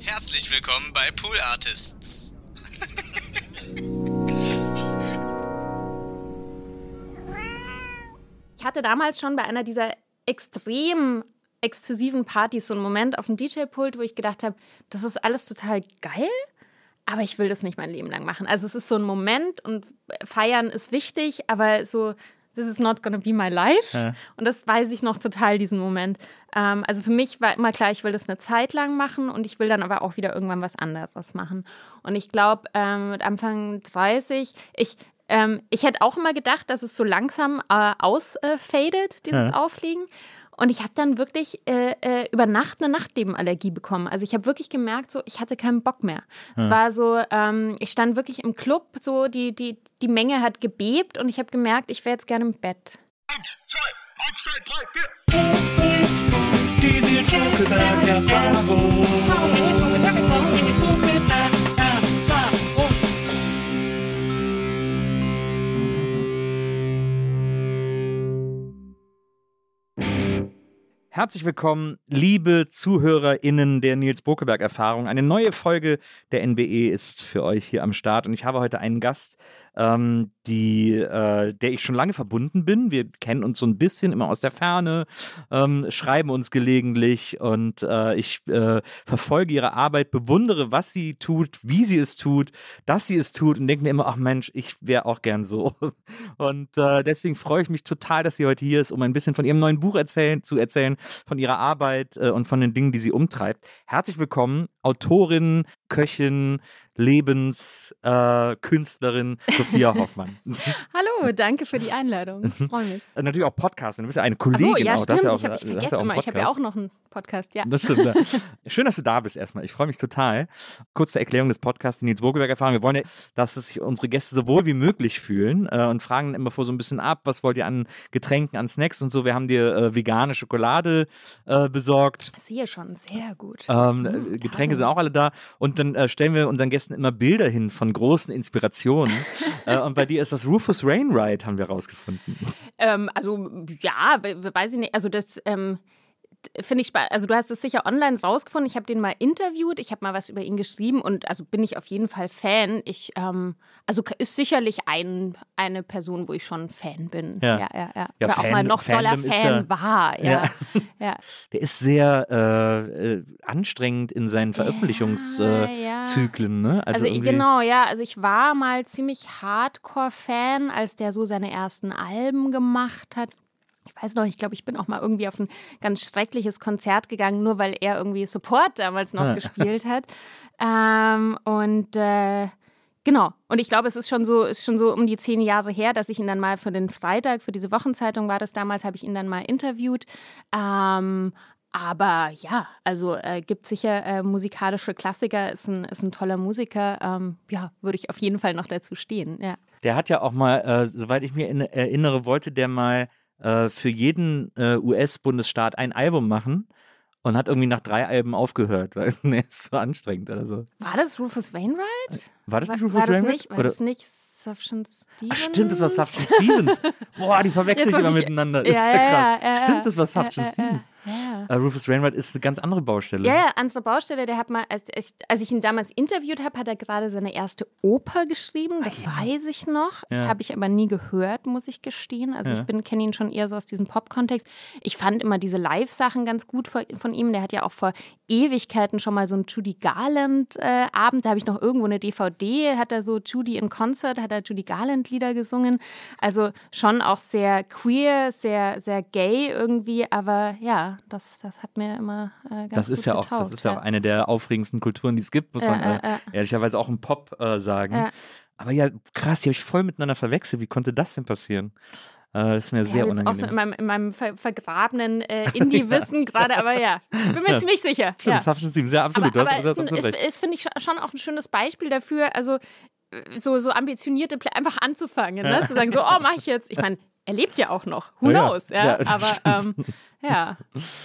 Herzlich willkommen bei Pool Artists. Ich hatte damals schon bei einer dieser extrem exzessiven Partys so einen Moment auf dem DJ-Pult, wo ich gedacht habe, das ist alles total geil, aber ich will das nicht mein Leben lang machen. Also es ist so ein Moment und feiern ist wichtig, aber so, this is not gonna be my life. Ja. Und das weiß ich noch total, diesen Moment. Ähm, also für mich war immer klar, ich will das eine Zeit lang machen und ich will dann aber auch wieder irgendwann was anderes machen. Und ich glaube, ähm, mit Anfang 30, ich, ähm, ich hätte auch immer gedacht, dass es so langsam äh, ausfadet, dieses Ja. Auffliegen. Und ich habe dann wirklich äh, äh, über Nacht eine Nachtlebenallergie bekommen. Also ich habe wirklich gemerkt, so ich hatte keinen Bock mehr. Es war so, ähm, ich stand wirklich im Club, so die, die, die Menge hat gebebt und ich habe gemerkt, ich wäre jetzt gerne im Bett. Herzlich willkommen, liebe ZuhörerInnen der Nils Bokeberg-Erfahrung. Eine neue Folge der NBE ist für euch hier am Start und ich habe heute einen Gast, ähm, die, äh, der ich schon lange verbunden bin. Wir kennen uns so ein bisschen immer aus der Ferne, ähm, schreiben uns gelegentlich und äh, ich äh, verfolge ihre Arbeit, bewundere, was sie tut, wie sie es tut, dass sie es tut und denke mir immer, ach Mensch, ich wäre auch gern so. Und äh, deswegen freue ich mich total, dass sie heute hier ist, um ein bisschen von ihrem neuen Buch erzählen, zu erzählen, von ihrer Arbeit äh, und von den Dingen, die sie umtreibt. Herzlich willkommen, Autorin, Köchin, Lebenskünstlerin äh, Sophia Hoffmann. Hallo, danke für die Einladung. Ich freue mich. Äh, Natürlich auch Podcastin, du bist ja eine Ach Kollegin so, ja, auch. Stimmt. ja ich habe ich das ist vergesse ja auch ein immer, ich habe ja Podcast. auch noch einen Podcast, ja. Das stimmt. Schön, dass du da bist erstmal. Ich freue mich total. Kurze Erklärung des Podcasts, die Nils Burgeberg erfahren. Wir wollen ja, dass sich unsere Gäste so wohl wie möglich fühlen äh, und fragen immer vor so ein bisschen ab, was wollt ihr an Getränken, an Snacks und so. Wir haben dir äh, vegane Schokolade äh, besorgt. Ich sehe schon, sehr gut. Ähm, Mhm, äh, Getränke sind auch alle da. Und dann äh, stellen wir unseren Gästen immer Bilder hin von großen Inspirationen. äh, und bei dir ist das Rufus Wainwright, haben wir rausgefunden. Ähm, also ja, we- we- weiß ich nicht. Also das ähm, finde ich spannend. Also du hast es sicher online rausgefunden. Ich habe den mal interviewt. Ich habe mal was über ihn geschrieben und also bin ich auf jeden Fall Fan. Ich ähm, also ist sicherlich ein, eine Person, wo ich schon Fan bin. Ja. ja, ja. ja. Ja, Oder auch Fan- mal noch doller Fandom Fan ja- war. Ja, Ja. Der ist sehr äh, äh, anstrengend in seinen Veröffentlichungszyklen. Äh, ne? Also, ich- irgendwie- genau, ja. Also ich war mal ziemlich Hardcore-Fan, als der so seine ersten Alben gemacht hat. Ich weiß noch, ich glaube, ich bin auch mal irgendwie auf ein ganz schreckliches Konzert gegangen, nur weil er irgendwie Support damals noch Ja. gespielt hat. Ähm, und äh, genau. Und ich glaube, es ist schon so, ist schon so um die zehn Jahre her, dass ich ihn dann mal für den Freitag, für diese Wochenzeitung war das damals, habe ich ihn dann mal interviewt. Ähm, aber ja, also äh, gibt sicher äh, musikalische Klassiker, ist ein, ist ein toller Musiker. Ähm, ja, würde ich auf jeden Fall noch dazu stehen. Ja. Der hat ja auch mal, äh, soweit ich mir in, erinnere, wollte der mal äh, für jeden äh, US-Bundesstaat ein Album machen und hat irgendwie nach drei Alben aufgehört, weil nee, ist so anstrengend oder so. War das Rufus Wainwright? War das nicht war, Rufus war das Wainwright? nicht, war Oder- das nicht Sufjan Stevens? Ach stimmt, das war Sufjan Stevens. Boah, die verwechsel ich Jetzt immer ich- miteinander. Ja, ist ja, ja, krass. ja, ja, stimmt, das war ja, Sufjan ja, Stevens. Ja. Äh, Rufus Rainwright ist eine ganz andere Baustelle. Ja, ja, andere Baustelle. Der hat mal, als ich, als ich ihn damals interviewt habe, hat er gerade seine erste Oper geschrieben. Das weiß ich noch. Ja. Habe ich aber nie gehört, muss ich gestehen. Also Ja. ich bin kenne ihn schon eher so aus diesem Pop-Kontext. Ich fand immer diese Live-Sachen ganz gut von, von ihm. Der hat ja auch vor Ewigkeiten schon mal so einen Judy Garland-Abend. da habe ich noch irgendwo eine DVD. Hat er so Judy in Concert, hat er Judy Garland-Lieder gesungen. Also schon auch sehr queer, sehr, sehr gay irgendwie. Aber ja, das, das hat mir immer äh, ganz Das ist ja auch, das ist ja auch eine der aufregendsten Kulturen, die es gibt, muss Ja, man äh, ja, ja. ehrlicherweise auch im Pop äh, sagen. Ja. Aber ja, krass, die habe ich voll miteinander verwechselt. Wie konnte das denn passieren? Äh, das ist mir sehr ja, jetzt unangenehm. auch so in meinem, in meinem ver vergrabenen äh, Indie-Wissen gerade, aber ja, ich bin mir Ja. ziemlich sicher. Stimmt, ja. das hast du sieben. Ja, absolut. aber du hast, aber absolut ist, recht. ist finde ich, schon auch ein schönes Beispiel dafür, also äh, so, so ambitionierte Pläne einfach anzufangen, ne? zu sagen, so, oh, mach ich jetzt. Ich meine, er lebt ja auch noch, who Ja, knows, ja, Ja, aber ähm, ja,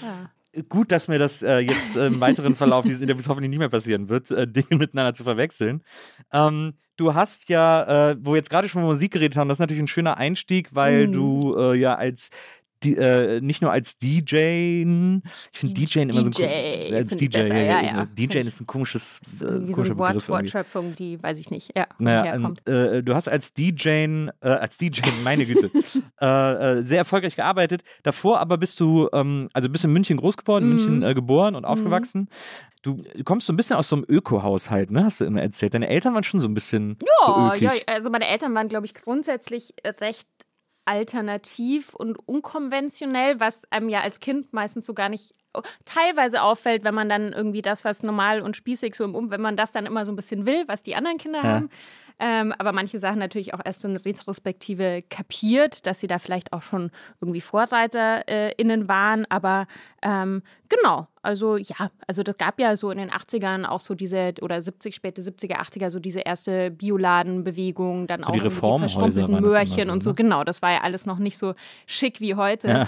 ja. Gut, dass mir das äh, jetzt äh, im weiteren Verlauf dieses Interviews hoffentlich nicht mehr passieren wird, äh, Dinge miteinander zu verwechseln. Ähm, du hast ja, äh, wo wir jetzt gerade schon über Musik geredet haben, das ist natürlich ein schöner Einstieg, weil Mhm. du äh, ja als die, äh, nicht nur als DJ, ich finde DJ immer so ein DJ, als DJ, besser, ja, ja. DJ Find ist ein komisches, ist äh, irgendwie so eine Wort. Wortschöpfung, die, weiß ich nicht, ja, Naja, herkommt. ähm, äh, du hast als DJ, äh, als DJ, meine Güte, äh, äh, sehr erfolgreich gearbeitet. Davor aber bist du, ähm, also bist in München groß geworden, in Mhm. München geboren und aufgewachsen. Du kommst so ein bisschen aus so einem Öko-Haushalt, ne? Hast du immer erzählt. Deine Eltern waren schon so ein bisschen so Ja, ökig. ja, also meine Eltern waren, glaube ich, grundsätzlich recht alternativ und unkonventionell, was einem ja als Kind meistens so gar nicht teilweise auffällt, wenn man dann irgendwie das, was normal und spießig so im Um, wenn man das dann immer so ein bisschen will, was die anderen Kinder Ja. haben. Ähm, aber manche Sachen natürlich auch erst so in Retrospektive kapiert, dass sie da vielleicht auch schon irgendwie VorreiterInnen waren. Aber ähm, genau, also ja, also das gab ja so in den 80ern auch so diese, oder 70, späte 70er, 80er, so diese erste Bioladenbewegung, dann So auch die das immer Möhrchen so, und so. ne? Genau, das war ja alles noch nicht so schick wie heute. Ja.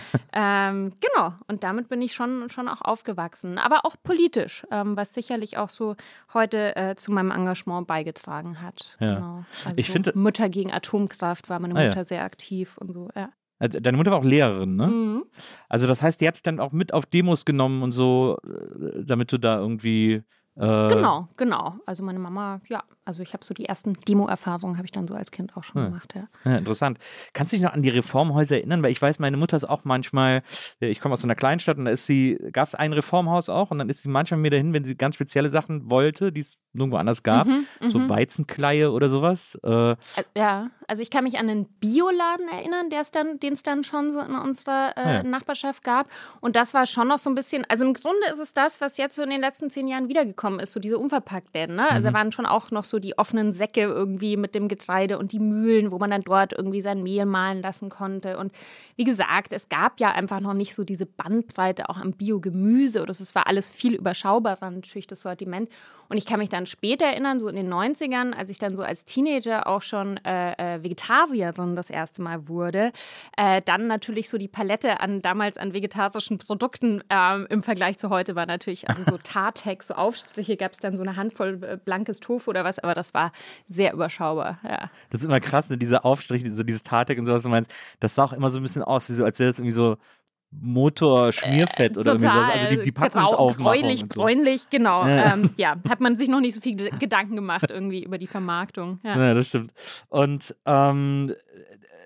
Ähm, genau, und damit bin ich schon, schon auch aufgewachsen, aber auch politisch, ähm, was sicherlich auch so heute äh, zu meinem Engagement beigetragen hat. Ja. Genau. Also Ich so finde- Mutter gegen Atomkraft war meine Ah, ja. Mutter sehr aktiv und so, ja. Also Deine Mutter war auch Lehrerin, ne? Mhm. Also das heißt, die hat dich dann auch mit auf Demos genommen und so, äh, damit du da irgendwie. Äh, Genau, genau. Also meine Mama, ja, also ich habe so die ersten Demo-Erfahrungen habe ich dann so als Kind auch schon Ja. gemacht, ja. Ja, interessant. Kannst du dich noch an die Reformhäuser erinnern? Weil ich weiß, meine Mutter ist auch manchmal, äh, ich komme aus einer Kleinstadt und da ist sie, gab es ein Reformhaus auch und dann ist sie manchmal mir dahin, wenn sie ganz spezielle Sachen wollte, die es nirgendwo anders gab, Mhm, so mhm. Weizenkleie oder sowas. Äh, Ä- Ja, also ich kann mich an einen Bioladen erinnern, den es dann schon so in unserer äh, Ah ja. Nachbarschaft gab. Und das war schon noch so ein bisschen, also im Grunde ist es das, was jetzt so in den letzten zehn Jahren wiedergekommen ist, so diese Unverpacktläden. Ne? Also da waren schon auch noch so die offenen Säcke irgendwie mit dem Getreide und die Mühlen, wo man dann dort irgendwie sein Mehl mahlen lassen konnte. Und wie gesagt, es gab ja einfach noch nicht so diese Bandbreite auch am Biogemüse oder so. Es war alles viel überschaubarer natürlich das Sortiment. Und ich kann mich dann später erinnern, so in den 90ern, als ich dann so als Teenager auch schon äh, äh, Vegetarierin das erste Mal wurde, äh, dann natürlich so die Palette an damals an vegetarischen Produkten ähm, im Vergleich zu heute war natürlich, also so Tartex, so Aufstriche gab es dann so eine Handvoll äh, blankes Tofu oder was, aber das war sehr überschaubar, ja. das ist immer krass, ne? diese Aufstriche, so dieses Tartek und sowas, du meinst, das sah auch immer so ein bisschen aus, wie so, als wäre das irgendwie so Motorschmierfett oder irgendwie sowas. Also die, die grau, Packungsaufmachung. gräulich, so. bräunlich, genau. Ja. Ähm, ja, hat man sich noch nicht so viel Ge- Gedanken gemacht irgendwie über die Vermarktung. Ja. Ja, das stimmt. Und ähm,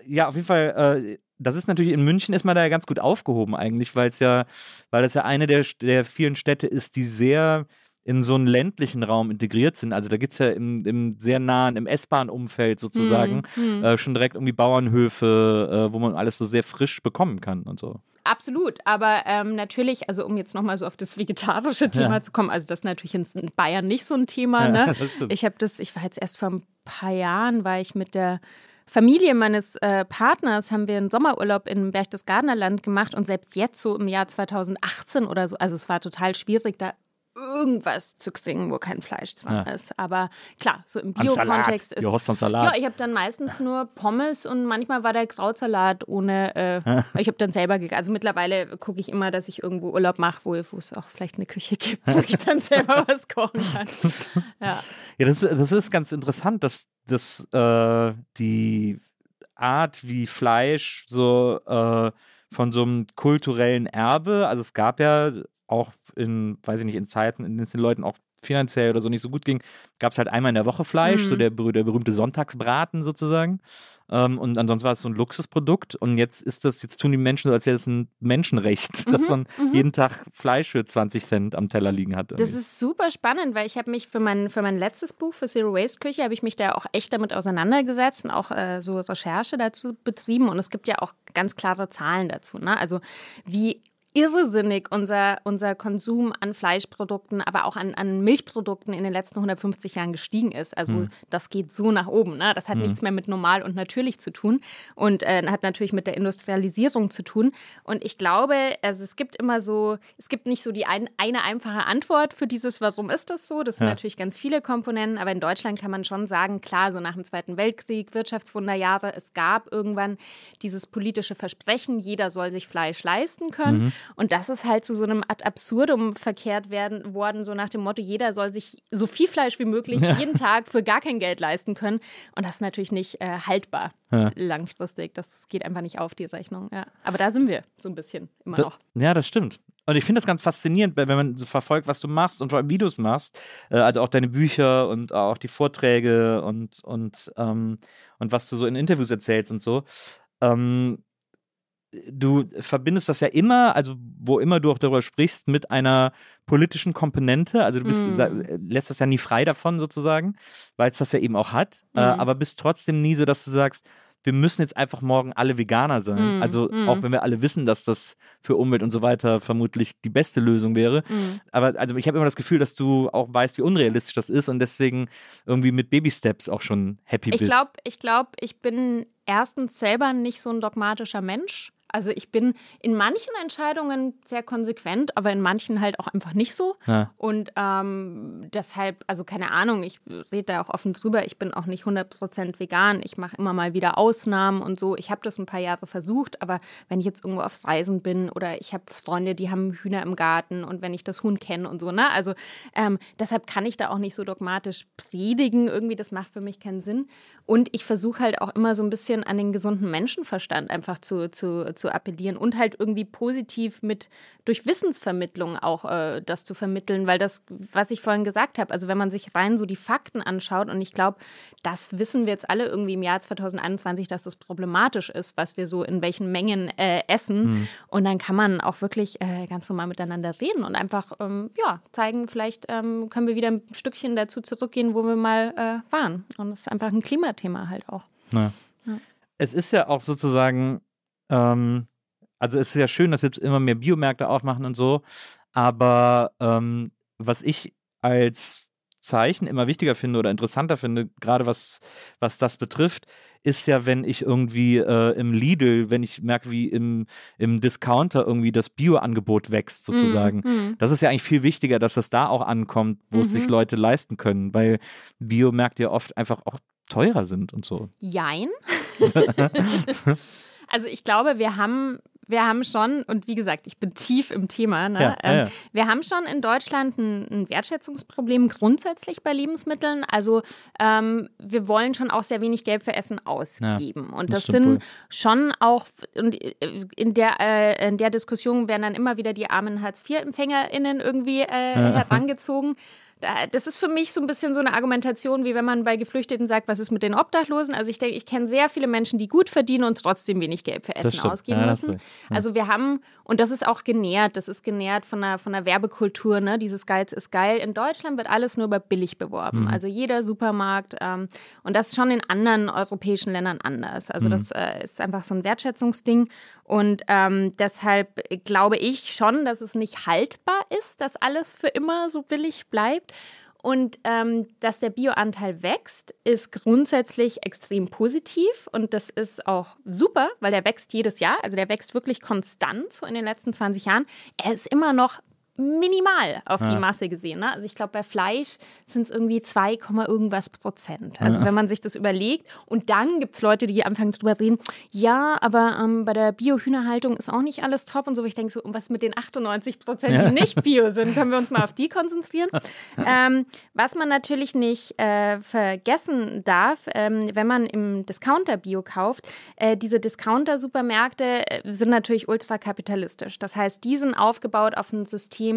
ja, auf jeden Fall, äh, das ist natürlich in München ist man da ja ganz gut aufgehoben eigentlich, weil es ja, weil das ja eine der, der vielen Städte ist, die sehr in so einen ländlichen Raum integriert sind. Also da gibt es ja im, im sehr nahen, im S-Bahn-Umfeld sozusagen Hm, hm. äh, schon direkt irgendwie Bauernhöfe, äh, wo man alles so sehr frisch bekommen kann und so. Absolut, aber ähm, natürlich, also um jetzt nochmal so auf das vegetarische Thema Ja. zu kommen, also das ist natürlich in Bayern nicht so ein Thema. Ja, ne? Ich habe das, ich war jetzt erst vor ein paar Jahren, war ich mit der Familie meines äh, Partners, haben wir einen Sommerurlaub in Berchtesgadener gemacht und selbst jetzt so im Jahr 2018 oder so, also es war total schwierig, da irgendwas zu kriegen, wo kein Fleisch dran Ja. ist. Aber klar, so im. Bio-Kontext ist Du hast Salat. ja, ich habe dann meistens nur Pommes und manchmal war der Krautsalat ohne. Äh, ich habe dann selber gegessen. Also mittlerweile gucke ich immer, dass ich irgendwo Urlaub mache, wo, wo es auch vielleicht eine Küche gibt, wo ich dann selber was kochen kann. Ja. Ja, das, das ist ganz interessant, dass, dass äh, die Art, wie Fleisch so äh, von so einem kulturellen Erbe. Also es gab ja auch in, weiß ich nicht, in Zeiten, in denen es den Leuten auch finanziell oder so nicht so gut ging, gab es halt einmal in der Woche Fleisch, mhm. so der, der berühmte Sonntagsbraten sozusagen. Ähm, und ansonsten war es so ein Luxusprodukt. Und jetzt ist das, jetzt tun die Menschen so, als wäre das ein Menschenrecht, mhm, dass man mhm. jeden Tag Fleisch für 20 Cent am Teller liegen hat. Irgendwie. Das ist super spannend, weil ich habe mich für mein, für mein letztes Buch, für Zero Waste Küche, habe ich mich da auch echt damit auseinandergesetzt und auch äh, so Recherche dazu betrieben. Und es gibt ja auch ganz klare Zahlen dazu. Ne? Also wie irrsinnig unser, unser Konsum an Fleischprodukten, aber auch an, an Milchprodukten in den letzten 150 Jahren gestiegen ist. Also mhm. das geht so nach oben. Ne? Das hat mhm. nichts mehr mit normal und natürlich zu tun und äh, hat natürlich mit der Industrialisierung zu tun. Und ich glaube, also es gibt immer so, es gibt nicht so die ein, eine einfache Antwort für dieses, warum ist das so? Das sind ja. natürlich ganz viele Komponenten, aber in Deutschland kann man schon sagen, klar, so nach dem Zweiten Weltkrieg, Wirtschaftswunderjahre, es gab irgendwann dieses politische Versprechen, jeder soll sich Fleisch leisten können. Mhm. Und das ist halt zu so einem Ad absurdum verkehrt werden, worden, so nach dem Motto, jeder soll sich so viel Fleisch wie möglich ja. jeden Tag für gar kein Geld leisten können. Und das ist natürlich nicht äh, haltbar ja. langfristig. Das geht einfach nicht auf, die Rechnung. Ja. Aber da sind wir so ein bisschen immer da, noch. Ja, das stimmt. Und ich finde das ganz faszinierend, wenn man so verfolgt, was du machst und vor allem Videos machst, äh, also auch deine Bücher und auch die Vorträge und, und, ähm, und was du so in Interviews erzählst und so. Ähm, du verbindest das ja immer, also wo immer du auch darüber sprichst, mit einer politischen Komponente. Also du bist, mm. lässt das ja nie frei davon sozusagen, weil es das ja eben auch hat. Mm. Äh, aber bist trotzdem nie so, dass du sagst, wir müssen jetzt einfach morgen alle Veganer sein. Mm. Also auch wenn wir alle wissen, dass das für Umwelt und so weiter vermutlich die beste Lösung wäre. Aber also ich habe immer das Gefühl, dass du auch weißt, wie unrealistisch das ist und deswegen irgendwie mit Baby Steps auch schon happy ich bist. Glaub, ich glaube, ich bin erstens selber nicht so ein dogmatischer Mensch. Also ich bin in manchen Entscheidungen sehr konsequent, aber in manchen halt auch einfach nicht so. Ja. Und ähm, deshalb, also keine Ahnung, ich rede da auch offen drüber, ich bin auch nicht 100% vegan. Ich mache immer mal wieder Ausnahmen und so. Ich habe das ein paar Jahre versucht, aber wenn ich jetzt irgendwo auf Reisen bin oder ich habe Freunde, die haben Hühner im Garten und wenn ich das Huhn kenne und so, ne? Also ähm, deshalb kann ich da auch nicht so dogmatisch predigen. Irgendwie, das macht für mich keinen Sinn. Und ich versuche halt auch immer so ein bisschen an den gesunden Menschenverstand einfach zu, zu zu appellieren und halt irgendwie positiv mit durch Wissensvermittlung auch äh, das zu vermitteln, weil das, was ich vorhin gesagt habe, also wenn man sich rein so die Fakten anschaut und ich glaube, das wissen wir jetzt alle irgendwie im Jahr 2021, dass das problematisch ist, was wir so in welchen Mengen äh, essen mhm. und dann kann man auch wirklich äh, ganz normal miteinander reden und einfach ähm, ja zeigen, vielleicht ähm, können wir wieder ein Stückchen dazu zurückgehen, wo wir mal äh, waren und das ist einfach ein Klimathema halt auch. Ja. Ja. Es ist ja auch sozusagen ähm, also es ist ja schön, dass jetzt immer mehr Biomärkte aufmachen und so, aber ähm, was ich als Zeichen immer wichtiger finde oder interessanter finde, gerade was, was das betrifft, ist ja, wenn ich irgendwie äh, im Lidl, wenn ich merke, wie im, im Discounter irgendwie das Bio-Angebot wächst, sozusagen. Mm, mm. Das ist ja eigentlich viel wichtiger, dass das da auch ankommt, wo mm es sich mhm. Leute leisten können, weil Biomärkte ja oft einfach auch teurer sind und so. Jein. Also ich glaube, wir haben wir haben schon, und wie gesagt, ich bin tief im Thema, ne? ja, ähm, ja. wir haben schon in Deutschland ein, ein, Wertschätzungsproblem grundsätzlich bei Lebensmitteln. Also ähm, wir wollen schon auch sehr wenig Geld für Essen ausgeben. Ja, und das, das sind wohl. schon auch, äh, in der, äh, in der Diskussion werden dann immer wieder die armen Hartz-IV-EmpfängerInnen irgendwie äh, herangezogen das ist für mich so ein bisschen so eine Argumentation, wie wenn man bei Geflüchteten sagt, was ist mit den Obdachlosen? Also ich denke, ich kenne sehr viele Menschen, die gut verdienen und trotzdem wenig Geld für Essen ausgeben ja, müssen. Ja. Also wir haben, und das ist auch genährt, das ist genährt von der, von der Werbekultur, ne? Dieses Geiz ist geil. In Deutschland wird alles nur über billig beworben. Mhm. Also jeder Supermarkt. Ähm, und das ist schon in anderen europäischen Ländern anders. Also mhm. das äh, ist einfach so ein Wertschätzungsding. Und ähm, deshalb glaube ich schon, dass es nicht haltbar ist, dass alles für immer so billig bleibt. Und ähm, dass der Bioanteil wächst, ist grundsätzlich extrem positiv und das ist auch super, weil der wächst jedes Jahr. Also der wächst wirklich konstant so in den letzten 20 Jahren. Er ist immer noch minimal auf die Ja. Masse gesehen. Ne? Also ich glaube, bei Fleisch sind es irgendwie 2, Komma irgendwas Prozent. Also wenn man sich das überlegt. Und dann gibt es Leute, die anfangen drüber reden, ja, aber ähm, bei der Bio-Hühnerhaltung ist auch nicht alles top und so. Ich denke so, was mit den 98 Prozent, die nicht Bio sind, können wir uns mal auf die konzentrieren. ähm, was man natürlich nicht äh, vergessen darf, ähm, wenn man im Discounter Bio kauft, äh, diese Discounter-Supermärkte äh, sind natürlich ultrakapitalistisch. Das heißt, die sind aufgebaut auf ein System,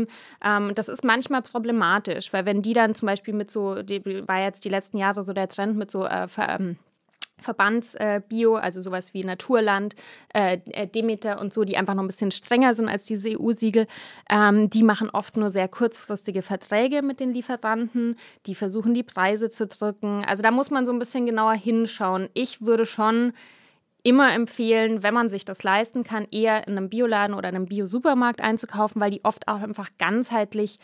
ähm, das ist manchmal problematisch, weil wenn die dann zum Beispiel mit so, die, war jetzt die letzten Jahre so der Trend mit so äh, ver, ähm, Verbandsbio, also sowas wie Naturland, äh, äh, Demeter und so, die einfach noch ein bisschen strenger sind als diese EU-Siegel. Ähm, die machen oft nur sehr kurzfristige Verträge mit den Lieferanten. Die versuchen, die Preise zu drücken. Also da muss man so ein bisschen genauer hinschauen. Ich würde schon immer empfehlen, wenn man sich das leisten kann, eher in einem Bioladen oder in einem Bio-Supermarkt einzukaufen, weil die oft auch einfach ganzheitlich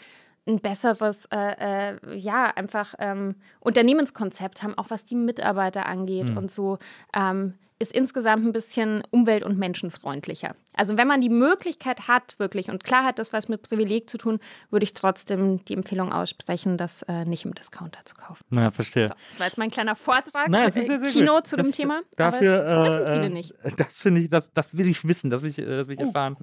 ein besseres, äh, äh, ja, einfach ähm, Unternehmenskonzept haben, auch was die Mitarbeiter angeht und so. Ähm, ist insgesamt ein bisschen umwelt- und menschenfreundlicher. Also wenn man die Möglichkeit hat, wirklich, und klar hat das was mit Privileg zu tun, würde ich trotzdem die Empfehlung aussprechen, das äh, nicht im Discounter zu kaufen. Na, verstehe. Das war jetzt mein kleiner Vortrag, ist äh, sehr, sehr Kino gut. zu das, dem Thema. Dafür, aber das wissen äh, viele äh, nicht. Das finde ich, das, das will ich wissen, das will ich, äh, das will ich Oh. erfahren.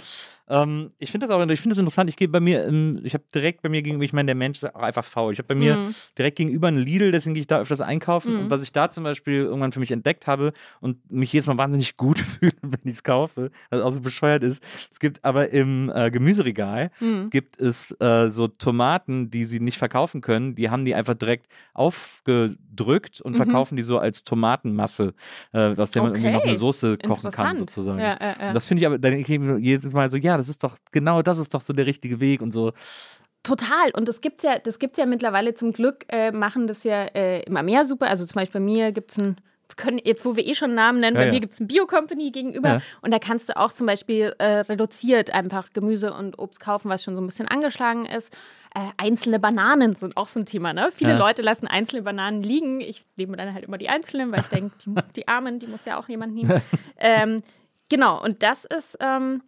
Ähm, ich finde das auch, ich finde das interessant. Ich gehe bei mir, ich habe direkt bei mir gegenüber, ich meine, der Mensch ist auch einfach faul. Ich habe bei mir Mhm. direkt gegenüber einen Lidl, deswegen gehe ich da öfters einkaufen. Und was ich da zum Beispiel irgendwann für mich entdeckt habe und mich jedes Mal wahnsinnig gut fühle, wenn ich es kaufe, was auch so bescheuert ist. Es gibt aber im äh, Gemüseregal Mhm. gibt es äh, so Tomaten, die sie nicht verkaufen können. Die haben die einfach direkt aufgedrückt Mhm. und verkaufen die so als Tomatenmasse, äh, aus der man irgendwie noch eine Soße kochen kann, sozusagen. Ja, ja, ja. Und Das finde ich aber, dann denke ich jedes Mal so, ja, das ist doch, genau das ist doch so der richtige Weg und so. Total. Und das gibt's ja, das gibt's ja mittlerweile zum Glück, äh, machen das ja äh, immer mehr super. Also zum Beispiel bei mir gibt es ein, können, jetzt wo wir eh schon Namen nennen, Ja, bei ja. mir gibt es ein Bio-Company gegenüber Ja. und da kannst du auch zum Beispiel äh, reduziert einfach Gemüse und Obst kaufen, was schon so ein bisschen angeschlagen ist. Äh, einzelne Bananen sind auch so ein Thema, ne? Viele. Leute lassen einzelne Bananen liegen. Ich nehme dann halt immer die einzelnen, weil ich denke, die, die Armen, die muss ja auch jemand nehmen. ähm, genau, und das ist, ähm,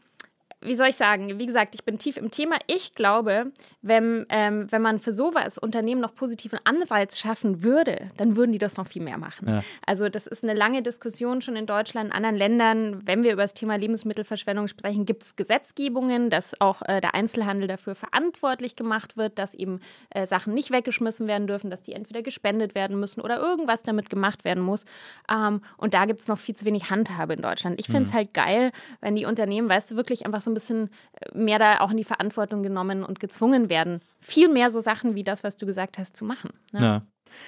wie soll ich sagen, wie gesagt, ich bin tief im Thema. Ich glaube, wenn, ähm, wenn man für sowas Unternehmen noch positiven Anreiz schaffen würde, dann würden die das noch viel mehr machen. Ja. Also das ist eine lange Diskussion schon in Deutschland, in anderen Ländern. Wenn wir über das Thema Lebensmittelverschwendung sprechen, gibt es Gesetzgebungen, dass auch äh, der Einzelhandel dafür verantwortlich gemacht wird, dass eben äh, Sachen nicht weggeschmissen werden dürfen, dass die entweder gespendet werden müssen oder irgendwas damit gemacht werden muss. Ähm, und da gibt es noch viel zu wenig Handhabe in Deutschland. Ich finde es halt geil, wenn die Unternehmen, weißt du, wirklich einfach so ein bisschen äh, mehr da auch in die Verantwortung genommen und gezwungen werden, viel mehr so Sachen wie das, was du gesagt hast, zu machen. Ne? Ja.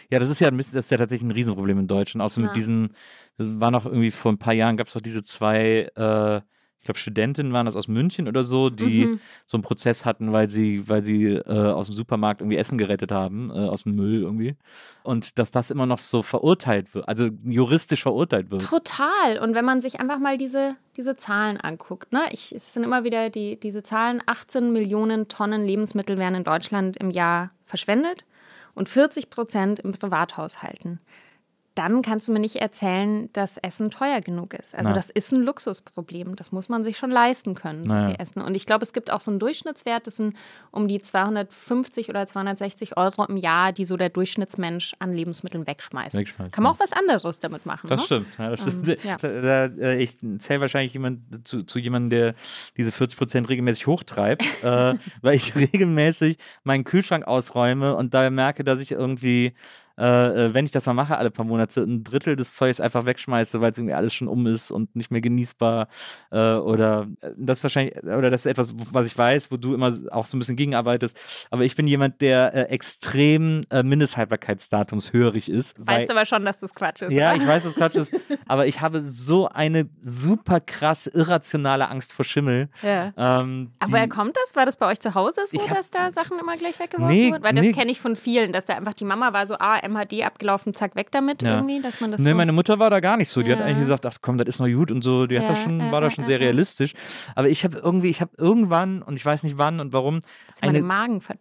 Ja, das ist ja, das ist ja tatsächlich ein Riesenproblem in Deutschland. Außer Ja. mit diesen, das war noch irgendwie vor ein paar Jahren, gab es doch diese zwei, äh, ich glaube, Studentinnen waren das aus München oder so, die Mhm. so einen Prozess hatten, weil sie, weil sie äh, aus dem Supermarkt irgendwie Essen gerettet haben, äh, aus dem Müll irgendwie. Und dass das immer noch so verurteilt wird, also juristisch verurteilt wird. Total. Und wenn man sich einfach mal diese, diese Zahlen anguckt, ne? Ich, es sind immer wieder die, diese Zahlen, 18 Millionen Tonnen Lebensmittel werden in Deutschland im Jahr verschwendet und 40 Prozent im Privathaushalten. Dann kannst du mir nicht erzählen, dass Essen teuer genug ist. Also Na. das ist ein Luxusproblem. Das muss man sich schon leisten können, so viel Essen. Und ich glaube, es gibt auch so einen Durchschnittswert, das sind um die 250 oder 260 Euro im Jahr, die so der Durchschnittsmensch an Lebensmitteln wegschmeißt. Wegschmeißt, Kann man ja. auch was anderes damit machen. Das ne? stimmt. Ja, das stimmt. Ähm, ja. Da, da, äh, ich zähle wahrscheinlich jemand, zu, zu jemandem, der diese 40 Prozent regelmäßig hochtreibt, äh, weil ich regelmäßig meinen Kühlschrank ausräume und da merke, dass ich irgendwie, äh, äh, wenn ich das mal mache, alle paar Monate, ein Drittel des Zeugs einfach wegschmeiße, weil es irgendwie alles schon um ist und nicht mehr genießbar. Äh, oder äh, das ist wahrscheinlich, oder das ist etwas, was ich weiß, wo du immer auch so ein bisschen gegenarbeitest. Aber ich bin jemand, der äh, extrem äh, Mindesthaltbarkeitsdatums hörig ist. weil- Weißt aber schon, dass das Quatsch ist. ja, oder? ich weiß, dass Quatsch ist, aber ich habe so eine super krass irrationale Angst vor Schimmel. Ja. Ähm, Aber woher kommt das? War das bei euch zu Hause so, hab- dass da Sachen immer gleich weggeworfen Nee, wurden? Weil das nee. kenne ich von vielen, dass da einfach die Mama war so, ah, MHD abgelaufen, zack, weg damit Ja. irgendwie, dass man das Nee, so... meine Mutter war da gar nicht so. Die hat Ja. eigentlich gesagt, ach komm, das ist noch gut und so. Die hat Ja, das schon, ja, war da schon ja, sehr realistisch. Aber ich habe irgendwie, ich habe irgendwann, und ich weiß nicht wann und warum, eine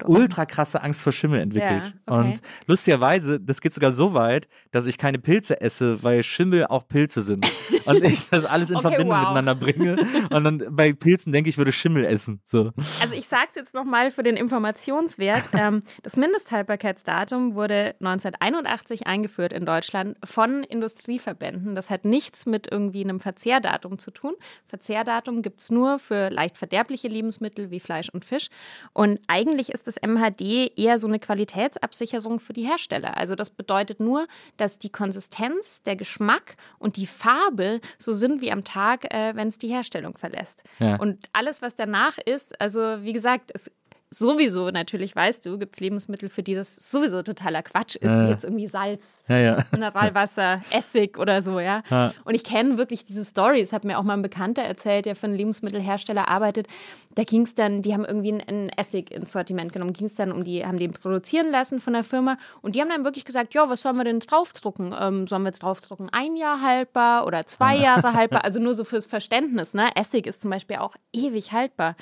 ultra krasse Angst vor Schimmel entwickelt. Okay. Und lustigerweise, das geht sogar so weit, dass ich keine Pilze esse, weil Schimmel auch Pilze sind. und ich das alles in Okay, Verbindung wow. miteinander bringe. Und dann bei Pilzen denke ich, würde Schimmel essen. So. Also ich sage es jetzt nochmal für den Informationswert. Ähm, das Mindesthaltbarkeitsdatum wurde 1981 eingeführt in Deutschland von Industrieverbänden. Das hat nichts mit irgendwie einem Verzehrdatum zu tun. Verzehrdatum gibt es nur für leicht verderbliche Lebensmittel wie Fleisch und Fisch. Und eigentlich ist das MHD eher so eine Qualitätsabsicherung für die Hersteller. Also das bedeutet nur, dass die Konsistenz, der Geschmack und die Farbe so sind wie am Tag, äh, wenn es die Herstellung verlässt. Ja. Und alles, was danach ist, also wie gesagt, es sowieso natürlich, weißt du, gibt es Lebensmittel, für die das sowieso totaler Quatsch ist, Ja. wie jetzt irgendwie Salz, Ja, ja. Mineralwasser, Essig oder so, ja. Und ich kenne wirklich diese Stories, hat mir auch mal ein Bekannter erzählt, der für einen Lebensmittelhersteller arbeitet. Da ging es dann, die haben irgendwie einen, Essig ins Sortiment genommen, ging es dann um die, haben den produzieren lassen von der Firma und die haben dann wirklich gesagt, ja, was sollen wir denn draufdrucken? Ähm, sollen wir draufdrucken, ein Jahr haltbar oder zwei Jahre haltbar? Also nur so fürs Verständnis, ne? Essig ist zum Beispiel auch ewig haltbar.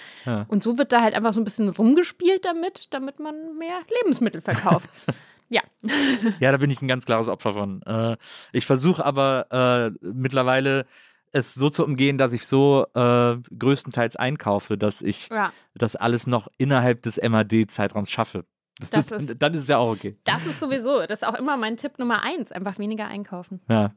Und so wird da halt einfach so ein bisschen rumgespielt damit, damit man mehr Lebensmittel verkauft. ja. Ja, da bin ich ein ganz klares Opfer von. Äh, ich versuche aber äh, mittlerweile es so zu umgehen, dass ich so äh, größtenteils einkaufe, dass ich Ja. das alles noch innerhalb des MAD-Zeitraums schaffe. Das, ist, dann ist es ja auch okay. Das ist sowieso, das ist auch immer mein Tipp Nummer eins, einfach weniger einkaufen. Ja.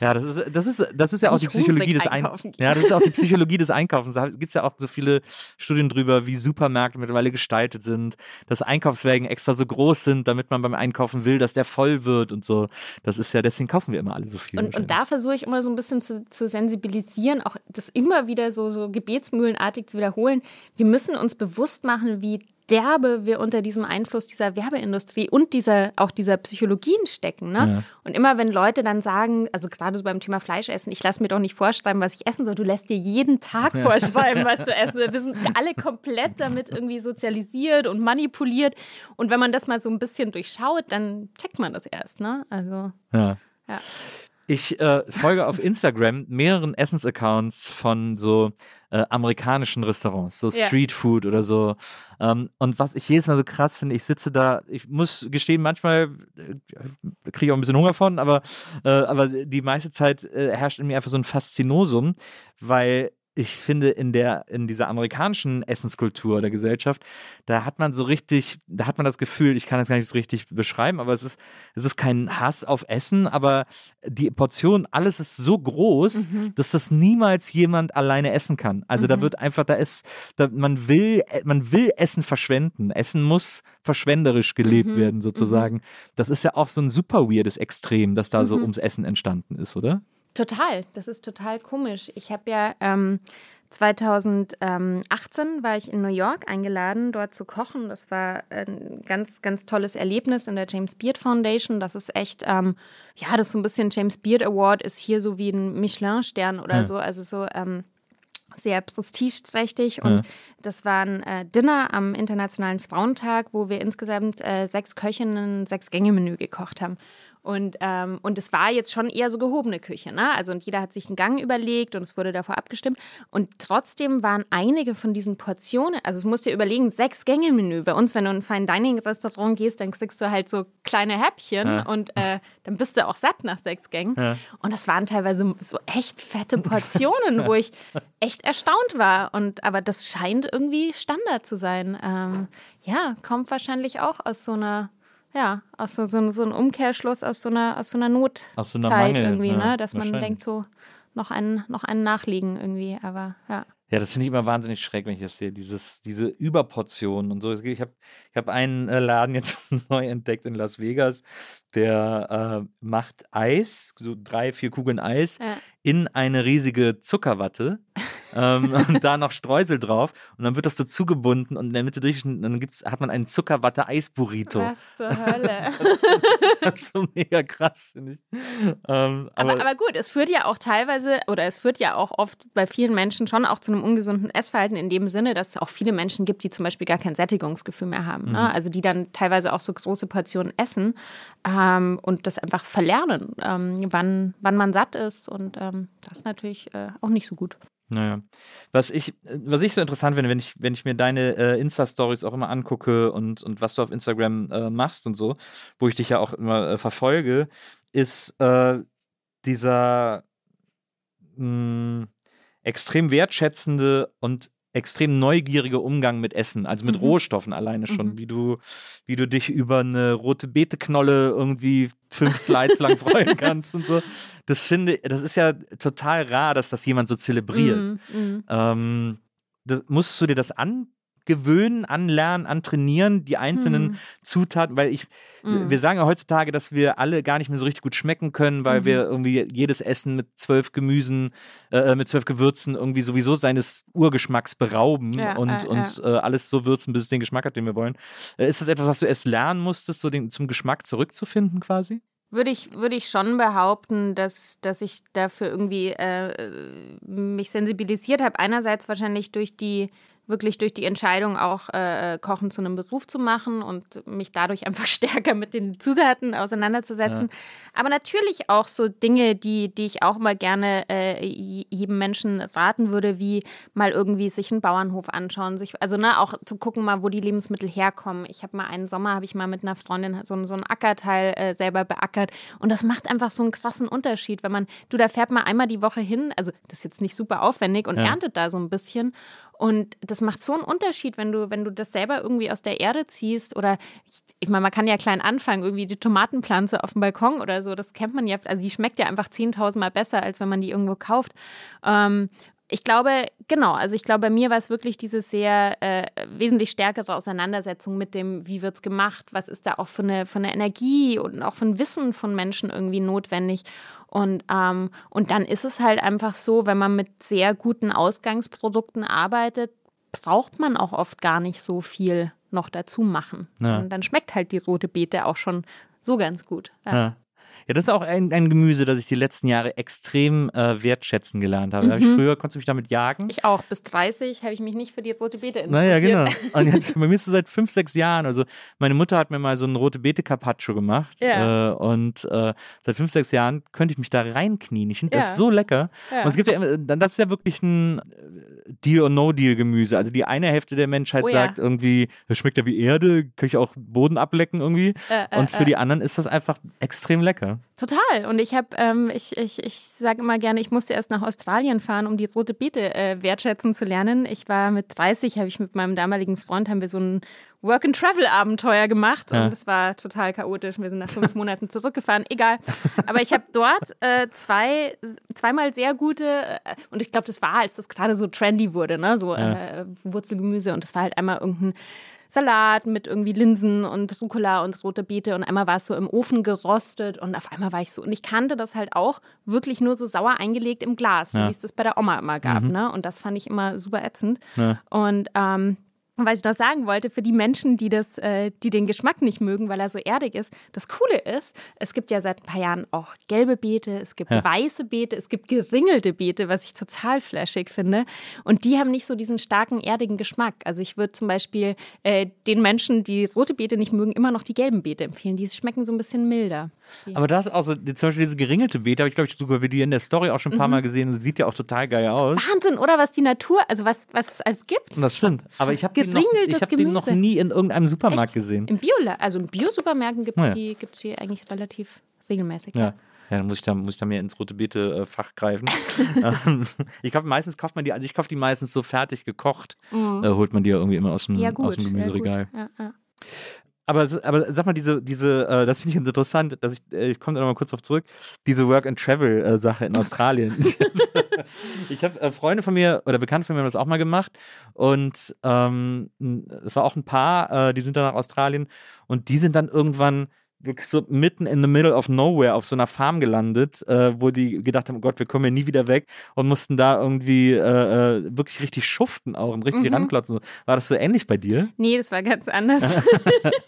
Ja, das ist, das ist, das ist ja auch die Hm. Psychologie des Ein einkaufen gehen. Ja, das ist auch die Psychologie des Einkaufens. Da gibt es ja auch so viele Studien drüber, wie Supermärkte mittlerweile gestaltet sind, dass Einkaufswägen extra so groß sind, damit man beim Einkaufen will, dass der voll wird und so. Das ist ja, deswegen kaufen wir immer alle so viel. Und, und da versuche ich immer so ein bisschen zu, zu sensibilisieren, auch das immer wieder so, so gebetsmühlenartig zu wiederholen. Wir müssen uns bewusst machen, wie derbe wir unter diesem Einfluss dieser Werbeindustrie und dieser, auch dieser Psychologien stecken. Ne? Ja. Und immer wenn Leute dann sagen, also gerade so beim Thema Fleischessen, ich lasse mir doch nicht vorschreiben, was ich essen soll, du lässt dir jeden Tag vorschreiben, was du essen sollst. Wir sind alle komplett damit irgendwie sozialisiert und manipuliert. Und wenn man das mal so ein bisschen durchschaut, dann checkt man das erst. Ne? Also, Ja. ja. Ich äh, folge auf Instagram mehreren Essensaccounts von so äh, amerikanischen Restaurants, so. Street Food oder so. Ähm, und was ich jedes Mal so krass finde, ich sitze da, ich muss gestehen, manchmal äh, kriege ich auch ein bisschen Hunger von, aber, äh, aber die meiste Zeit äh, herrscht in mir einfach so ein Faszinosum, weil ich finde, in der, in dieser amerikanischen Essenskultur der Gesellschaft, da hat man so richtig, da hat man das Gefühl, ich kann das gar nicht so richtig beschreiben, aber es ist, es ist kein Hass auf Essen, aber die Portion, alles ist so groß, dass das niemals jemand alleine essen kann. Also da wird einfach, da ist, da, man will, man will Essen verschwenden. Essen muss verschwenderisch gelebt werden, sozusagen. Das ist ja auch so ein super weirdes Extrem, das da so ums Essen entstanden ist, oder? Total, das ist total komisch. Ich habe ja ähm, 2018 war ich in New York eingeladen, dort zu kochen. Das war ein ganz, ganz tolles Erlebnis in der James Beard Foundation. Das ist echt, ähm, ja, das ist so ein bisschen James Beard Award ist hier so wie ein Michelin-Stern oder Ja. so. Also so ähm, sehr prestigeträchtig und das war ein äh, Dinner am Internationalen Frauentag, wo wir insgesamt äh, sechs Köchinnen ein Sechs-Gänge-Menü gekocht haben. Und, ähm, und es war jetzt schon eher so gehobene Küche, ne? Also und jeder hat sich einen Gang überlegt und es wurde davor abgestimmt. Und trotzdem waren einige von diesen Portionen, also es musst dir überlegen, sechs Gänge-Menü. Bei uns, wenn du in ein Fine Dining Restaurant gehst, dann kriegst du halt so kleine Häppchen Ja. und äh, dann bist du auch satt nach sechs Gängen. Ja. Und das waren teilweise so echt fette Portionen, wo ich echt erstaunt war. Und aber das scheint irgendwie Standard zu sein. Ähm, ja, kommt wahrscheinlich auch aus so einer, ja, aus so, so, so einem Umkehrschluss aus so einer, aus so einer Notzeit Aus so einer Mangel, irgendwie, ja, ne? Dass man denkt so, noch einen, noch einen nachliegen irgendwie, aber ja. Ja, das finde ich immer wahnsinnig schräg, wenn ich das sehe. Dieses, diese Überportionen und so. Ich habe ich hab einen äh, Laden jetzt neu entdeckt in Las Vegas, der äh, macht Eis, so drei, vier Kugeln Eis, Ja. in eine riesige Zuckerwatte. ähm, und da noch Streusel drauf und dann wird das so zugebunden und in der Mitte durch dann gibt's, hat man einen Zuckerwatte-Eis-Burrito. Was zur Hölle. Das ist so mega krass, finde ich. Ähm, Aber, aber gut, es führt ja auch teilweise oder es führt ja auch oft bei vielen Menschen schon auch zu einem ungesunden Essverhalten in dem Sinne, dass es auch viele Menschen gibt, die zum Beispiel gar kein Sättigungsgefühl mehr haben. Mhm. Ne? Also die dann teilweise auch so große Portionen essen ähm, und das einfach verlernen, ähm, wann, wann man satt ist. Und ähm, das ist natürlich äh, auch nicht so gut. Naja. Was ich, was ich so interessant finde, wenn ich, wenn ich mir deine äh, Insta-Stories auch immer angucke und, und was du auf Instagram äh, machst und so, wo ich dich ja auch immer äh, verfolge, ist äh, dieser, mh, extrem wertschätzende und extrem neugierige Umgang mit Essen, also mit mhm. Rohstoffen alleine schon, mhm. wie du, wie du dich über eine rote Beeteknolle irgendwie fünf Slides lang freuen kannst und so. Das finde, das ist ja total rar, dass das jemand so zelebriert. Mhm. mhm. Ähm, das, musst du dir das an gewöhnen, anlernen, antrainieren, die einzelnen hm. Zutaten, weil ich, hm. wir sagen ja heutzutage, dass wir alle gar nicht mehr so richtig gut schmecken können, weil mhm. wir irgendwie jedes Essen mit zwölf Gemüsen, äh, mit zwölf Gewürzen irgendwie sowieso seines Urgeschmacks berauben ja, und, äh, und äh, alles so würzen, bis es den Geschmack hat, den wir wollen. Äh, ist das etwas, was du erst lernen musstest, so den, zum Geschmack zurückzufinden quasi? Würde ich, würde ich schon behaupten, dass, dass ich dafür irgendwie äh, mich sensibilisiert habe. Einerseits wahrscheinlich durch die wirklich durch die Entscheidung auch äh, Kochen zu einem Beruf zu machen und mich dadurch einfach stärker mit den Zutaten auseinanderzusetzen. Ja. Aber natürlich auch so Dinge, die, die ich auch mal gerne äh, jedem Menschen raten würde, wie mal irgendwie sich einen Bauernhof anschauen, sich, also ne, auch zu gucken mal, wo die Lebensmittel herkommen. Ich habe mal einen Sommer, habe ich mal mit einer Freundin so, so ein Ackerteil äh, selber beackert und das macht einfach so einen krassen Unterschied, wenn man, du, da fährt man einmal die Woche hin, also das ist jetzt nicht super aufwendig und ja. erntet da so ein bisschen und das macht so einen Unterschied, wenn du, wenn du das selber irgendwie aus der Erde ziehst oder ich, ich meine, man kann ja klein anfangen, irgendwie die Tomatenpflanze auf dem Balkon oder so, das kennt man ja, also die schmeckt ja einfach 10.000 Mal besser, als wenn man die irgendwo kauft. Ähm, ich glaube, genau, also ich glaube, bei mir war es wirklich diese sehr äh, wesentlich stärkere Auseinandersetzung mit dem, wie wird es gemacht, was ist da auch für eine, für eine Energie und auch für ein Wissen von Menschen irgendwie notwendig. Und, ähm, und dann ist es halt einfach so, wenn man mit sehr guten Ausgangsprodukten arbeitet, braucht man auch oft gar nicht so viel noch dazu machen. Ja. Und dann schmeckt halt die rote Beete auch schon so ganz gut. Ja. Ja. Ja, das ist auch ein, ein Gemüse, das ich die letzten Jahre extrem äh, wertschätzen gelernt habe. Mhm. habe ich früher, konntest du mich damit jagen? Ich auch. Bis 30 habe ich mich nicht für die rote Beete interessiert. Naja, genau. Und jetzt bei mir ist es seit fünf, sechs Jahren. Also meine Mutter hat mir mal so einen rote Beete Carpaccio gemacht. Ja. Äh, und äh, seit fünf, sechs Jahren könnte ich mich da reinknien. Ich finde ja. das so lecker. Ja. Und es gibt ja, das ist ja wirklich ein äh, Deal- or No-Deal-Gemüse. Also die eine Hälfte der Menschheit oh, sagt irgendwie, das schmeckt ja wie Erde, kann ich auch Boden ablecken irgendwie. Äh, äh, und für die anderen ist das einfach extrem lecker. Total. Und ich habe, ähm, ich, ich, ich sage immer gerne, ich musste erst nach Australien fahren, um die rote Beete äh, wertschätzen zu lernen. Ich war mit 30, habe ich mit meinem damaligen Freund, haben wir so ein Work-and-Travel-Abenteuer gemacht ja. und es war total chaotisch. Wir sind nach fünf Monaten zurückgefahren. Egal. Aber ich habe dort äh, zwei, zweimal sehr gute, äh, und ich glaube, das war, als das gerade so trendy wurde, ne? so ja. äh, Wurzelgemüse. Und das war halt einmal irgendein Salat mit irgendwie Linsen und Rucola und rote Beete und einmal war es so im Ofen gerostet und auf einmal war ich so und ich kannte das halt auch wirklich nur so sauer eingelegt im Glas, ja. wie es das bei der Oma immer gab, mhm. ne? Und das fand ich immer super ätzend. Ja. Und ähm, und was ich noch sagen wollte, für die Menschen, die, das, äh, die den Geschmack nicht mögen, weil er so erdig ist, das Coole ist, es gibt ja seit ein paar Jahren auch gelbe Beete, es gibt ja. weiße Beete, es gibt geringelte Beete, was ich total flashig finde. Und die haben nicht so diesen starken, erdigen Geschmack. Also ich würde zum Beispiel äh, den Menschen, die rote Beete nicht mögen, immer noch die gelben Beete empfehlen. Die schmecken so ein bisschen milder. Aber das ist auch so, zum Beispiel diese geringelte Beete, habe ich glaube ich sogar bei dir in der Story auch schon ein paar mhm. Mal gesehen. Sieht ja auch total geil aus. Wahnsinn, oder? Was die Natur, also was, was es als gibt. Das stimmt. Aber ich habe Geringeltes Ich habe den noch nie in irgendeinem Supermarkt Echt? gesehen. Im Bio, also in Bio-Supermärkten gibt es ja. die, gibt's die eigentlich relativ regelmäßig. Ja. Ja, dann muss ich da, muss ich da mehr ins rote Beete-Fach greifen. Ähm, ich glaube, meistens kauft man die, also ich kaufe die meistens so fertig gekocht, mhm. äh, holt man die ja irgendwie immer aus dem, ja, aus dem Gemüseregal. Ja, ja. Aber, aber sag mal, diese, diese, äh, das finde ich interessant, dass ich, äh, ich komme da nochmal kurz drauf zurück, diese Work-and-Travel-Sache in Australien. ich habe äh, Freunde von mir oder Bekannte von mir haben das auch mal gemacht und ähm, es war auch ein Paar, äh, die sind dann nach Australien und die sind dann irgendwann wirklich so mitten in the middle of nowhere auf so einer Farm gelandet, äh, wo die gedacht haben, oh Gott, wir kommen ja nie wieder weg und mussten da irgendwie äh, äh wirklich richtig schuften auch und richtig mhm. ranklotzen. War das so ähnlich bei dir? Nee, das war ganz anders.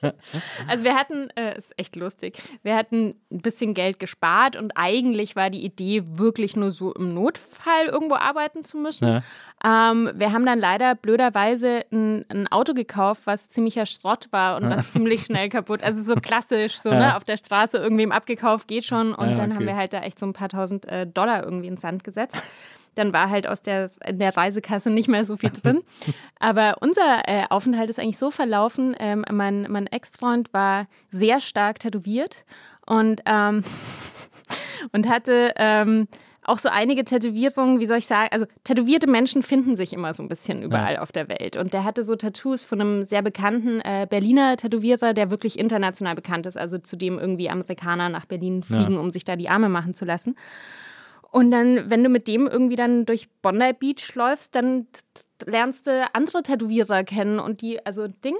also wir hatten, äh, ist echt lustig, wir hatten ein bisschen Geld gespart und eigentlich war die Idee wirklich nur so im Notfall irgendwo arbeiten zu müssen. Ja. Ähm, wir haben dann leider blöderweise ein, ein, Auto gekauft, was ziemlicher Schrott war und was ziemlich schnell kaputt. Also so klassisch, so ja. ne, auf der Straße irgendwem abgekauft, geht schon. Und ja, dann haben wir halt da echt so ein paar tausend äh, Dollar irgendwie ins Sand gesetzt. Dann war halt aus der, in der Reisekasse nicht mehr so viel drin. Aber unser äh, Aufenthalt ist eigentlich so verlaufen. Ähm, mein mein Ex-Freund war sehr stark tätowiert und, ähm, und hatte ähm, auch so einige Tätowierungen, wie soll ich sagen, also tätowierte Menschen finden sich immer so ein bisschen überall ja. auf der Welt. Und der hatte so Tattoos von einem sehr bekannten äh, Berliner Tätowierer, der wirklich international bekannt ist, also zu dem irgendwie Amerikaner nach Berlin fliegen, ja. um sich da die Arme machen zu lassen. Und dann, wenn du mit dem irgendwie dann durch Bondi Beach läufst, dann lernst du andere Tätowierer kennen und die, also Ding.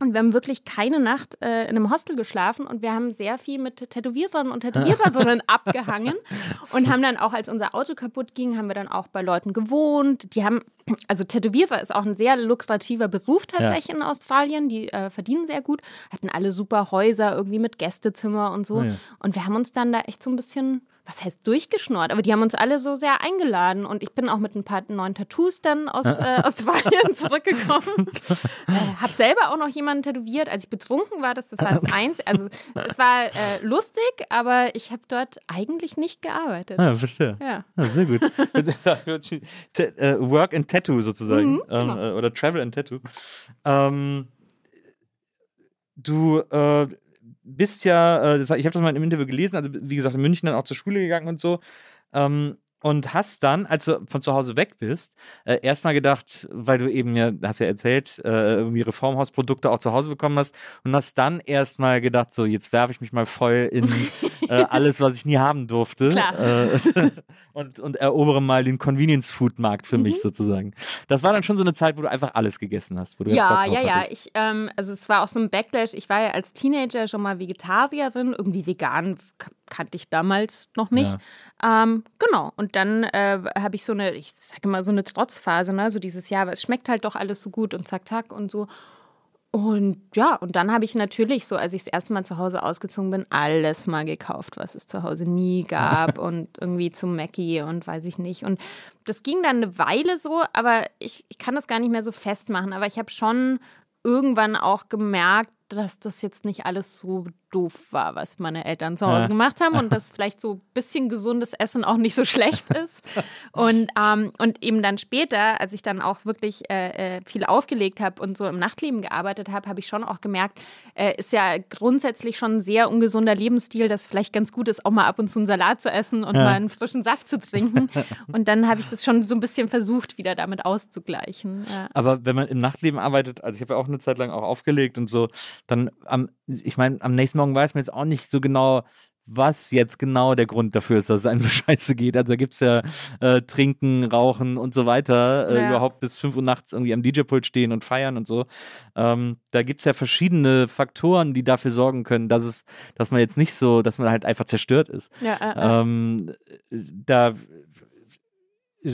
Und wir haben wirklich keine Nacht äh, in einem Hostel geschlafen und wir haben sehr viel mit Tätowierern und Tätowierern abgehangen und haben dann auch, als unser Auto kaputt ging, haben wir dann auch bei Leuten gewohnt. Die haben, also Tätowierer ist auch ein sehr lukrativer Beruf tatsächlich ja. in Australien. Die äh, verdienen sehr gut, hatten alle super Häuser irgendwie mit Gästezimmer und so. Ja. Und wir haben uns dann da echt so ein bisschen was heißt durchgeschnort, aber die haben uns alle so sehr eingeladen und ich bin auch mit ein paar neuen Tattoos dann aus äh, Australien zurückgekommen. äh, hab selber auch noch jemanden tätowiert, als ich betrunken war, das, das war das Einzige. Also es war äh, lustig, aber ich habe dort eigentlich nicht gearbeitet. Ah, verstehe. Ja. ja sehr gut. Äh, Work and Tattoo sozusagen. Mhm, genau. ähm, oder Travel and Tattoo. Ähm, du äh, bist ja, äh, ich habe das mal im Interview gelesen, also wie gesagt, in München dann auch zur Schule gegangen und so. Ähm, und hast dann, als du von zu Hause weg bist, äh, erstmal gedacht, weil du eben ja, hast ja erzählt, äh, irgendwie Reformhausprodukte auch zu Hause bekommen hast und hast dann erstmal gedacht, so jetzt werfe ich mich mal voll in äh, alles, was ich nie haben durfte äh, und, und erobere mal den Convenience Food Markt für mhm. mich sozusagen. Das war dann schon so eine Zeit, wo du einfach alles gegessen hast. ja, ja, ja. Ich, ähm, also es war auch so ein Backlash. Ich war ja als Teenager schon mal Vegetarierin, irgendwie vegan kannte ich damals noch nicht. Ja. Ähm, genau. Und dann äh, habe ich so eine, ich sage mal, so eine Trotzphase, ne? So dieses Jahr, aber es schmeckt halt doch alles so gut und zack, zack und so. Und ja, und dann habe ich natürlich, so als ich das erste Mal zu Hause ausgezogen bin, alles mal gekauft, was es zu Hause nie gab und irgendwie zum Mackie und weiß ich nicht. Und das ging dann eine Weile so, aber ich, ich kann das gar nicht mehr so festmachen. Aber ich habe schon irgendwann auch gemerkt, dass das jetzt nicht alles so doof war, was meine Eltern zu Hause gemacht haben und dass vielleicht so ein bisschen gesundes Essen auch nicht so schlecht ist. Und, ähm, und eben dann später, als ich dann auch wirklich äh, äh viel aufgelegt habe und so im Nachtleben gearbeitet habe, habe ich schon auch gemerkt, äh, ist ja grundsätzlich schon ein sehr ungesunder Lebensstil, dass vielleicht ganz gut ist, auch mal ab und zu einen Salat zu essen und ja. mal einen frischen Saft zu trinken. Und dann habe ich das schon so ein bisschen versucht, wieder damit auszugleichen. Ja. Aber wenn man im Nachtleben arbeitet, also ich habe ja auch eine Zeit lang auch aufgelegt und so, dann am, ich meine, am nächsten Morgen weiß man jetzt auch nicht so genau, was jetzt genau der Grund dafür ist, dass es einem so scheiße geht. Also da gibt es ja äh, Trinken, Rauchen und so weiter, äh, ja. überhaupt bis 5 Uhr nachts irgendwie am DJ-Pult stehen und feiern und so. Ähm, da gibt es ja verschiedene Faktoren, die dafür sorgen können, dass es, dass man jetzt nicht so, dass man halt einfach zerstört ist. Ja, äh, äh. ähm, da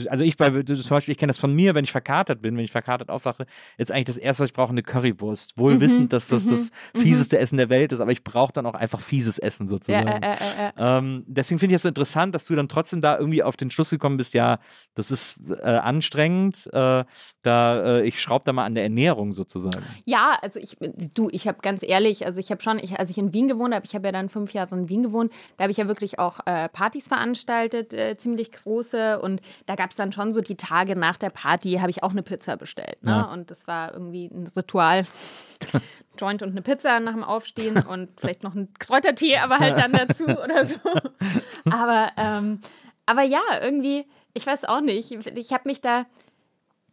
also ich bei, zum Beispiel, ich kenne das von mir, wenn ich verkatert bin, wenn ich verkatert aufwache, ist eigentlich das Erste, was ich brauche, eine Currywurst. Wohl mhm, wissend, dass das mhm, das mhm. fieseste Essen der Welt ist, aber ich brauche dann auch einfach fieses Essen sozusagen. Ja, äh, äh, äh. Ähm, deswegen finde ich es so interessant, dass du dann trotzdem da irgendwie auf den Schluss gekommen bist, ja, das ist äh, anstrengend, äh, da äh, ich schraube da mal an der Ernährung sozusagen. Ja, also ich, du, ich habe ganz ehrlich, also ich habe schon, ich, als ich in Wien gewohnt habe, ich habe ja dann fünf Jahre in Wien gewohnt, da habe ich ja wirklich auch Partys veranstaltet, ziemlich große und da gab es dann schon so die Tage nach der Party, habe ich auch eine Pizza bestellt. Ne? Ja. Und das war irgendwie ein Ritual. Joint und eine Pizza nach dem Aufstehen und vielleicht noch ein Kräutertee, aber halt dann dazu oder so. Aber, ähm, aber ja, irgendwie, ich weiß auch nicht. Ich habe mich da,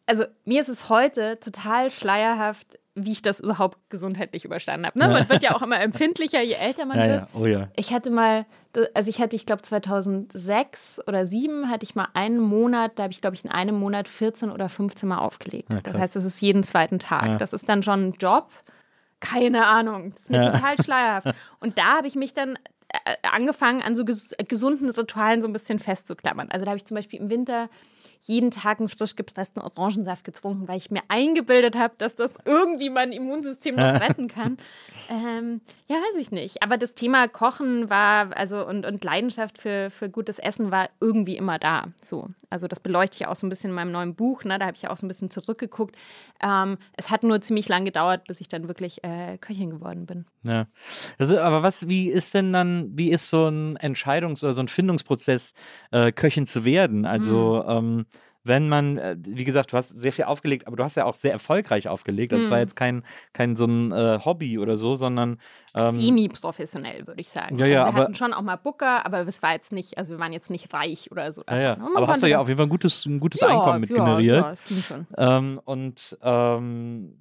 also mir ist es heute total schleierhaft, wie ich das überhaupt gesundheitlich überstanden habe. Ne? Man wird ja auch immer empfindlicher, je älter man ja, wird. Ja. Oh, ja. Ich hatte mal, also ich hatte, ich glaube 2006 oder 2007 hatte ich mal einen Monat, da habe ich glaube ich in einem Monat 14 oder 15 Mal aufgelegt. Ja, das heißt, das ist jeden zweiten Tag. Das ist dann schon ein Job. Keine Ahnung, das ist mir total schleierhaft. Und da habe ich mich dann äh, angefangen, an so ges gesunden Ritualen so ein bisschen festzuklammern. Also da habe ich zum Beispiel im Winter jeden Tag einen frisch gepressten Orangensaft getrunken, weil ich mir eingebildet habe, dass das irgendwie mein Immunsystem noch retten kann. Ähm, ja, weiß ich nicht. Aber das Thema Kochen war, also und, und Leidenschaft für, für gutes Essen war irgendwie immer da. So. Also das beleuchte ich auch so ein bisschen in meinem neuen Buch. Ne? Da habe ich ja auch so ein bisschen zurückgeguckt. Ähm, es hat nur ziemlich lang gedauert, bis ich dann wirklich äh, Köchin geworden bin. Ja. Also, aber was, wie ist denn dann, wie ist so ein Entscheidungs- oder so ein Findungsprozess, äh, Köchin zu werden? Also, mhm. ähm, wenn man, äh, wie gesagt, du hast sehr viel aufgelegt, aber du hast ja auch sehr erfolgreich aufgelegt. Das war Mhm. jetzt kein, kein so ein äh, Hobby oder so, sondern ähm, Semi-professionell, würde ich sagen. Ja, ja, also wir aber- hatten schon auch mal Booker, aber es war jetzt nicht, also wir waren jetzt nicht reich oder so. ja, ja. aber hast du ja auf jeden Fall ein gutes, ein gutes ja, Einkommen mit ja, generiert. Ja, es ging schon. Ähm, und ähm,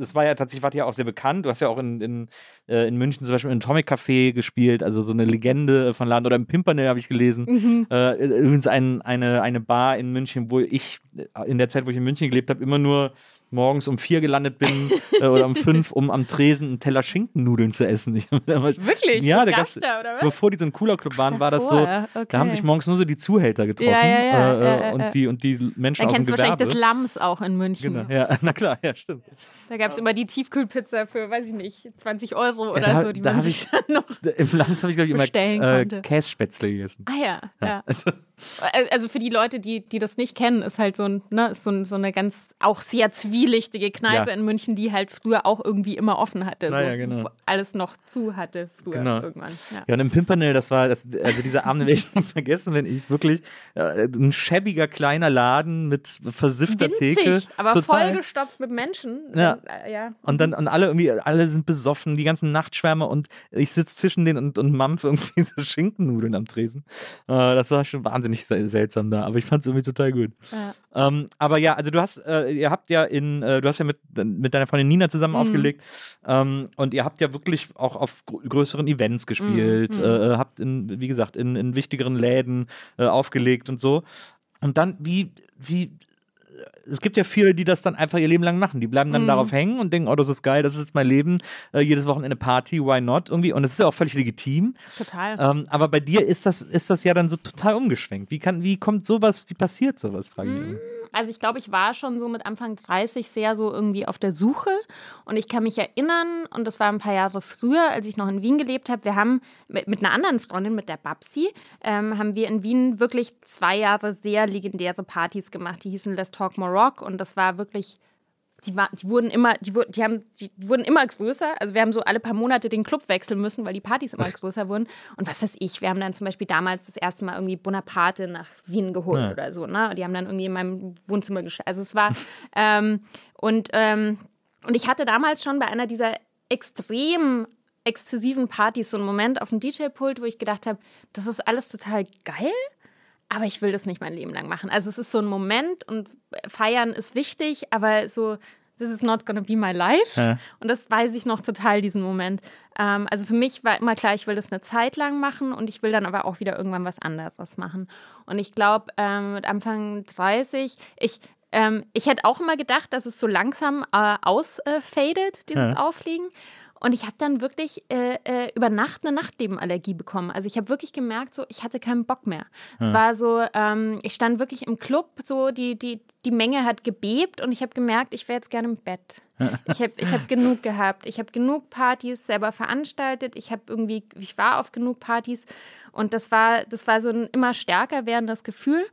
es war ja tatsächlich, wart ja auch sehr bekannt. Du hast ja auch in, in, äh, in München zum Beispiel in Atomic Café gespielt, also so eine Legende von Laden oder im Pimpernel habe ich gelesen. Mhm. Äh, übrigens ein, eine, eine Bar in München, wo ich äh, in der Zeit, wo ich in München gelebt habe, immer nur morgens um vier gelandet bin äh, oder um fünf, um am Tresen einen Teller Schinkennudeln zu essen. Ich, Wirklich? Ja, Das da gab's da, oder was? bevor die so ein cooler Club waren, war das so, okay. da haben sich morgens nur so die Zuhälter getroffen Ja, ja, ja, äh, äh, ja, ja, und, die, und die Menschen Dann aus dem kennst du wahrscheinlich Gewerbe. das Lams auch in München. Genau, ja, na klar, ja, stimmt. Da gab es immer die Tiefkühlpizza für, weiß ich nicht, 20 Euro oder da- so, die da man sich ich- dann noch. Im Lams habe ich, glaube ich, immer äh. Kässpätzle gegessen. Ah ja, ja. Also, Also für die Leute, die, die das nicht kennen, ist halt so, ein, ne, ist so, ein, so eine ganz auch sehr zwielichtige Kneipe Ja. in München, die halt früher auch irgendwie immer offen hatte. Na so, genau. wo Alles noch zu hatte früher Genau. irgendwann. Ja. Ja, und im Pimpernel, das war, das, also diese Abende werde ich nicht vergessen, wenn ich wirklich äh, ein schäbiger kleiner Laden mit versiffter Theke. Winzig, aber total. vollgestopft mit Menschen. Ja. Dann, äh, ja. Und dann, und alle irgendwie, alle sind besoffen, die ganzen Nachtschwärmer und ich sitze zwischen denen und, und mampfe irgendwie so Schinkennudeln am Tresen. Äh, das war schon wahnsinnig se seltsam da, aber ich fand es irgendwie total gut. Ja. Ähm, aber ja, also du hast, äh, ihr habt ja in, äh, du hast ja mit, mit deiner Freundin Nina zusammen Mhm. aufgelegt ähm, und ihr habt ja wirklich auch auf gr größeren Events gespielt, Mhm. äh, habt in, wie gesagt, in, in wichtigeren Läden äh, aufgelegt und so. Und dann, wie, wie, es gibt ja viele, die das dann einfach ihr Leben lang machen. Die bleiben dann Mhm. darauf hängen und denken, oh, das ist geil, das ist jetzt mein Leben, äh, jedes Wochenende Party, why not? Irgendwie. Und es ist ja auch völlig legitim. Total. Ähm, aber bei dir ist das, ist das ja dann so total umgeschwenkt. Wie kann, wie kommt sowas, wie passiert sowas, frage ich mich. Also ich glaube, ich war schon so mit Anfang 30 sehr so irgendwie auf der Suche. Und ich kann mich erinnern, und das war ein paar Jahre früher, als ich noch in Wien gelebt habe, wir haben mit, mit einer anderen Freundin, mit der Babsi, ähm, haben wir in Wien wirklich zwei Jahre sehr legendäre Partys gemacht. Die hießen Let's Talk More Rock und das war wirklich die, war, die wurden immer, die, die, haben, die wurden immer größer. Also wir haben so alle paar Monate den Club wechseln müssen, weil die Partys immer größer wurden. Und was weiß ich, wir haben dann zum Beispiel damals das erste Mal irgendwie Bonaparte nach Wien geholt Ja. oder so. Ne? Die haben dann irgendwie in meinem Wohnzimmer gestellt. Also es war ähm, und ähm, und ich hatte damals schon bei einer dieser extrem exzessiven Partys so einen Moment auf dem DJ-Pult, wo ich gedacht habe, das ist alles total geil, aber ich will das nicht mein Leben lang machen. Also es ist so ein Moment und feiern ist wichtig, aber so, this is not gonna be my life. Ja. Und das weiß ich noch total, diesen Moment. Ähm, also für mich war immer klar, ich will das eine Zeit lang machen und ich will dann aber auch wieder irgendwann was anderes machen. Und ich glaube, ähm, mit Anfang 30, ich, ähm, ich hätte auch immer gedacht, dass es so langsam äh, ausfadet, dieses Ja. Aufliegen. Und ich habe dann wirklich äh, äh, über Nacht eine Nachtlebenallergie bekommen. Also ich habe wirklich gemerkt, so ich hatte keinen Bock mehr. Es war so, ähm, ich stand wirklich im Club, so die, die, die Menge hat gebebt und ich habe gemerkt, ich wäre jetzt gerne im Bett. Ich habe ich hab genug gehabt. Ich habe genug Partys selber veranstaltet. Ich habe irgendwie, ich war auf genug Partys und das war, das war so ein immer stärker werdendes Gefühl.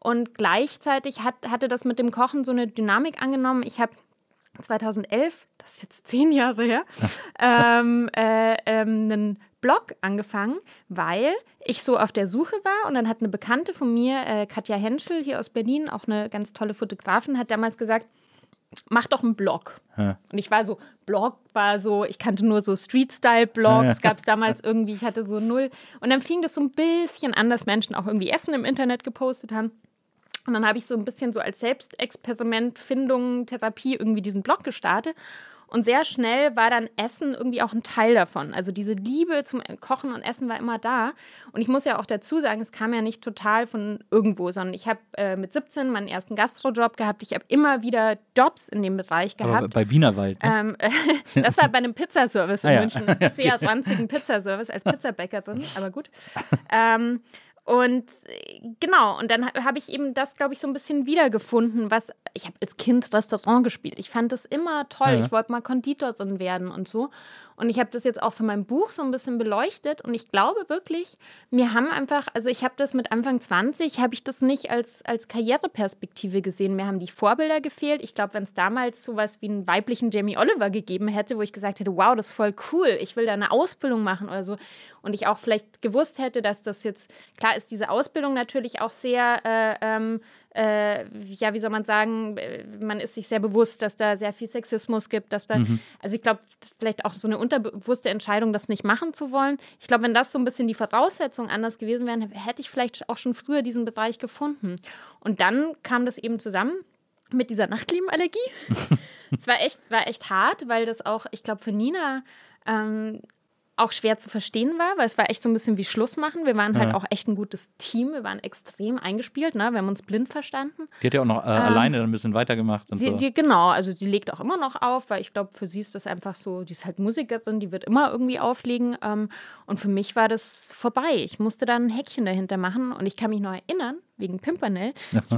Und gleichzeitig hat, hatte das mit dem Kochen so eine Dynamik angenommen. Ich habe 2011, das ist jetzt zehn Jahre her, ähm, äh, ähm, einen Blog angefangen, weil ich so auf der Suche war und dann hat eine Bekannte von mir, äh, Katja Henschel hier aus Berlin, auch eine ganz tolle Fotografin, hat damals gesagt, mach doch einen Blog. Ja. Und ich war so, Blog war so, ich kannte nur so Street-Style-Blogs, gab es damals irgendwie, ich hatte so null. Und dann fing das so ein bisschen an, dass Menschen auch irgendwie Essen im Internet gepostet haben. Und dann habe ich so ein bisschen so als Selbstexperiment, Findung, Therapie irgendwie diesen Blog gestartet. Und sehr schnell war dann Essen irgendwie auch ein Teil davon. Also diese Liebe zum Kochen und Essen war immer da. Und ich muss ja auch dazu sagen, es kam ja nicht total von irgendwo, sondern ich habe äh, mit 17 meinen ersten Gastrojob gehabt. Ich habe immer wieder Jobs in dem Bereich Aber gehabt. bei Wienerwald. Ne? Ähm, das war bei einem Pizzaservice in Ah ja. München. Sehr ranzigen Pizzaservice als Pizzabäckerin, aber gut. Ähm, und genau, und dann ha- habe ich eben das, glaube ich, so ein bisschen wiedergefunden, was ich habe als Kind Restaurant gespielt. Ich fand das immer toll. Ja. Ich wollte mal Konditorin werden und so. Und ich habe das jetzt auch für mein Buch so ein bisschen beleuchtet. Und ich glaube wirklich, mir haben einfach, also ich habe das mit Anfang 20, habe ich das nicht als, als Karriereperspektive gesehen. Mir haben die Vorbilder gefehlt. Ich glaube, wenn es damals sowas wie einen weiblichen Jamie Oliver gegeben hätte, wo ich gesagt hätte, wow, das ist voll cool, ich will da eine Ausbildung machen oder so. Und ich auch vielleicht gewusst hätte, dass das jetzt, klar ist diese Ausbildung natürlich auch sehr äh, ähm, äh, ja, wie soll man sagen, äh, man ist sich sehr bewusst, dass da sehr viel Sexismus gibt, dass da, mhm. also ich glaube, vielleicht auch so eine unterbewusste Entscheidung, das nicht machen zu wollen. Ich glaube, wenn das so ein bisschen die Voraussetzungen anders gewesen wären, hätte ich vielleicht auch schon früher diesen Bereich gefunden. Und dann kam das eben zusammen mit dieser Nachtliebenallergie. es war echt, war echt hart, weil das auch, ich glaube, für Nina ähm, auch schwer zu verstehen war, weil es war echt so ein bisschen wie Schluss machen. Wir waren halt auch echt ein gutes Team. Wir waren extrem eingespielt, ne? Wir haben uns blind verstanden. Die hat ja auch noch äh, ähm, alleine ein bisschen weitergemacht und die, so. Die, genau, also die legt auch immer noch auf, weil ich glaube, für sie ist das einfach so, die ist halt Musikerin, die wird immer irgendwie auflegen. Ähm, und für mich war das vorbei. Ich musste dann ein Häkchen dahinter machen und ich kann mich noch erinnern, wegen Pimpernel.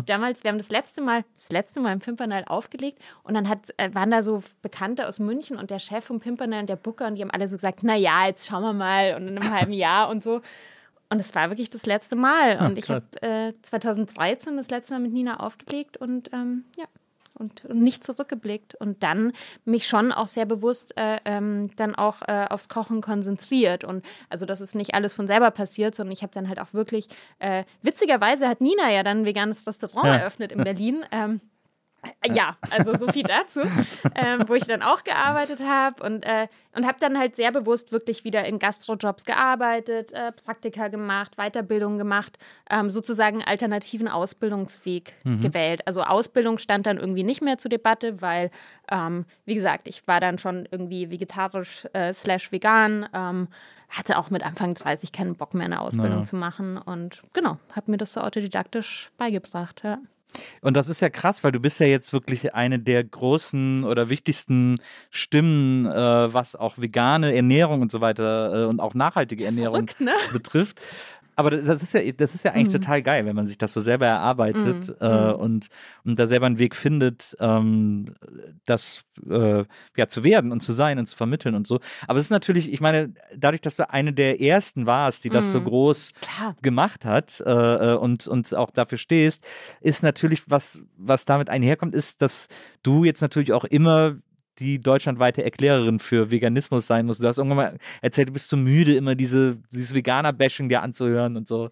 damals, wir haben das letzte Mal, das letzte Mal im Pimpernel aufgelegt und dann hat, äh, waren da so Bekannte aus München und der Chef vom Pimpernel und der Booker und die haben alle so gesagt, na ja, jetzt schauen wir mal und in einem halben Jahr und so. Und es war wirklich das letzte Mal. Und Ach, ich habe äh, 2013 das letzte Mal mit Nina aufgelegt und ähm, ja, und, und nicht zurückgeblickt und dann mich schon auch sehr bewusst äh, ähm, dann auch äh, aufs Kochen konzentriert und also das ist nicht alles von selber passiert, sondern ich habe dann halt auch wirklich äh, witzigerweise hat Nina ja dann ein veganes Restaurant ja. eröffnet in Berlin. Ähm, ja, also so viel dazu, ähm, wo ich dann auch gearbeitet habe und, äh, und habe dann halt sehr bewusst wirklich wieder in Gastrojobs gearbeitet, äh, Praktika gemacht, Weiterbildung gemacht, ähm, sozusagen alternativen Ausbildungsweg mhm. gewählt. Also Ausbildung stand dann irgendwie nicht mehr zur Debatte, weil, ähm, wie gesagt, ich war dann schon irgendwie vegetarisch äh, slash vegan, ähm, hatte auch mit Anfang 30 keinen Bock mehr eine Ausbildung naja. zu machen und genau, habe mir das so autodidaktisch beigebracht, ja. Und das ist ja krass, weil du bist ja jetzt wirklich eine der großen oder wichtigsten Stimmen, äh, was auch vegane Ernährung und so weiter äh, und auch nachhaltige Ernährung Verrückt, ne? betrifft aber das ist ja, das ist ja eigentlich mhm. total geil, wenn man sich das so selber erarbeitet mhm. äh, mhm. und, und da selber einen Weg findet, ähm, das äh, ja zu werden und zu sein und zu vermitteln und so. Aber es ist natürlich, ich meine, dadurch, dass du eine der ersten warst, die das mhm. so groß Klar. gemacht hat äh, äh, und, und auch dafür stehst, ist natürlich, was, was damit einherkommt, ist, dass du jetzt natürlich auch immer die deutschlandweite Erklärerin für Veganismus sein muss. Du hast irgendwann mal erzählt, du bist zu so müde, immer diese, dieses Veganer-Bashing dir anzuhören und so.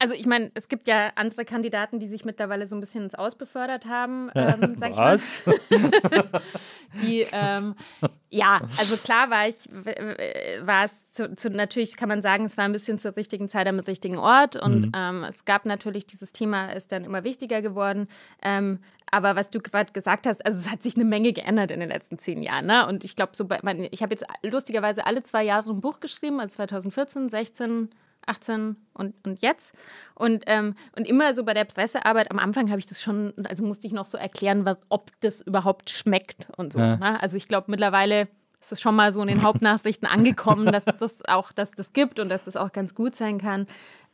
Also ich meine, es gibt ja andere Kandidaten, die sich mittlerweile so ein bisschen ins Aus befördert haben, ähm, sag Was? ich mal. die, ähm, ja, also klar war ich, war es zu, zu, natürlich kann man sagen, es war ein bisschen zur richtigen Zeit am richtigen Ort und mhm. ähm, es gab natürlich, dieses Thema ist dann immer wichtiger geworden. Ähm, aber was du gerade gesagt hast, also es hat sich eine Menge geändert in den letzten zehn Jahren. Ne? Und ich glaube, so bei, ich habe jetzt lustigerweise alle zwei Jahre so ein Buch geschrieben, also 2014, 16, 18 und, und jetzt. Und, ähm, und immer so bei der Pressearbeit, am Anfang habe ich das schon, also musste ich noch so erklären, was, ob das überhaupt schmeckt und so. Ja. Ne? Also ich glaube, mittlerweile ist es schon mal so in den Hauptnachrichten angekommen, dass das auch, dass das gibt und dass das auch ganz gut sein kann.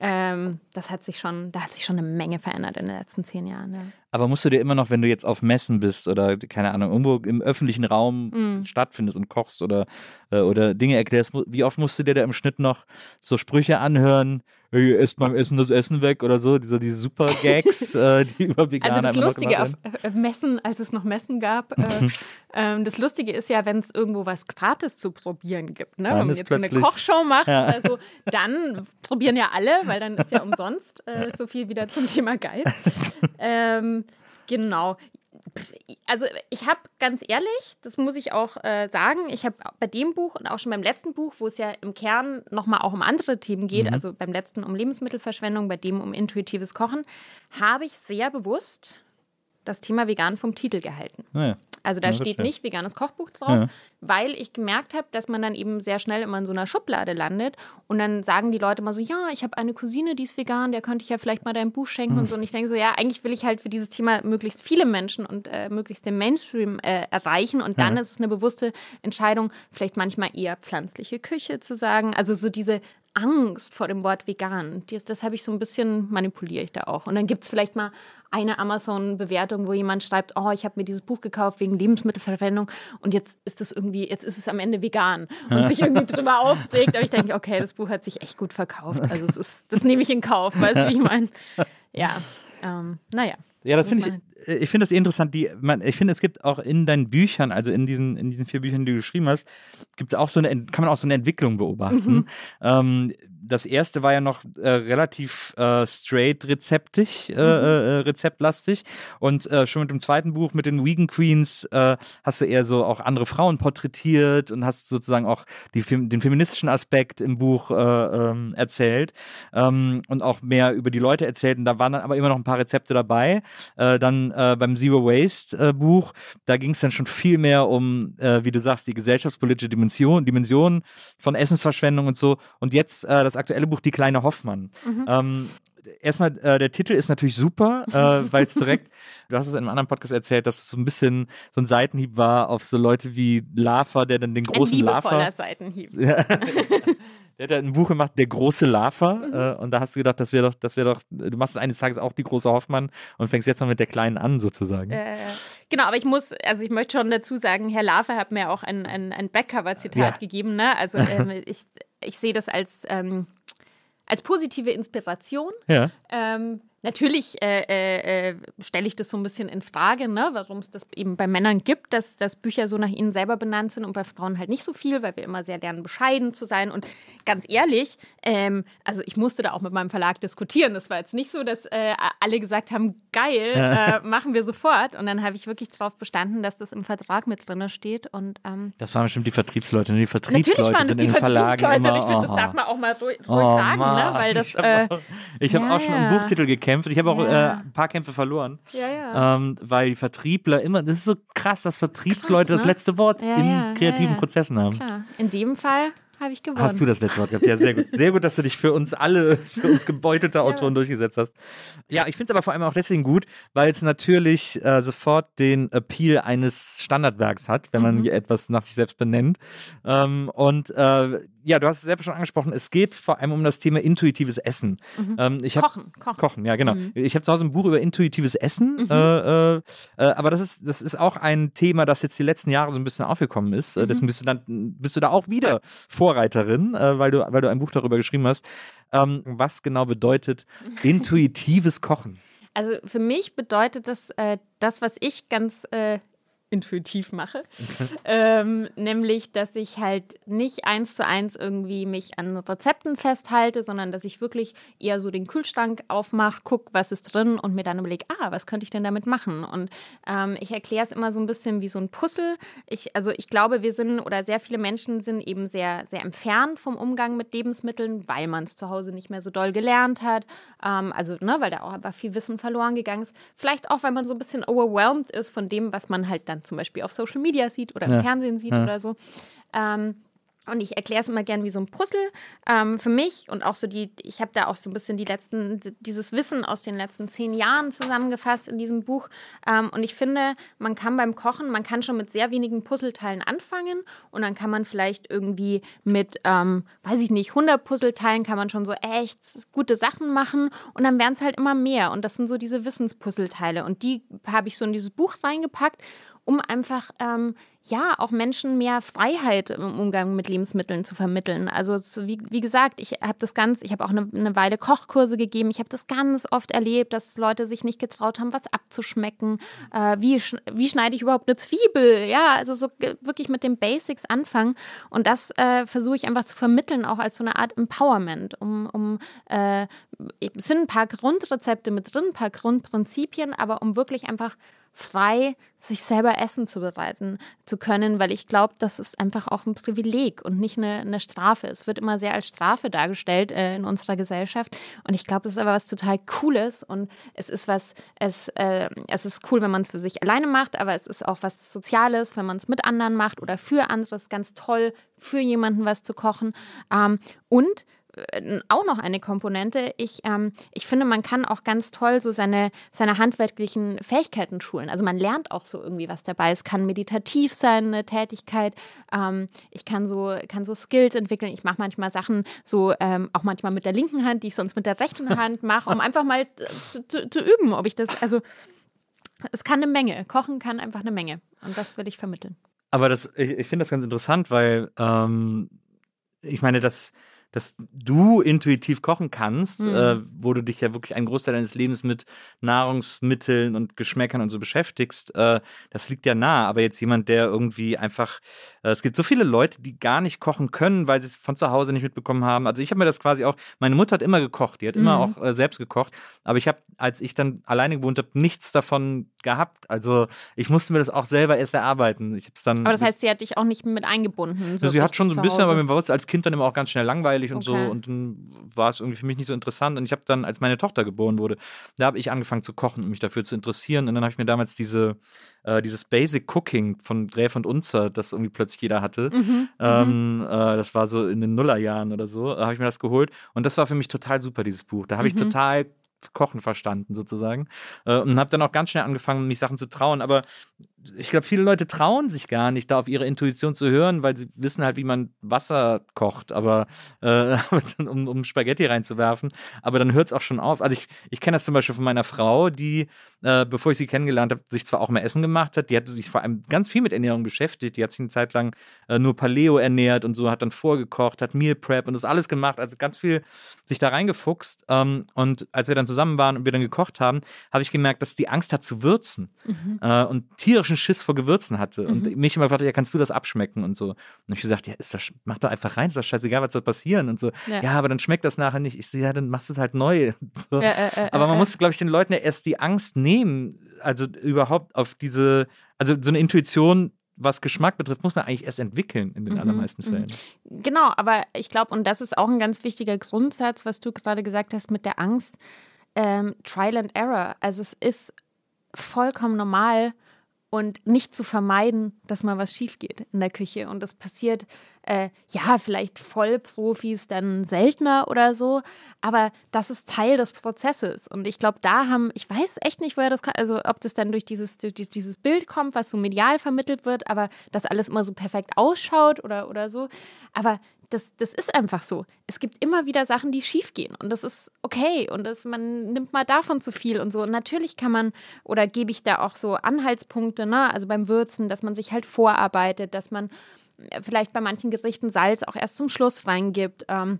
Ähm, das hat sich schon, da hat sich schon eine Menge verändert in den letzten zehn Jahren. Ja. Aber musst du dir immer noch, wenn du jetzt auf Messen bist oder keine Ahnung, irgendwo im öffentlichen Raum mm. stattfindest und kochst oder, äh, oder Dinge erklärst, wie oft musst du dir da im Schnitt noch so Sprüche anhören, hey, esst beim Essen das Essen weg oder so, diese, diese super Gags, äh, die über Veganer Also das Lustige auf äh, Messen, als es noch Messen gab, äh, ähm, das Lustige ist ja, wenn es irgendwo was gratis zu probieren gibt, ne? wenn man jetzt so eine Kochshow macht, ja. also, dann probieren ja alle, weil dann ist ja umsonst äh, so viel wieder zum Thema Geist. ähm, genau also ich habe ganz ehrlich, das muss ich auch äh, sagen, ich habe bei dem Buch und auch schon beim letzten Buch, wo es ja im Kern nochmal auch um andere Themen geht, mhm. also beim letzten um Lebensmittelverschwendung, bei dem um intuitives Kochen, habe ich sehr bewusst das Thema vegan vom Titel gehalten. Naja. Also da ja, steht nicht veganes Kochbuch drauf, ja. weil ich gemerkt habe, dass man dann eben sehr schnell immer in so einer Schublade landet und dann sagen die Leute mal so, ja, ich habe eine Cousine, die ist vegan, der könnte ich ja vielleicht mal dein Buch schenken mhm. und so. Und ich denke so, ja, eigentlich will ich halt für dieses Thema möglichst viele Menschen und äh, möglichst den Mainstream äh, erreichen und dann ja. ist es eine bewusste Entscheidung, vielleicht manchmal eher pflanzliche Küche zu sagen. Also so diese Angst vor dem Wort vegan. Das, das habe ich so ein bisschen manipuliere ich da auch. Und dann gibt es vielleicht mal eine Amazon-Bewertung, wo jemand schreibt, oh, ich habe mir dieses Buch gekauft wegen Lebensmittelverwendung und jetzt ist es irgendwie, jetzt ist es am Ende vegan und sich irgendwie drüber aufregt. Aber ich denke, okay, das Buch hat sich echt gut verkauft. Also ist, das nehme ich in Kauf, weißt du, wie ich meine? Ja, ähm, naja. Ja, das finde ich, ich finde das interessant. Die, man, ich finde, es gibt auch in deinen Büchern, also in diesen, in diesen vier Büchern, die du geschrieben hast, gibt es auch so eine, kann man auch so eine Entwicklung beobachten. Mhm. Ähm, das erste war ja noch äh, relativ äh, straight rezeptig, äh, Mhm. äh, rezeptlastig. Und äh, schon mit dem zweiten Buch, mit den Vegan Queens, äh, hast du eher so auch andere Frauen porträtiert und hast sozusagen auch die, den feministischen Aspekt im Buch äh, ähm, erzählt ähm, und auch mehr über die Leute erzählt. Und da waren dann aber immer noch ein paar Rezepte dabei. Äh, dann äh, beim Zero Waste äh, Buch, da ging es dann schon viel mehr um, äh, wie du sagst, die gesellschaftspolitische Dimension, Dimension von Essensverschwendung und so. Und jetzt äh, das aktuelle Buch Die kleine Hoffmann. Ähm, Erstmal, äh, der Titel ist natürlich super, äh, weil es direkt, du hast es in einem anderen Podcast erzählt, dass es so ein bisschen so ein Seitenhieb war auf so Leute wie Lava, der dann den Ein großen liebevoller Lava. Seitenhieb. Ja. Der hat halt ein Buch gemacht, Der große Lava. Mhm. Äh, und da hast du gedacht, das wäre doch, das wäre doch, du machst eines Tages auch die große Hoffmann und fängst jetzt noch mit der kleinen an, sozusagen. Äh, genau, aber ich muss, also ich möchte schon dazu sagen, Herr Lave hat mir auch ein, ein, ein Backcover-Zitat Ja. gegeben. Ne? Also ähm, ich, ich sehe das als, ähm, als positive Inspiration. Ja. Ähm, natürlich äh, äh, äh, stelle ich das so ein bisschen in Frage, ne? warum es das eben bei Männern gibt, dass, dass Bücher so nach ihnen selber benannt sind und bei Frauen halt nicht so viel, weil wir immer sehr lernen, bescheiden zu sein. Und ganz ehrlich, ähm, also ich musste da auch mit meinem Verlag diskutieren. Das war jetzt nicht so, dass äh, alle gesagt haben, geil, äh, machen wir sofort. Und dann habe ich wirklich darauf bestanden, dass das im Vertrag mit drin steht. Und ähm, Das waren bestimmt die Vertriebsleute. Ne? Die natürlich Vertriebsleute waren es sind die in Verlagen Vertriebsleute. immer. Ich finde, das oh. darf man auch mal ruhig, Oh, sagen, ne? Weil das... ich habe Äh, hab ja, auch schon ja. Buchtitel gekämpft. Ich habe auch Ja. äh, ein paar Kämpfe verloren. ja, ja. Ähm, weil die Vertriebler immer, das ist so krass, dass Vertriebsleute Krass, das ne? letzte Wort Ja, in ja, ja, kreativen ja. Prozessen haben. Klar, in dem Fall habe ich gewonnen. Hast du das letzte Wort gehabt? Ja, sehr gut. Sehr gut, dass du dich für uns alle, für uns gebeutelte Autoren durchgesetzt hast. Ja, ich finde es aber vor allem auch deswegen gut, weil es natürlich äh, sofort den Appeal eines Standardwerks hat, wenn Mhm. man hier etwas nach sich selbst benennt. Ähm, und äh, ja, du hast es selber schon angesprochen, es geht vor allem um das Thema intuitives Essen. Ähm, ich hab, Kochen, kochen. Kochen, ja, genau. Ich habe zu Hause ein Buch über intuitives Essen, Mhm. äh, äh, äh, aber das ist, das ist auch ein Thema, das jetzt die letzten Jahre so ein bisschen aufgekommen ist. Mhm. Äh, Deswegen bist du dann bist du da auch wieder Vorreiterin, äh, weil, du, weil du ein Buch darüber geschrieben hast. Ähm, was genau bedeutet intuitives Kochen? Also für mich bedeutet das äh, das, was ich ganz äh, intuitiv mache, ähm, nämlich, dass ich halt nicht eins zu eins irgendwie mich an Rezepten festhalte, sondern dass ich wirklich eher so den Kühlschrank aufmache, gucke, was ist drin und mir dann überlege, ah, was könnte ich denn damit machen? Und ähm, ich erkläre es immer so ein bisschen wie so ein Puzzle. Ich, also ich glaube, wir sind oder sehr viele Menschen sind eben sehr, sehr entfernt vom Umgang mit Lebensmitteln, weil man es zu Hause nicht mehr so doll gelernt hat. Ähm, also, ne, weil da auch einfach viel Wissen verloren gegangen ist. Vielleicht auch, weil man so ein bisschen overwhelmed ist von dem, was man halt dann zum Beispiel auf Social Media sieht oder im Ja. Fernsehen sieht Ja. oder so. Ähm, und ich erkläre es immer gern wie so ein Puzzle ähm, für mich und auch so die, ich habe da auch so ein bisschen die letzten, dieses Wissen aus den letzten zehn Jahren zusammengefasst in diesem Buch. Ähm, und ich finde, man kann beim Kochen, man kann schon mit sehr wenigen Puzzleteilen anfangen und dann kann man vielleicht irgendwie mit, ähm, weiß ich nicht, 100 Puzzleteilen kann man schon so echt gute Sachen machen und dann werden es halt immer mehr. Und das sind so diese Wissenspuzzleteile und die habe ich so in dieses Buch reingepackt um einfach ähm, ja auch Menschen mehr Freiheit im Umgang mit Lebensmitteln zu vermitteln. Also wie, wie gesagt, ich habe das ganz, ich habe auch eine, eine Weile Kochkurse gegeben. Ich habe das ganz oft erlebt, dass Leute sich nicht getraut haben, was abzuschmecken. Äh, wie, wie schneide ich überhaupt eine Zwiebel? Ja, also so wirklich mit den Basics anfangen. Und das äh, versuche ich einfach zu vermitteln, auch als so eine Art Empowerment, um, um äh, es sind ein paar Grundrezepte mit drin, ein paar Grundprinzipien, aber um wirklich einfach frei sich selber Essen zubereiten zu können, weil ich glaube, das ist einfach auch ein Privileg und nicht eine, eine Strafe. Es wird immer sehr als Strafe dargestellt äh, in unserer Gesellschaft und ich glaube, es ist aber was total Cooles und es ist was, es, äh, es ist cool, wenn man es für sich alleine macht, aber es ist auch was Soziales, wenn man es mit anderen macht oder für andere. Es ist ganz toll, für jemanden was zu kochen ähm, und auch noch eine Komponente. Ich, ähm, ich finde, man kann auch ganz toll so seine, seine handwerklichen Fähigkeiten schulen. Also man lernt auch so irgendwie was dabei. Es kann meditativ sein, eine Tätigkeit. Ähm, ich kann so, kann so Skills entwickeln. Ich mache manchmal Sachen so, ähm, auch manchmal mit der linken Hand, die ich sonst mit der rechten Hand mache, um einfach mal zu, zu, zu üben, ob ich das, also es kann eine Menge. Kochen kann einfach eine Menge. Und das will ich vermitteln. Aber das, ich, ich finde das ganz interessant, weil ähm, ich meine, das, dass du intuitiv kochen kannst, Mhm. äh, wo du dich ja wirklich einen Großteil deines Lebens mit Nahrungsmitteln und Geschmäckern und so beschäftigst, äh, das liegt ja nah. Aber jetzt jemand, der irgendwie einfach, äh, es gibt so viele Leute, die gar nicht kochen können, weil sie es von zu Hause nicht mitbekommen haben. Also ich habe mir das quasi auch, meine Mutter hat immer gekocht, die hat immer Mhm. auch äh, selbst gekocht. Aber ich habe, als ich dann alleine gewohnt habe, nichts davon gehabt. Also ich musste mir das auch selber erst erarbeiten. Ich hab's dann Aber das heißt, sie hat dich auch nicht mit eingebunden. also sie hat schon so ein bisschen, aber mir war es als Kind dann immer auch ganz schnell langweilig und so Okay. und dann war es irgendwie für mich nicht so interessant und ich habe dann, als meine Tochter geboren wurde, da habe ich angefangen zu kochen und mich dafür zu interessieren und dann habe ich mir damals diese äh, dieses Basic Cooking von Gräf und Unzer, das irgendwie plötzlich jeder hatte, Mhm. ähm, äh, das war so in den Nullerjahren oder so, habe ich mir das geholt und das war für mich total super, dieses Buch. Da habe ich Mhm. total Kochen verstanden sozusagen äh, und habe dann auch ganz schnell angefangen, mich Sachen zu trauen. Aber ich glaube, viele Leute trauen sich gar nicht, da auf ihre Intuition zu hören, weil sie wissen halt, wie man Wasser kocht, aber äh, um, um Spaghetti reinzuwerfen. Aber dann hört es auch schon auf. Also ich, ich kenne das zum Beispiel von meiner Frau, die, äh, bevor ich sie kennengelernt habe, sich zwar auch mehr Essen gemacht hat, die hat sich vor allem ganz viel mit Ernährung beschäftigt. Die hat sich eine Zeit lang äh, nur Paleo ernährt und so, hat dann vorgekocht, hat Meal Prep und das alles gemacht, also ganz viel sich da reingefuchst. Ähm, und als wir dann zusammen waren und wir dann gekocht haben, habe ich gemerkt, dass die Angst hat zu würzen äh, und tierischen Schiss vor Gewürzen hatte. Und mich immer gefragt, hat, ja, kannst du das abschmecken und so. Und ich gesagt, ja, ist das, mach doch einfach rein, ist doch scheißegal, was soll passieren und so. Ja. Ja. aber dann schmeckt das nachher nicht. Ich so, ja, dann machst du es halt neu. So. Ja, äh, äh, aber man äh, muss, glaube ich, den Leuten ja erst die Angst nehmen, also überhaupt auf diese, also so eine Intuition, was Geschmack betrifft, muss man eigentlich erst entwickeln in den allermeisten Fällen. Genau, aber ich glaube, und das ist auch ein ganz wichtiger Grundsatz, was du gerade gesagt hast mit der Angst, ähm, Trial and Error. Also es ist vollkommen normal und nicht zu vermeiden, dass mal was schief geht in der Küche. Und das passiert, äh, ja, vielleicht Vollprofis dann seltener oder so, aber das ist Teil des Prozesses. Und ich glaube, da haben, ich weiß echt nicht, woher das kommt, also ob das dann durch dieses, durch dieses Bild kommt, was so medial vermittelt wird, aber dass alles immer so perfekt ausschaut oder, oder so. Aber das, das ist einfach so. Es gibt immer wieder Sachen, die schief gehen und das ist okay und das, man nimmt mal davon zu viel und so. Und natürlich kann man oder gebe ich da auch so Anhaltspunkte, ne? also beim Würzen, dass man sich halt vorarbeitet, dass man äh, vielleicht bei manchen Gerichten Salz auch erst zum Schluss reingibt. Ähm,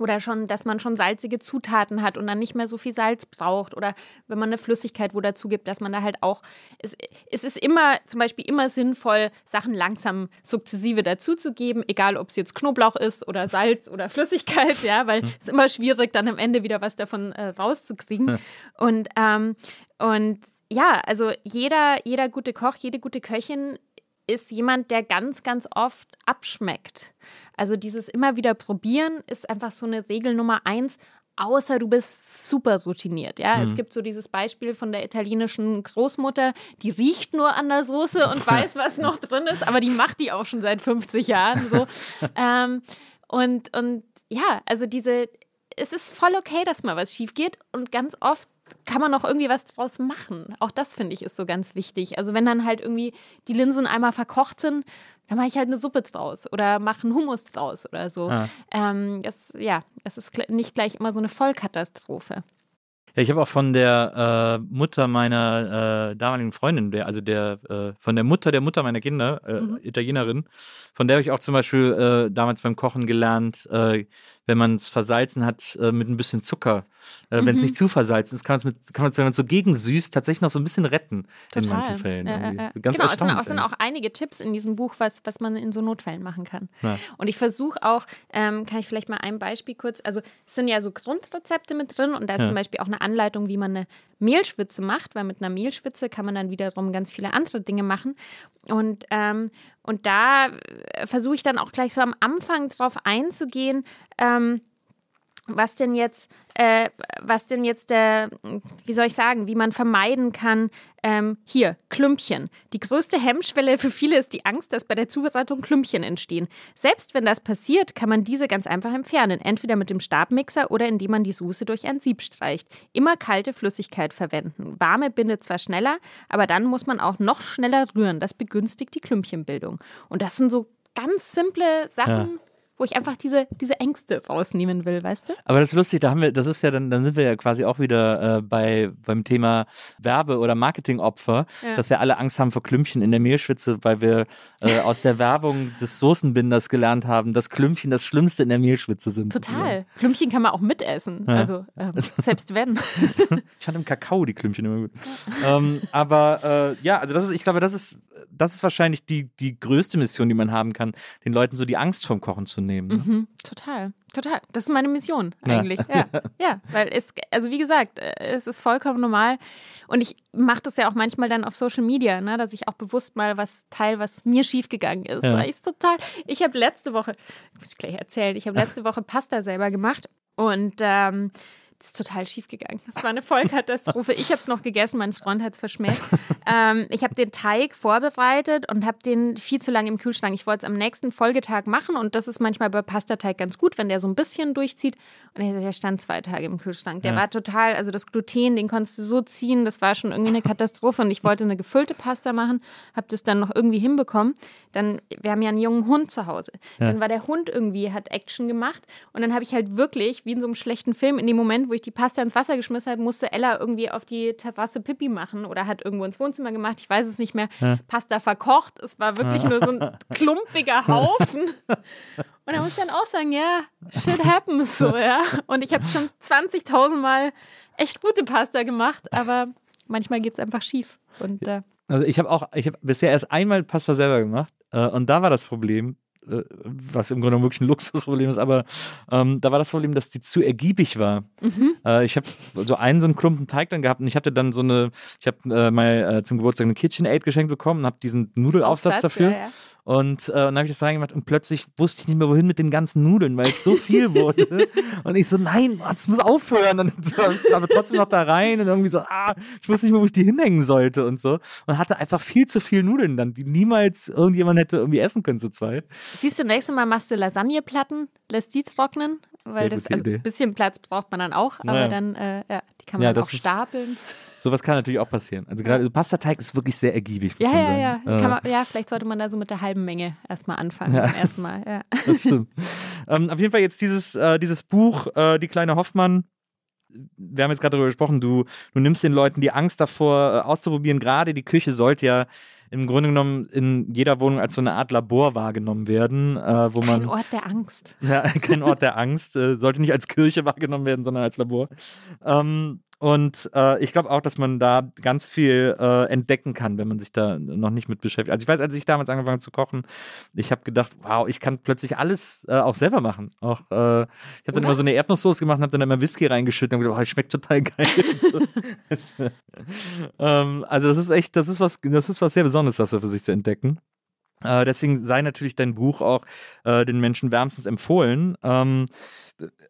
oder schon, dass man schon salzige Zutaten hat und dann nicht mehr so viel Salz braucht. Oder wenn man eine Flüssigkeit wo dazu gibt, dass man da halt auch. Es, es ist immer, zum Beispiel immer sinnvoll, Sachen langsam sukzessive dazuzugeben, egal ob es jetzt Knoblauch ist oder Salz oder Flüssigkeit, ja, weil es ist immer schwierig, dann am Ende wieder was davon äh, rauszukriegen. Und, ähm, und ja, also jeder, jeder gute Koch, jede gute Köchin ist jemand, der ganz, ganz oft abschmeckt. Also dieses immer wieder probieren ist einfach so eine Regel Nummer eins, außer du bist super routiniert. Ja, es gibt so dieses Beispiel von der italienischen Großmutter, die riecht nur an der Soße und weiß, was noch drin ist, aber die macht die auch schon seit 50 Jahren so. ähm, und, und ja, also diese, es ist voll okay, dass mal was schief geht und ganz oft kann man noch irgendwie was draus machen. Auch das finde ich ist so ganz wichtig. Also wenn dann halt irgendwie die Linsen einmal verkocht sind, dann mache ich halt eine Suppe draus oder mache einen Hummus draus oder so. Ja. Ähm, das, ja, es ist nicht gleich immer so eine Vollkatastrophe. Ja, ich habe auch von der äh, Mutter meiner äh, damaligen Freundin, der, also der, äh, von der Mutter der Mutter meiner Kinder, äh, Italienerin, von der habe ich auch zum Beispiel äh, damals beim Kochen gelernt, äh, wenn man es versalzen hat äh, mit ein bisschen Zucker, äh, wenn es nicht zu versalzen ist, kann, mit, kann man es, wenn man es so gegensüßt, tatsächlich noch so ein bisschen retten in manchen Fällen. Äh. Ganz genau, es sind, auch, sind auch einige Tipps in diesem Buch, was, was man in so Notfällen machen kann. Ja. Und ich versuche auch, ähm, kann ich vielleicht mal ein Beispiel kurz, also es sind ja so Grundrezepte mit drin und da ist Ja. zum Beispiel auch eine Anleitung, wie man eine Mehlschwitze macht, weil mit einer Mehlschwitze kann man dann wiederum ganz viele andere Dinge machen. Und, ähm, und da äh, versuche ich dann auch gleich so am Anfang drauf einzugehen, ähm, was denn jetzt, äh, was denn jetzt der, wie soll ich sagen, wie man vermeiden kann, ähm, hier, Klümpchen. Die größte Hemmschwelle für viele ist die Angst, dass bei der Zubereitung Klümpchen entstehen. Selbst wenn das passiert, kann man diese ganz einfach entfernen, entweder mit dem Stabmixer oder indem man die Soße durch ein Sieb streicht. Immer kalte Flüssigkeit verwenden. Warme bindet zwar schneller, aber dann muss man auch noch schneller rühren. Das begünstigt die Klümpchenbildung. Und das sind so ganz simple Sachen, wo ich einfach diese, diese Ängste rausnehmen will, weißt du? Aber das ist lustig, da haben wir, das ist ja dann, dann sind wir ja quasi auch wieder äh, bei beim Thema Werbe- oder Marketingopfer, Ja. dass wir alle Angst haben vor Klümpchen in der Mehlschwitze, weil wir äh, aus der Werbung des Soßenbinders gelernt haben, dass Klümpchen das Schlimmste in der Mehlschwitze sind. Total. Klümpchen kann man auch mitessen. Ja. Also ähm, selbst wenn. Ich fand im Kakao die Klümpchen immer gut. ähm, aber äh, ja, also das ist, ich glaube, das ist, das ist wahrscheinlich die, die größte Mission, die man haben kann, den Leuten so die Angst vom Kochen zu nehmen. Ne? Mhm, total, total. Das ist meine Mission Ja. eigentlich. Ja, ja, weil es, also wie gesagt, äh, es ist vollkommen normal. Und ich mache das ja auch manchmal dann auf Social Media, ne, dass ich auch bewusst mal was teile, was mir schiefgegangen ist. Ja. Ich total. Ich habe letzte Woche, muss ich gleich erzählen, ich habe letzte Woche Pasta selber gemacht und ähm, das ist total schief gegangen. Das war eine Vollkatastrophe. Ich habe es noch gegessen, mein Freund hat es verschmäht. ähm, ich habe den Teig vorbereitet und habe den viel zu lange im Kühlschrank. Ich wollte es am nächsten Folgetag machen und das ist manchmal bei Pastateig ganz gut, wenn der so ein bisschen durchzieht. Und der stand zwei Tage im Kühlschrank. Der Ja. war total, also das Gluten, den konntest du so ziehen, das war schon irgendwie eine Katastrophe. Und ich wollte eine gefüllte Pasta machen, habe das dann noch irgendwie hinbekommen. Dann, wir haben ja einen jungen Hund zu Hause. Dann war der Hund irgendwie, hat Action gemacht. Und dann habe ich halt wirklich, wie in so einem schlechten Film, in dem Moment, wo ich die Pasta ins Wasser geschmissen habe, musste Ella irgendwie auf die Terrasse Pipi machen oder hat irgendwo ins Wohnzimmer gemacht. Ich weiß es nicht mehr. Pasta verkocht. Es war wirklich nur so ein klumpiger Haufen. Und da muss ich dann auch sagen, ja, shit happens so, ja. Und ich habe schon 20.000 Mal echt gute Pasta gemacht, aber manchmal geht es einfach schief. Und äh, Also ich habe auch, ich habe bisher erst einmal Pasta selber gemacht äh, und da war das Problem, was im Grunde wirklich ein Luxusproblem ist, aber ähm, da war das Problem, dass die zu ergiebig war. Äh, ich habe so einen so einen Klumpen Teig dann gehabt und ich hatte dann so eine, ich habe äh, mal äh, zum Geburtstag eine KitchenAid geschenkt bekommen und habe diesen Nudelaufsatz Aufsatz, dafür. ja, ja. Und äh, dann habe ich das reingemacht und plötzlich wusste ich nicht mehr, wohin mit den ganzen Nudeln, weil es so viel wurde. und ich so, nein, das muss aufhören. Und dann ich aber trotzdem noch da rein und irgendwie so, ah, ich wusste nicht mehr, wo ich die hinhängen sollte und so. Und hatte einfach viel zu viel Nudeln dann, die niemals irgendjemand hätte irgendwie essen können zu zweit. siehst du, nächstes Mal machst du Lasagneplatten, lässt die trocknen, weil Sehr das also ein bisschen Platz braucht man dann auch, aber Ja. dann, äh, ja, die kann man Ja, auch ist- stapeln. Sowas kann natürlich auch passieren. Also gerade Pastateig ist wirklich sehr ergiebig. Ja, ja, ja. Äh, man, ja, vielleicht sollte man da so mit der halben Menge erstmal anfangen beim ersten Mal. Ja. das stimmt. ähm, auf jeden Fall jetzt dieses, äh, dieses Buch, äh, Die kleine Hoffmann. Wir haben jetzt gerade darüber gesprochen, du, du nimmst den Leuten die Angst davor äh, auszuprobieren. Gerade die Küche sollte ja im Grunde genommen in jeder Wohnung als so eine Art Labor wahrgenommen werden, äh, wo man Ein Ort der Angst. ja, kein Ort der Angst, äh, sollte nicht als Kirche wahrgenommen werden, sondern als Labor. Ähm, und äh, ich glaube auch, dass man da ganz viel äh, entdecken kann, wenn man sich da noch nicht mit beschäftigt. Also ich weiß, als ich damals angefangen habe zu kochen, ich habe gedacht, wow, ich kann plötzlich alles äh, auch selber machen. Auch äh, ich habe dann immer so eine Erdnusssoße gemacht und habe dann immer Whisky reingeschüttet und gedacht, oh, schmeckt total geil. ähm, also das ist echt, das ist was, das ist was sehr Besonderes, das für sich zu entdecken. Äh, deswegen sei natürlich dein Buch auch äh, den Menschen wärmstens empfohlen. Ähm,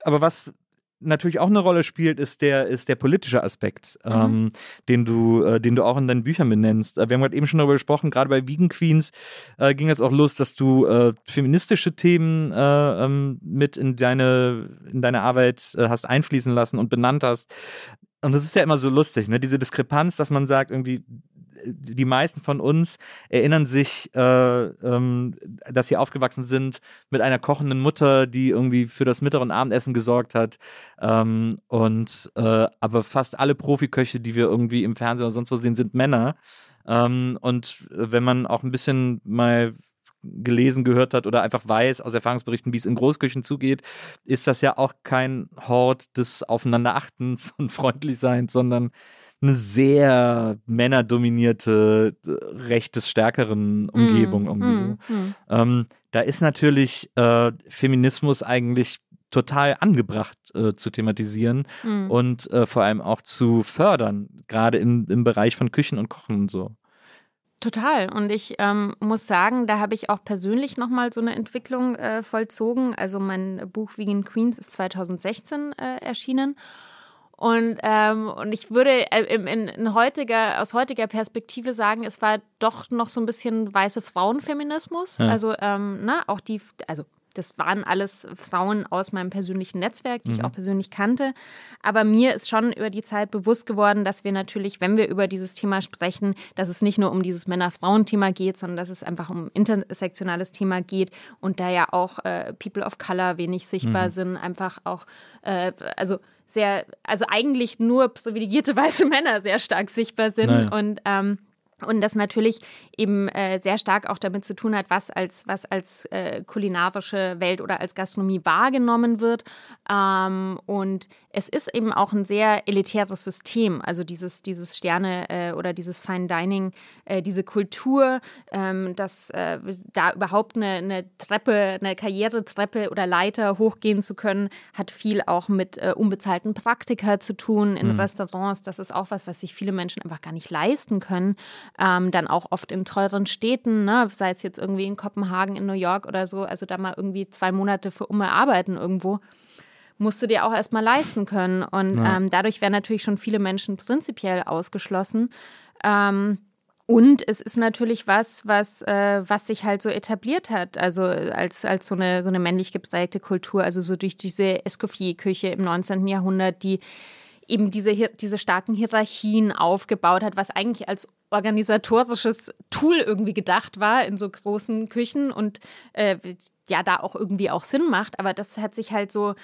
aber was natürlich auch eine Rolle spielt, ist der, ist der politische Aspekt, ähm, den, du, äh, den du auch in deinen Büchern benennst. Äh, wir haben gerade eben schon darüber gesprochen, gerade bei Vegan Queens äh, ging es auch los, dass du äh, feministische Themen äh, ähm, mit in deine, in deine Arbeit äh, hast einfließen lassen und benannt hast. Und das ist ja immer so lustig, ne? diese Diskrepanz, dass man sagt, irgendwie, die meisten von uns erinnern sich, äh, ähm, dass sie aufgewachsen sind mit einer kochenden Mutter, die irgendwie für das und Abendessen gesorgt hat. Ähm, und äh, aber fast alle Profiköche, die wir irgendwie im Fernsehen oder sonst wo sehen, sind Männer. Ähm, und wenn man auch ein bisschen mal gelesen, gehört hat oder einfach weiß aus Erfahrungsberichten, wie es in Großküchen zugeht, ist das ja auch kein Hort des Aufeinanderachtens und Freundlichseins, sondern eine sehr männerdominierte, recht des Stärkeren Umgebung Mm, irgendwie so. mm, mm. Ähm, da ist natürlich äh, Feminismus eigentlich total angebracht äh, zu thematisieren Mm. und äh, vor allem auch zu fördern, gerade im, im Bereich von Küchen und Kochen und so. Total. Und ich ähm, muss sagen, da habe ich auch persönlich nochmal so eine Entwicklung äh, vollzogen. Also mein Buch Vegan Queens ist 2016 äh, erschienen. Und, ähm, und ich würde äh, in, in, in heutiger, aus heutiger Perspektive sagen, es war doch noch so ein bisschen weiße Frauenfeminismus. Ja. Also, ähm, ne, auch die, also das waren alles Frauen aus meinem persönlichen Netzwerk, die mhm. ich auch persönlich kannte. Aber mir ist schon über die Zeit bewusst geworden, dass wir natürlich, wenn wir über dieses Thema sprechen, dass es nicht nur um dieses Männer-Frauen-Thema geht, sondern dass es einfach um ein intersektionales Thema geht und da ja auch äh, People of Color wenig sichtbar mhm. sind, einfach auch, äh, also sehr, also eigentlich nur privilegierte weiße Männer sehr stark sichtbar sind naja. und ähm, und das natürlich eben äh, sehr stark auch damit zu tun hat, was als, was als äh, kulinarische Welt oder als Gastronomie wahrgenommen wird. Ähm, und es ist eben auch ein sehr elitäres System, also dieses, dieses Sterne äh, oder dieses Fine Dining, äh, diese Kultur, ähm, dass äh, da überhaupt eine, eine, Treppe, eine Karrieretreppe oder Leiter hochgehen zu können, hat viel auch mit äh, unbezahlten Praktika zu tun in mhm. Restaurants. Das ist auch was, was sich viele Menschen einfach gar nicht leisten können ähm, dann auch oft in teuren Städten, ne? sei es jetzt irgendwie in Kopenhagen, in New York oder so, also da mal irgendwie zwei Monate für Umme arbeiten irgendwo, musst du dir auch erstmal leisten können. Und ja. ähm, dadurch werden natürlich schon viele Menschen prinzipiell ausgeschlossen. Ähm, und es ist natürlich was, was, äh, was sich halt so etabliert hat, also als, als so, eine, so eine männlich geprägte Kultur, also so durch diese Escoffier-Küche im 19. Jahrhundert, die eben diese, diese starken Hierarchien aufgebaut hat, was eigentlich als organisatorisches Tool irgendwie gedacht war in so großen Küchen und äh, ja, da auch irgendwie auch Sinn macht. Aber das hat sich halt so,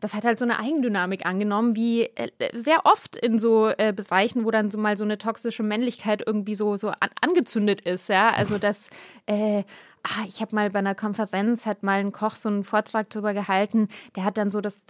das hat halt so eine Eigendynamik angenommen, wie äh, sehr oft in so äh, Bereichen, wo dann so mal so eine toxische Männlichkeit irgendwie so, so an, angezündet ist. Ja, also das. Äh, Ah, ich habe mal bei einer Konferenz, hat mal ein Koch so einen Vortrag darüber gehalten, der hat dann so, dass,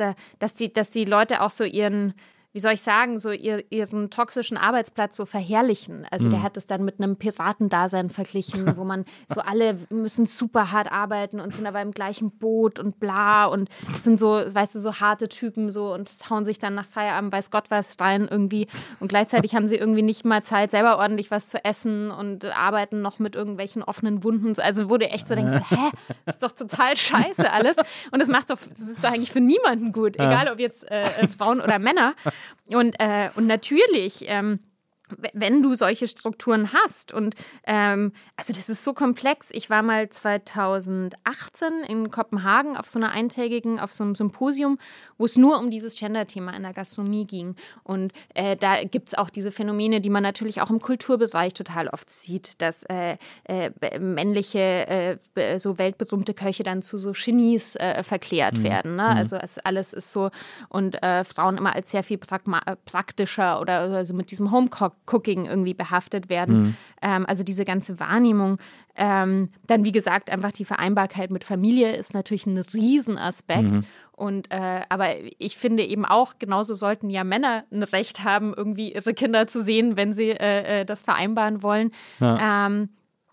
dass, die, dass die Leute auch so ihren, wie soll ich sagen, so ihr, ihren toxischen Arbeitsplatz so verherrlichen. Also mhm. der hat es dann mit einem Piratendasein verglichen, wo man so alle müssen super hart arbeiten und sind aber im gleichen Boot und bla und sind so, weißt du, so harte Typen so und hauen sich dann nach Feierabend weiß Gott was rein irgendwie und gleichzeitig haben sie irgendwie nicht mal Zeit, selber ordentlich was zu essen und arbeiten noch mit irgendwelchen offenen Wunden. Also du echt so denkst, hä, das ist doch total scheiße alles und das macht doch, das ist doch eigentlich für niemanden gut, egal ob jetzt äh, äh Frauen oder Männer. Und, äh, und natürlich ähm, wenn du solche Strukturen hast. Und ähm, also das ist so komplex. Ich war mal 2018 in Kopenhagen auf so einer eintägigen, auf so einem Symposium, wo es nur um dieses Gender-Thema in der Gastronomie ging. Und äh, da gibt es auch diese Phänomene, die man natürlich auch im Kulturbereich total oft sieht, dass äh, äh, männliche, äh, so weltberühmte Köche dann zu so Genies äh, verklärt mhm. werden. Ne? Mhm. Also es, alles ist so und äh, Frauen immer als sehr viel praktischer oder also mit diesem Homecock Cooking irgendwie behaftet werden. Mhm. Ähm, also diese ganze Wahrnehmung. Ähm, dann, wie gesagt, einfach die Vereinbarkeit mit Familie ist natürlich ein Riesenaspekt. Mhm. Und äh, aber ich finde eben auch, genauso sollten ja Männer ein Recht haben, irgendwie ihre Kinder zu sehen, wenn sie äh, äh das vereinbaren wollen. Ja. Ähm,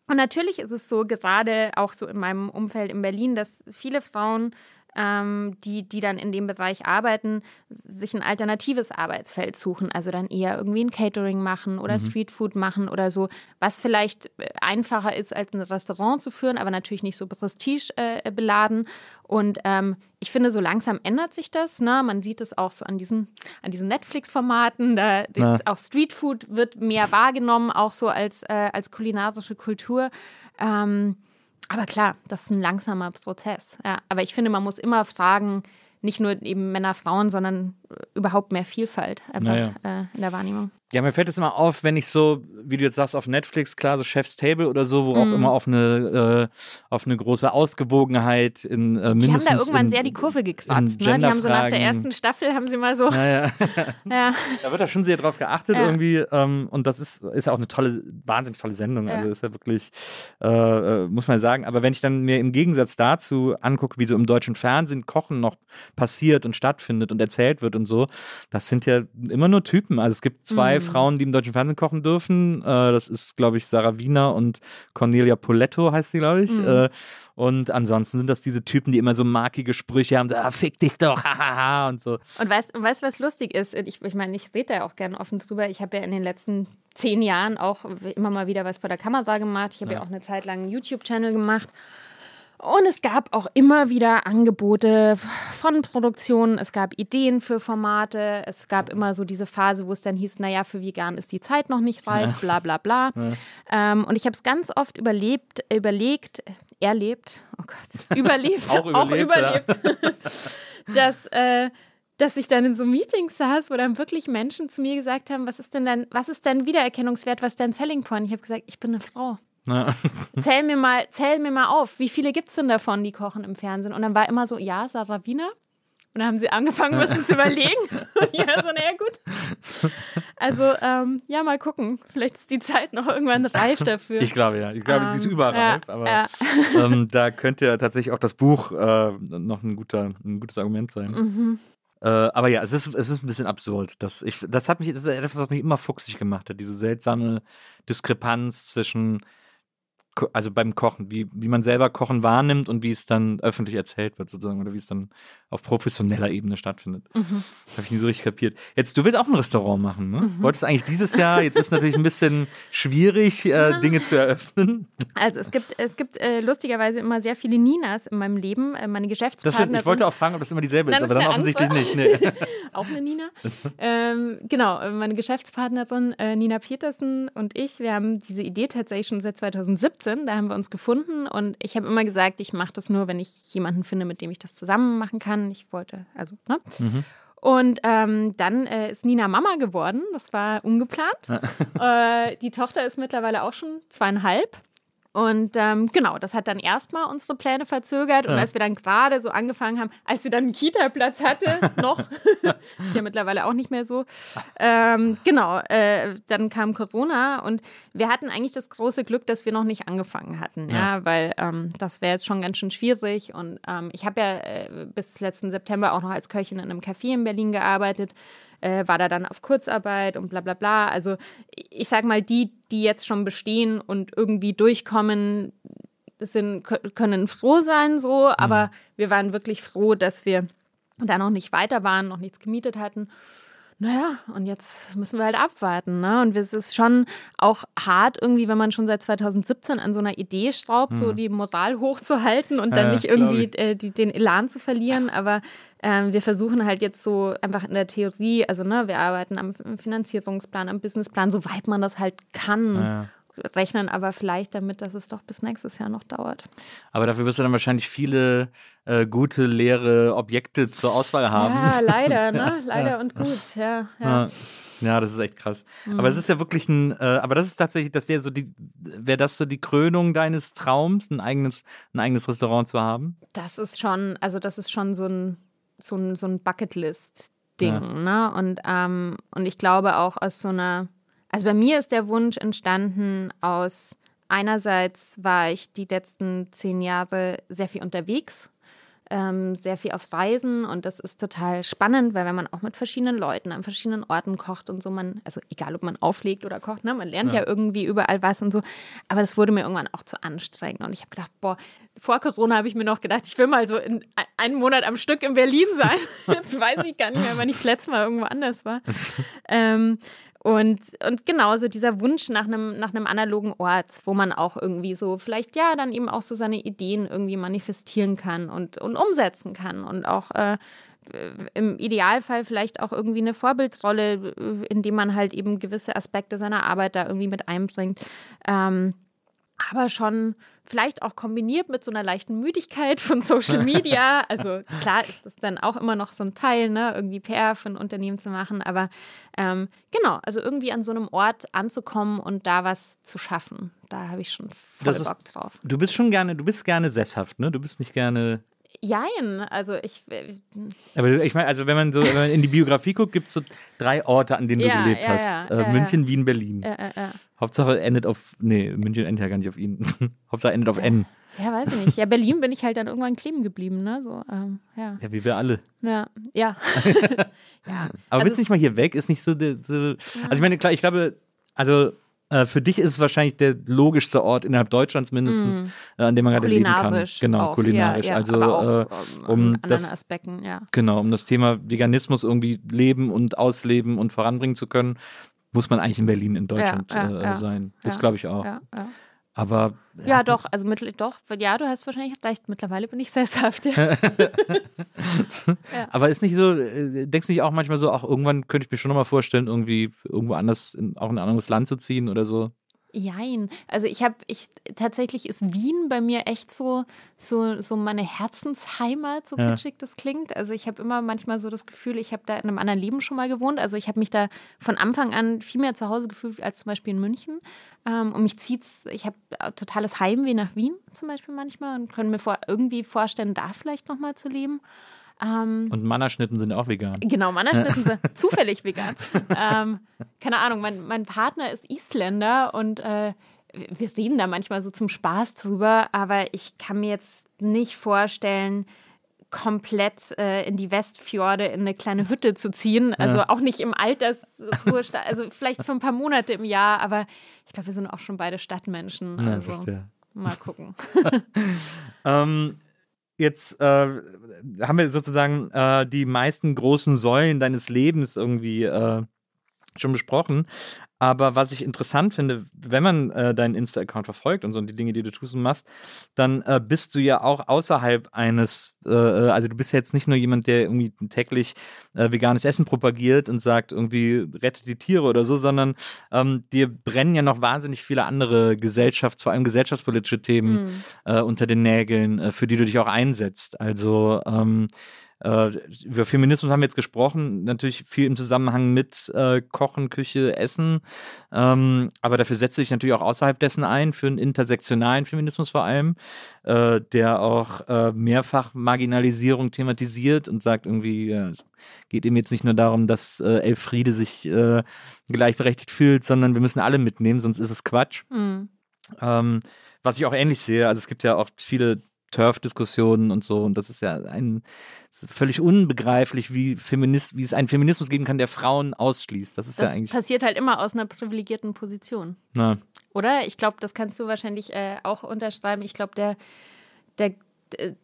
und natürlich ist es so, gerade auch so in meinem Umfeld in Berlin, dass viele Frauen ähm, die, die dann in dem Bereich arbeiten, sich ein alternatives Arbeitsfeld suchen. Also dann eher irgendwie ein Catering machen oder mhm. Streetfood machen oder so, was vielleicht äh, einfacher ist, als ein Restaurant zu führen, aber natürlich nicht so prestigebeladen. Äh, Und ähm, ich finde, so langsam ändert sich das. Ne? Man sieht es auch so an diesen, an diesen Netflix-Formaten. Da, auch Streetfood wird mehr wahrgenommen, auch so als, äh, als kulinarische Kultur. Ähm, aber klar, das ist ein langsamer Prozess. Ja. Aber ich finde, man muss immer fragen, nicht nur eben Männer, Frauen, sondern überhaupt mehr Vielfalt einfach naja. äh, in der Wahrnehmung. Ja, mir fällt es immer auf, wenn ich so, wie du jetzt sagst, auf Netflix, klar, so Chef's Table oder so, wo mm. auch mhm. immer auf eine, äh, auf eine große Ausgewogenheit in äh, mindestens Die haben da irgendwann in, sehr die Kurve gekratzt, ne? Die haben so nach der ersten Staffel, haben sie mal so. Naja. ja. Da wird da schon sehr drauf geachtet ja. irgendwie ähm, und das ist, ist ja auch eine tolle, wahnsinnig tolle Sendung, ja. also ist ja wirklich, äh, äh, muss man sagen, aber wenn ich dann mir im Gegensatz dazu angucke, wie so im deutschen Fernsehen Kochen noch passiert und stattfindet und erzählt wird und so, das sind ja immer nur Typen, also es gibt zwei mm. Frauen, die im deutschen Fernsehen kochen dürfen. Äh, das ist, glaube ich, Sarah Wiener und Cornelia Poletto heißt sie, glaube ich. Mhm. Äh, und ansonsten sind das diese Typen, die immer so markige Sprüche haben, so, ah, fick dich doch, hahaha und so. Und weißt du, was lustig ist? Ich, ich meine, ich rede da auch gerne offen drüber. Ich habe ja in den letzten zehn Jahren auch immer mal wieder was vor der Kamera gemacht. Ich habe ja. ja auch eine Zeit lang einen YouTube-Channel gemacht. Und es gab auch immer wieder Angebote von Produktionen, es gab Ideen für Formate, es gab immer so diese Phase, wo es dann hieß, naja, für vegan ist die Zeit noch nicht reif, bla bla bla. Ja. Ähm, und ich habe es ganz oft überlebt, überlegt, erlebt, oh Gott, überlebt, Auch überlebt, ja. überlebt dass, äh, dass ich dann in so Meetings saß, wo dann wirklich Menschen zu mir gesagt haben, was ist denn dein, was ist dein Wiedererkennungswert, was ist dein Selling Point? Ich habe gesagt, ich bin eine Frau. Ja. Zähl mir mal, zähl mir mal auf, wie viele gibt es denn davon, die kochen im Fernsehen? Und dann war immer so, ja, Sarah Wiener. Und dann haben sie angefangen müssen zu überlegen. War so, naja, gut. Also, ähm, ja, mal gucken. Vielleicht ist die Zeit noch irgendwann reif dafür. Ich glaube ja. Ich glaube, sie ist Ähm, überreif, ja, aber ja. ähm, da könnte ja tatsächlich auch das Buch äh, noch ein, guter, ein gutes Argument sein. Mhm. Äh, aber ja, es ist, es ist ein bisschen absurd. Das, ich, das hat mich, das ist etwas, was mich immer fuchsig gemacht hat, diese seltsame Diskrepanz zwischen, also beim Kochen, wie, wie man selber Kochen wahrnimmt und wie es dann öffentlich erzählt wird, sozusagen, oder wie es dann auf professioneller Ebene stattfindet. Mhm. Habe ich nie so richtig kapiert. Jetzt, du willst auch ein Restaurant machen, ne? Wolltest eigentlich dieses Jahr, jetzt ist natürlich ein bisschen schwierig, äh, Dinge zu eröffnen. Also es gibt, es gibt äh, lustigerweise immer sehr viele Ninas in meinem Leben. Äh, meine Das Geschäftspartnerin. ich wollte auch fragen, ob das immer dieselbe ist, Nein, das aber ist dann offensichtlich andere. nicht. Nee. auch eine Nina. ähm, genau, äh, meine Geschäftspartnerin äh, Nina Petersen und ich, wir haben diese Idee tatsächlich schon seit 2017. Da haben wir uns gefunden und ich habe immer gesagt, ich mache das nur, wenn ich jemanden finde, mit dem ich das zusammen machen kann. Ich wollte, also, ne? Und ähm, dann äh, ist Nina Mama geworden. Das war ungeplant. äh, die Tochter ist mittlerweile auch schon zweieinhalb. Und ähm, genau, das hat dann erstmal unsere Pläne verzögert. Und Ja. als wir dann gerade so angefangen haben, als sie dann einen Kita-Platz hatte, noch, ist ja mittlerweile auch nicht mehr so, ähm, genau, äh, dann kam Corona und wir hatten eigentlich das große Glück, dass wir noch nicht angefangen hatten, ja, weil ähm, das wäre jetzt schon ganz schön schwierig. Und ähm, ich habe ja äh, bis letzten September auch noch als Köchin in einem Café in Berlin gearbeitet äh, war da dann auf Kurzarbeit und bla bla bla. Also ich sag mal, die, die jetzt schon bestehen und irgendwie durchkommen, sind, kö- können froh sein so, aber wir waren wirklich froh, dass wir da noch nicht weiter waren, noch nichts gemietet hatten. Naja, und jetzt müssen wir halt abwarten. Ne? Und es ist schon auch hart, irgendwie, wenn man schon seit 2017 an so einer Idee schraubt, so die Moral hochzuhalten und dann Ja, nicht irgendwie äh, die, den Elan zu verlieren. Aber ähm, wir versuchen halt jetzt so einfach in der Theorie, also ne, wir arbeiten am Finanzierungsplan, am Businessplan, soweit man das halt kann. Ja. Rechnen aber vielleicht damit, dass es doch bis nächstes Jahr noch dauert. Aber dafür wirst du dann wahrscheinlich viele äh, gute, leere Objekte zur Auswahl haben. Ja, leider, ne? Leider und gut, ja. ja. Ja. Ja, das ist echt krass. Aber es ist ja wirklich ein, äh, aber das ist tatsächlich, das wäre so die, wäre das so die Krönung deines Traums, ein eigenes, ein eigenes Restaurant zu haben? Das ist schon, also das ist schon so ein, so ein, so ein Bucketlist-Ding, Ja. ne? Und, ähm, und ich glaube auch aus so einer, also bei mir ist der Wunsch entstanden aus, einerseits war ich die letzten zehn Jahre sehr viel unterwegs, ähm, sehr viel auf Reisen und das ist total spannend, weil wenn man auch mit verschiedenen Leuten an verschiedenen Orten kocht und so, man, also egal ob man auflegt oder kocht, ne, man lernt ja. irgendwie überall was und so, aber das wurde mir irgendwann auch zu anstrengend und ich habe gedacht, boah, vor Corona habe ich mir noch gedacht, ich will mal so in ein- einen Monat am Stück in Berlin sein. Jetzt weiß ich gar nicht mehr, wann ich das letzte Mal irgendwo anders war. ähm, und, und genauso dieser Wunsch nach einem, nach einem analogen Ort, wo man auch irgendwie so vielleicht ja dann eben auch so seine Ideen irgendwie manifestieren kann und, und umsetzen kann und auch äh, im Idealfall vielleicht auch irgendwie eine Vorbildrolle, äh, indem man halt eben gewisse Aspekte seiner Arbeit da irgendwie mit einbringt. Ähm, aber schon vielleicht auch kombiniert mit so einer leichten Müdigkeit von Social Media. Also klar ist das dann auch immer noch so ein Teil, ne, irgendwie PR für ein Unternehmen zu machen. Aber ähm, genau, also irgendwie an so einem Ort anzukommen und da was zu schaffen, da habe ich schon voll Das ist- Bock drauf. Du bist schon gerne, du bist gerne sesshaft, ne? Du bist nicht gerne. Jein, also ich, äh, Aber ich meine, also wenn man so wenn man in die Biografie guckt, gibt es so drei Orte, an denen Ja, du gelebt ja, hast. ja, äh, ja, München, Wien, Berlin. Hauptsache endet auf. Nee, München endet ja gar nicht auf ihn. Hauptsache endet auf N. Ja, weiß ich nicht. Ja, Berlin bin ich halt dann irgendwann kleben geblieben, ne? So, ähm, ja. Ja, wie wir alle. Ja, ja. ja. Aber Also willst du nicht mal hier weg? Ist nicht so. der- so Also, ich meine, klar, ich glaube, also äh, für dich ist es wahrscheinlich der logischste Ort innerhalb Deutschlands mindestens, äh, an dem man gerade leben kann. Genau, auch, kulinarisch. Ja, ja, also, auch, äh, ähm, um das- Aspekten, ja. genau, um das Thema Veganismus irgendwie leben und ausleben und voranbringen zu können, muss man eigentlich in Berlin, in Deutschland ja, äh, ja, sein. Das glaube ich auch. Aber ja, doch, also mit, doch, ja, du hast wahrscheinlich recht. Mittlerweile bin ich sesshaft. Aber ist nicht so, äh, denkst du nicht auch manchmal so, auch irgendwann könnte ich mir schon nochmal vorstellen, irgendwie irgendwo anders, in, auch in ein anderes Land zu ziehen oder so? Jein. Also ich habe, ich tatsächlich ist Wien bei mir echt so, so, so meine Herzensheimat, so Ja. kitschig das klingt. Also ich habe immer manchmal so das Gefühl, ich habe da in einem anderen Leben schon mal gewohnt. Also ich habe mich da von Anfang an viel mehr zu Hause gefühlt als zum Beispiel in München. Ähm, und mich zieht's, ich habe totales Heimweh nach Wien zum Beispiel manchmal und können mir vor, irgendwie vorstellen, da vielleicht nochmal zu leben. Ähm, Und Mannerschnitten sind auch vegan. Genau, Mannerschnitten sind zufällig vegan. Ähm, keine Ahnung, mein, mein Partner ist Isländer und äh, wir reden da manchmal so zum Spaß drüber, aber ich kann mir jetzt nicht vorstellen, komplett äh, in die Westfjorde in eine kleine Hütte zu ziehen. Also auch nicht im Altersruhestand, also vielleicht für ein paar Monate im Jahr, aber ich glaube, wir sind auch schon beide Stadtmenschen. Ja, Also verstehe. mal gucken. Ähm, jetzt äh, haben wir sozusagen äh, die meisten großen Säulen deines Lebens irgendwie äh, schon besprochen. Aber was ich interessant finde, wenn man äh, deinen Insta-Account verfolgt und so und die Dinge, die du tust und machst, dann äh, bist du ja auch außerhalb eines, äh, äh, also du bist ja jetzt nicht nur jemand, der irgendwie täglich äh, veganes Essen propagiert und sagt, irgendwie rettet die Tiere oder so, sondern ähm, dir brennen ja noch wahnsinnig viele andere Gesellschafts-, vor allem gesellschaftspolitische Themen äh, unter den Nägeln, für die du dich auch einsetzt. Also ähm, äh, über Feminismus haben wir jetzt gesprochen, natürlich viel im Zusammenhang mit äh, Kochen, Küche, Essen. Ähm, aber dafür setzt sich natürlich auch außerhalb dessen ein, für einen intersektionalen Feminismus vor allem, äh, der auch äh, mehrfach Marginalisierung thematisiert und sagt irgendwie, äh, es geht eben jetzt nicht nur darum, dass äh, Elfriede sich äh, gleichberechtigt fühlt, sondern wir müssen alle mitnehmen, sonst ist es Quatsch. Mhm. Ähm, was ich auch ähnlich sehe, also es gibt ja auch viele Turf-Diskussionen und so, und das ist ja ein völlig unbegreiflich, wie Feminist, wie es einen Feminismus geben kann, der Frauen ausschließt. Das ist Das ja eigentlich. passiert halt immer aus einer privilegierten Position. Na, Oder? Ich glaube, das kannst du wahrscheinlich äh, auch unterschreiben. Ich glaube, der, der,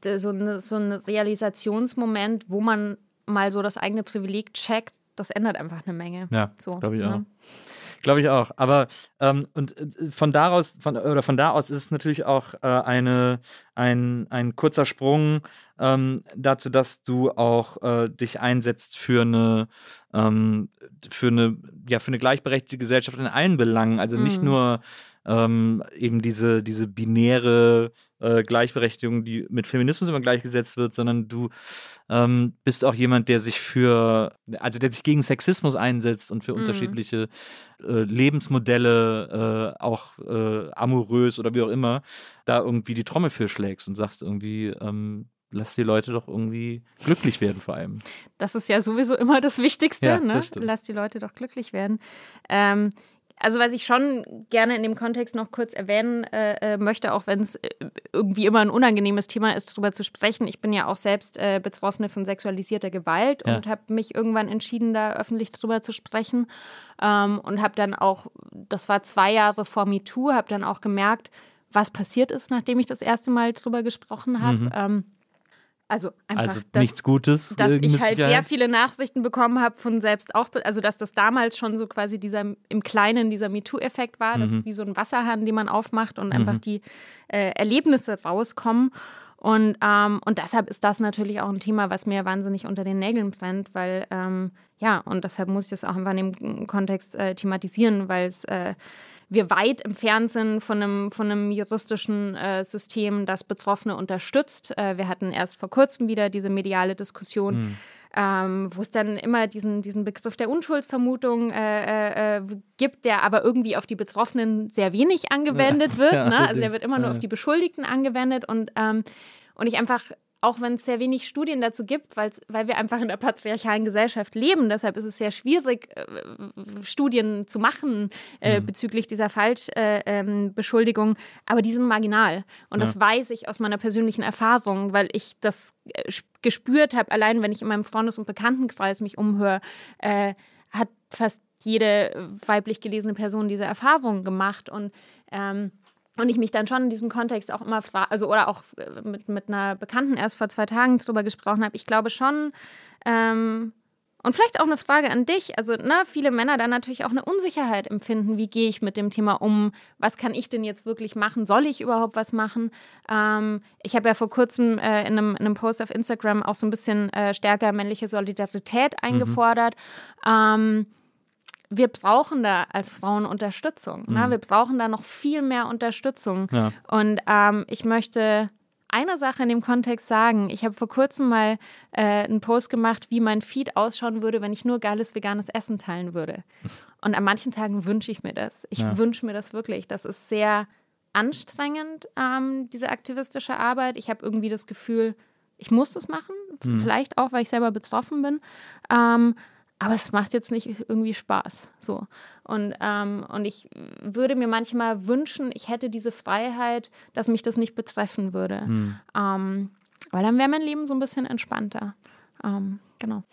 der, so, eine, so ein Realisationsmoment, wo man mal so das eigene Privileg checkt, das ändert einfach eine Menge. ja, So, glaube ich ne? auch. Glaube ich auch. Aber ähm, und äh, von daraus, von, oder von da aus ist es natürlich auch äh, eine, ein, ein kurzer Sprung ähm, dazu, dass du auch äh, dich einsetzt für eine, ähm, für eine, ja, für eine gleichberechtigte Gesellschaft in allen Belangen. Also nicht Mhm. nur ähm, eben diese, diese binäre äh, Gleichberechtigung, die mit Feminismus immer gleichgesetzt wird, sondern du ähm, bist auch jemand, der sich für, also der sich gegen Sexismus einsetzt und für Mhm. unterschiedliche äh, Lebensmodelle, äh, auch äh, amorös oder wie auch immer, da irgendwie die Trommel für schlägst und sagst irgendwie, ähm, lass die Leute doch irgendwie glücklich werden vor allem. Das ist ja sowieso immer das Wichtigste. Ja, ne? das. Lass die Leute doch glücklich werden. Ähm, also was ich schon gerne in dem Kontext noch kurz erwähnen äh, äh, möchte, auch wenn es äh, irgendwie immer ein unangenehmes Thema ist, darüber zu sprechen. Ich bin ja auch selbst äh, Betroffene von sexualisierter Gewalt Ja. und habe mich irgendwann entschieden, da öffentlich drüber zu sprechen. Ähm, und habe dann auch, das war zwei Jahre vor MeToo, habe dann auch gemerkt, was passiert ist, nachdem ich das erste Mal drüber gesprochen habe. Ähm, also einfach, Mhm. Also dass- nichts Gutes. dass äh, ich halt sehr Sicherheit. viele Nachrichten bekommen habe von selbst auch, also dass das damals schon so quasi dieser im Kleinen dieser MeToo-Effekt war, Mhm. das ist wie so ein Wasserhahn, den man aufmacht und einfach die äh, Erlebnisse rauskommen. Und, ähm, und deshalb ist das natürlich auch ein Thema, was mir wahnsinnig unter den Nägeln brennt, weil ähm, ja, und deshalb muss ich das auch einfach in dem Kontext äh, thematisieren, weil es äh, wir weit entfernt sind von einem, von einem juristischen äh, System, das Betroffene unterstützt. Äh, wir hatten erst vor kurzem wieder diese mediale Diskussion, ähm, wo es dann immer diesen, diesen Begriff der Unschuldsvermutung äh, äh, gibt, der aber irgendwie auf die Betroffenen sehr wenig angewendet wird. Ja, ne? Also der wird immer nur Ja. auf die Beschuldigten angewendet und, ähm, und ich einfach auch wenn es sehr wenig Studien dazu gibt, weil wir einfach in der patriarchalen Gesellschaft leben. Deshalb ist es sehr schwierig, äh, Studien zu machen äh, bezüglich dieser Falschbeschuldigung. Äh, ähm. Aber die sind marginal. Und das weiß ich aus meiner persönlichen Erfahrung, weil ich das äh, sp- gespürt habe, allein wenn ich in meinem Freundes- und Bekanntenkreis mich umhöre, äh, hat fast jede weiblich gelesene Person diese Erfahrung gemacht. Und ähm, und ich mich dann schon in diesem Kontext auch immer frage, also oder auch äh, mit, mit einer Bekannten erst vor zwei Tagen drüber gesprochen habe, ich glaube schon, ähm, und vielleicht auch eine Frage an dich, also ne, viele Männer dann natürlich auch eine Unsicherheit empfinden, wie gehe ich mit dem Thema um, was kann ich denn jetzt wirklich machen, soll ich überhaupt was machen? Ähm, ich habe ja vor kurzem äh, in, einem, in einem Post auf Instagram auch so ein bisschen äh, stärker männliche Solidarität eingefordert. Ähm, wir brauchen da als Frauen Unterstützung. Ne? Mhm. Wir brauchen da noch viel mehr Unterstützung. Ja. Und ähm, ich möchte eine Sache in dem Kontext sagen. Ich habe vor kurzem mal äh, einen Post gemacht, wie mein Feed ausschauen würde, wenn ich nur geiles veganes Essen teilen würde. Und an manchen Tagen wünsche ich mir das. Ich Ja. wünsche mir das wirklich. Das ist sehr anstrengend, ähm, diese aktivistische Arbeit. Ich habe irgendwie das Gefühl, ich muss das machen. Mhm. Vielleicht auch, weil ich selber betroffen bin. Ähm, aber es macht jetzt nicht irgendwie Spaß. So. Und, ähm, und ich würde mir manchmal wünschen, ich hätte diese Freiheit, dass mich das nicht betreffen würde. Hm. Ähm, weil dann wäre mein Leben so ein bisschen entspannter. Ähm, genau.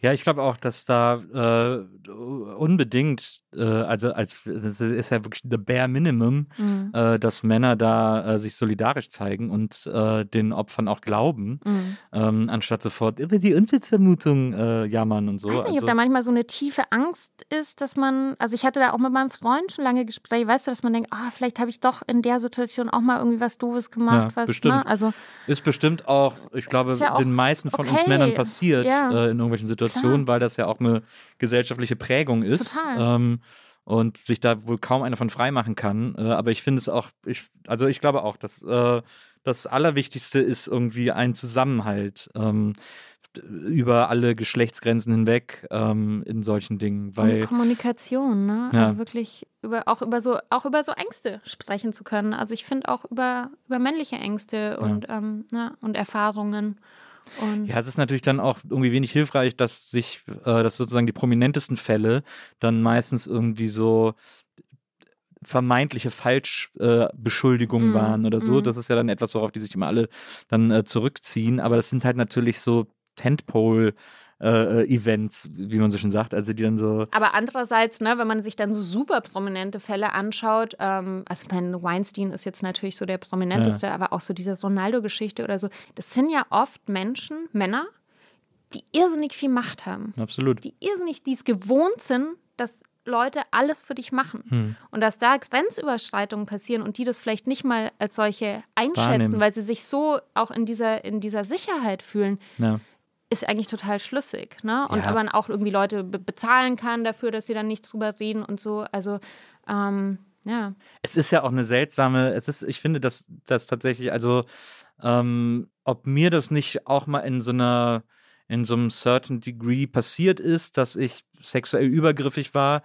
Ja, ich glaube auch, dass da äh, unbedingt, äh, also als das ist ja wirklich the bare minimum, Mhm. äh, dass Männer da äh, sich solidarisch zeigen und äh, den Opfern auch glauben, Mhm. ähm, anstatt sofort über die Unschuldsvermutung äh, jammern und so. Ich weiß nicht, also, ob da manchmal so eine tiefe Angst ist, dass man, also ich hatte da auch mit meinem Freund schon lange Gespräche, weißt du, dass man denkt, ah, vielleicht habe ich doch in der Situation auch mal irgendwie was Doofes gemacht, Ja, was, bestimmt. ne? Also ist bestimmt auch, ich glaube, ja auch den meisten von uns okay. Männern passiert Ja. in irgendwelchen Situationen, weil das ja auch eine gesellschaftliche Prägung ist. Total. Ähm, und sich da wohl kaum einer von frei machen kann. Äh, aber ich finde es auch, ich, also ich glaube auch, dass äh, das Allerwichtigste ist irgendwie ein Zusammenhalt ähm, über alle Geschlechtsgrenzen hinweg ähm, in solchen Dingen, weil und Kommunikation, ne? Ja. Also wirklich über auch über so auch über so Ängste sprechen zu können. Also ich finde auch über über männliche Ängste und ähm, ne? und Erfahrungen und Ja, es ist natürlich dann auch irgendwie wenig hilfreich, dass sich, äh, dass sozusagen die prominentesten Fälle dann meistens irgendwie so vermeintliche Falschbeschuldigungen äh, Beschuldigungen Mm, waren oder so. mm. Das ist ja dann etwas, worauf die sich immer alle dann äh, zurückziehen. Aber das sind halt natürlich so Tentpole äh, Events, wie man so schön sagt. Also die dann so Aber andererseits, ne, wenn man sich dann so super prominente Fälle anschaut, ähm, also ich meine, Weinstein ist jetzt natürlich so der prominenteste, aber auch so diese Ronaldo-Geschichte oder so, das sind ja oft Menschen, Männer, die irrsinnig viel Macht haben. absolut. Die irrsinnig, die es gewohnt sind, dass Leute alles für dich machen. Hm. Und dass da Grenzüberschreitungen passieren und die das vielleicht nicht mal als solche einschätzen, Wahrnehmen. weil sie sich so auch in dieser, in dieser Sicherheit fühlen, Ja. Ist eigentlich total schlüssig, ne? Und Ja. aber man auch irgendwie Leute be bezahlen kann dafür, dass sie dann nicht drüber reden und so. Also, ähm, ja. Es ist ja auch eine seltsame, es ist, ich finde, dass das tatsächlich, also ähm, ob mir das nicht auch mal in so einer, in so einem certain degree passiert ist, dass ich sexuell übergriffig war,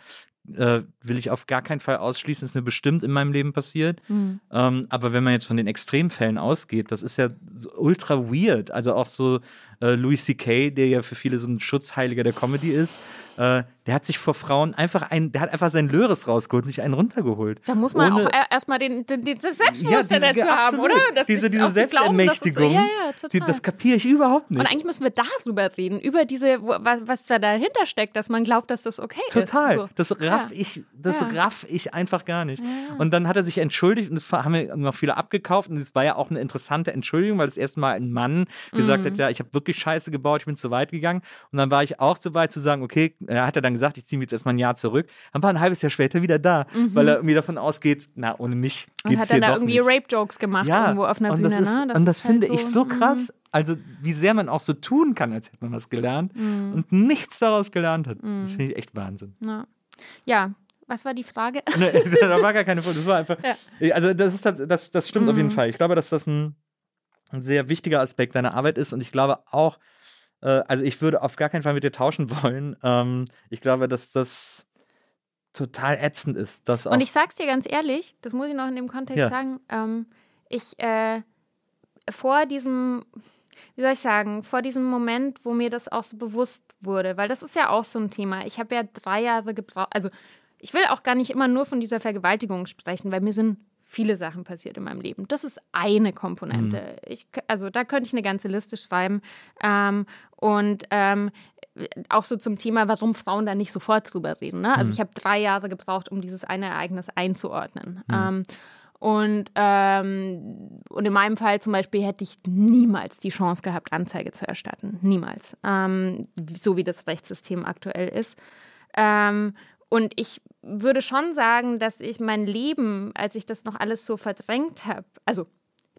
äh, will ich auf gar keinen Fall ausschließen, ist mir bestimmt in meinem Leben passiert. Hm. Ähm, aber wenn man jetzt von den Extremfällen ausgeht, das ist ja so ultra weird. Also auch so äh, Louis C.K., der ja für viele so ein Schutzheiliger der Comedy ist, äh, der hat sich vor Frauen einfach ein, der hat einfach seinen Löres rausgeholt und sich einen runtergeholt. Da muss man Ohne- auch er- erstmal den, den, den, das ja, Selbstbewusstsein diese, dazu haben, absolut. oder? Dass diese diese so glauben, es- Selbstermächtigung, ja, ja, total. das kapiere ich überhaupt nicht. und eigentlich müssen wir darüber reden, über diese, was, was da dahinter steckt, dass man glaubt, dass das okay Total. ist. So. Das raff Ja. ich, das Ja. raff ich einfach gar nicht. Und dann hat er sich entschuldigt und das haben mir noch viele abgekauft und es war ja auch eine interessante Entschuldigung, weil das erste Mal ein Mann gesagt Mhm. hat, ja, ich habe wirklich Scheiße gebaut, ich bin zu weit gegangen. Und dann war ich auch so weit zu sagen, okay, er hat er dann gesagt, ich ziehe mich jetzt erstmal ein Jahr zurück. Dann war ein halbes Jahr später wieder da, weil er irgendwie davon ausgeht, na, ohne mich Mhm. Und geht's hat dann da irgendwie. Rape-Jokes gemacht ja, irgendwo auf einer Bühne. das ist, ne? und das halt finde ich so mm, krass. Also, wie sehr man auch so tun kann, als hätte man was gelernt Mhm. und nichts daraus gelernt hat. Das finde ich echt Wahnsinn. Ja. ja, was war die Frage? Da war gar keine Frage. Das war einfach. Also, das, ist, halt- das, das stimmt auf jeden Fall. Ich glaube, dass das ein, ein sehr wichtiger Aspekt deiner Arbeit ist. Und ich glaube auch, äh, also ich würde auf gar keinen Fall mit dir tauschen wollen. Ähm, ich glaube, dass das total ätzend ist. Dass auch, Und ich sag's dir ganz ehrlich, das muss ich noch in dem Kontext Ja. sagen, ähm, ich äh, vor diesem, wie soll ich sagen, vor diesem Moment, wo mir das auch so bewusst wurde, weil das ist ja auch so ein Thema. Ich habe ja drei Jahre gebraucht, also ich will auch gar nicht immer nur von dieser Vergewaltigung sprechen, weil mir sind viele Sachen passiert in meinem Leben. Das ist eine Komponente. Ich, also da könnte ich eine ganze Liste schreiben. Ähm, und ähm, auch so zum Thema, warum Frauen da nicht sofort drüber reden. Ne? Also ich habe drei Jahre gebraucht, um dieses eine Ereignis einzuordnen. Ähm, und, ähm, und in meinem Fall zum Beispiel hätte ich niemals die Chance gehabt, Anzeige zu erstatten. Niemals. Ähm, so wie das Rechtssystem aktuell ist. Ähm, und ich würde schon sagen, dass ich mein Leben, als ich das noch alles so verdrängt habe, also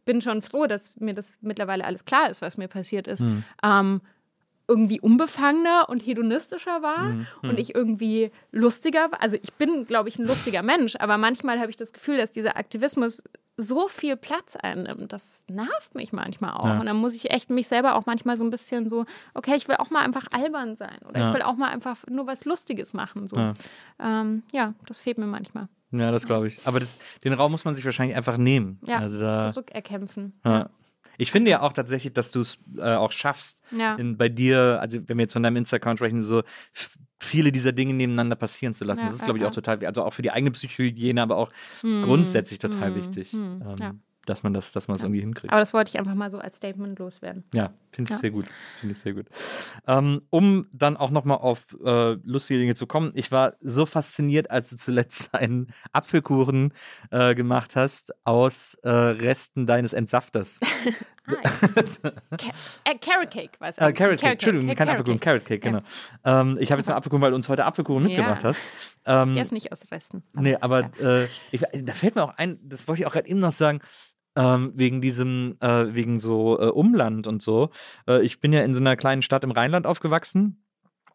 bin schon froh, dass mir das mittlerweile alles klar ist, was mir passiert ist, ähm, irgendwie unbefangener und hedonistischer war Mhm. und ich irgendwie lustiger war. Also ich bin, glaube ich, ein lustiger Mensch, aber manchmal habe ich das Gefühl, dass dieser Aktivismus so viel Platz einnimmt. Das nervt mich manchmal auch. Ja. Und dann muss ich echt mich selber auch manchmal so ein bisschen so, okay, ich will auch mal einfach albern sein oder Ja. ich will auch mal einfach nur was Lustiges machen. So. Ja. Ähm, ja, das fehlt mir manchmal. Ja, das glaube ich. Aber das, den Raum muss man sich wahrscheinlich einfach nehmen. Ja, also da, zurückerkämpfen. ja. Ich finde ja auch tatsächlich, dass du es äh, auch schaffst, Ja. in, bei dir, also wenn wir jetzt von deinem Insta-Account sprechen, so viele dieser Dinge nebeneinander passieren zu lassen. Ja, das ist, glaube ich, auch total, also auch für die eigene Psychohygiene, aber auch grundsätzlich total wichtig, ähm, ja. dass man das, dass man es irgendwie hinkriegt. Aber das wollte ich einfach mal so als Statement loswerden. Ja, finde ich Ja. sehr gut. Finde ich sehr gut. Ähm, um dann auch nochmal auf äh, lustige Dinge zu kommen. Ich war so fasziniert, als du zuletzt einen Apfelkuchen äh, gemacht hast aus äh, Resten deines Entsafters. Äh, Carrot Cake, weißt du? Äh, Carrot Cake, Entschuldigung, kein Apfelkuchen, Carrot Cake, genau. Ähm, ich habe jetzt einen Apfelkuchen, weil du uns heute Apfelkuchen mitgebracht Ja. hast. Ähm, Der ist nicht aus Resten. Nee, aber äh, ich, da fällt mir auch ein, das wollte ich auch gerade eben noch sagen, ähm, wegen diesem, äh, wegen so äh, Umland und so. Äh, ich bin ja in so einer kleinen Stadt im Rheinland aufgewachsen,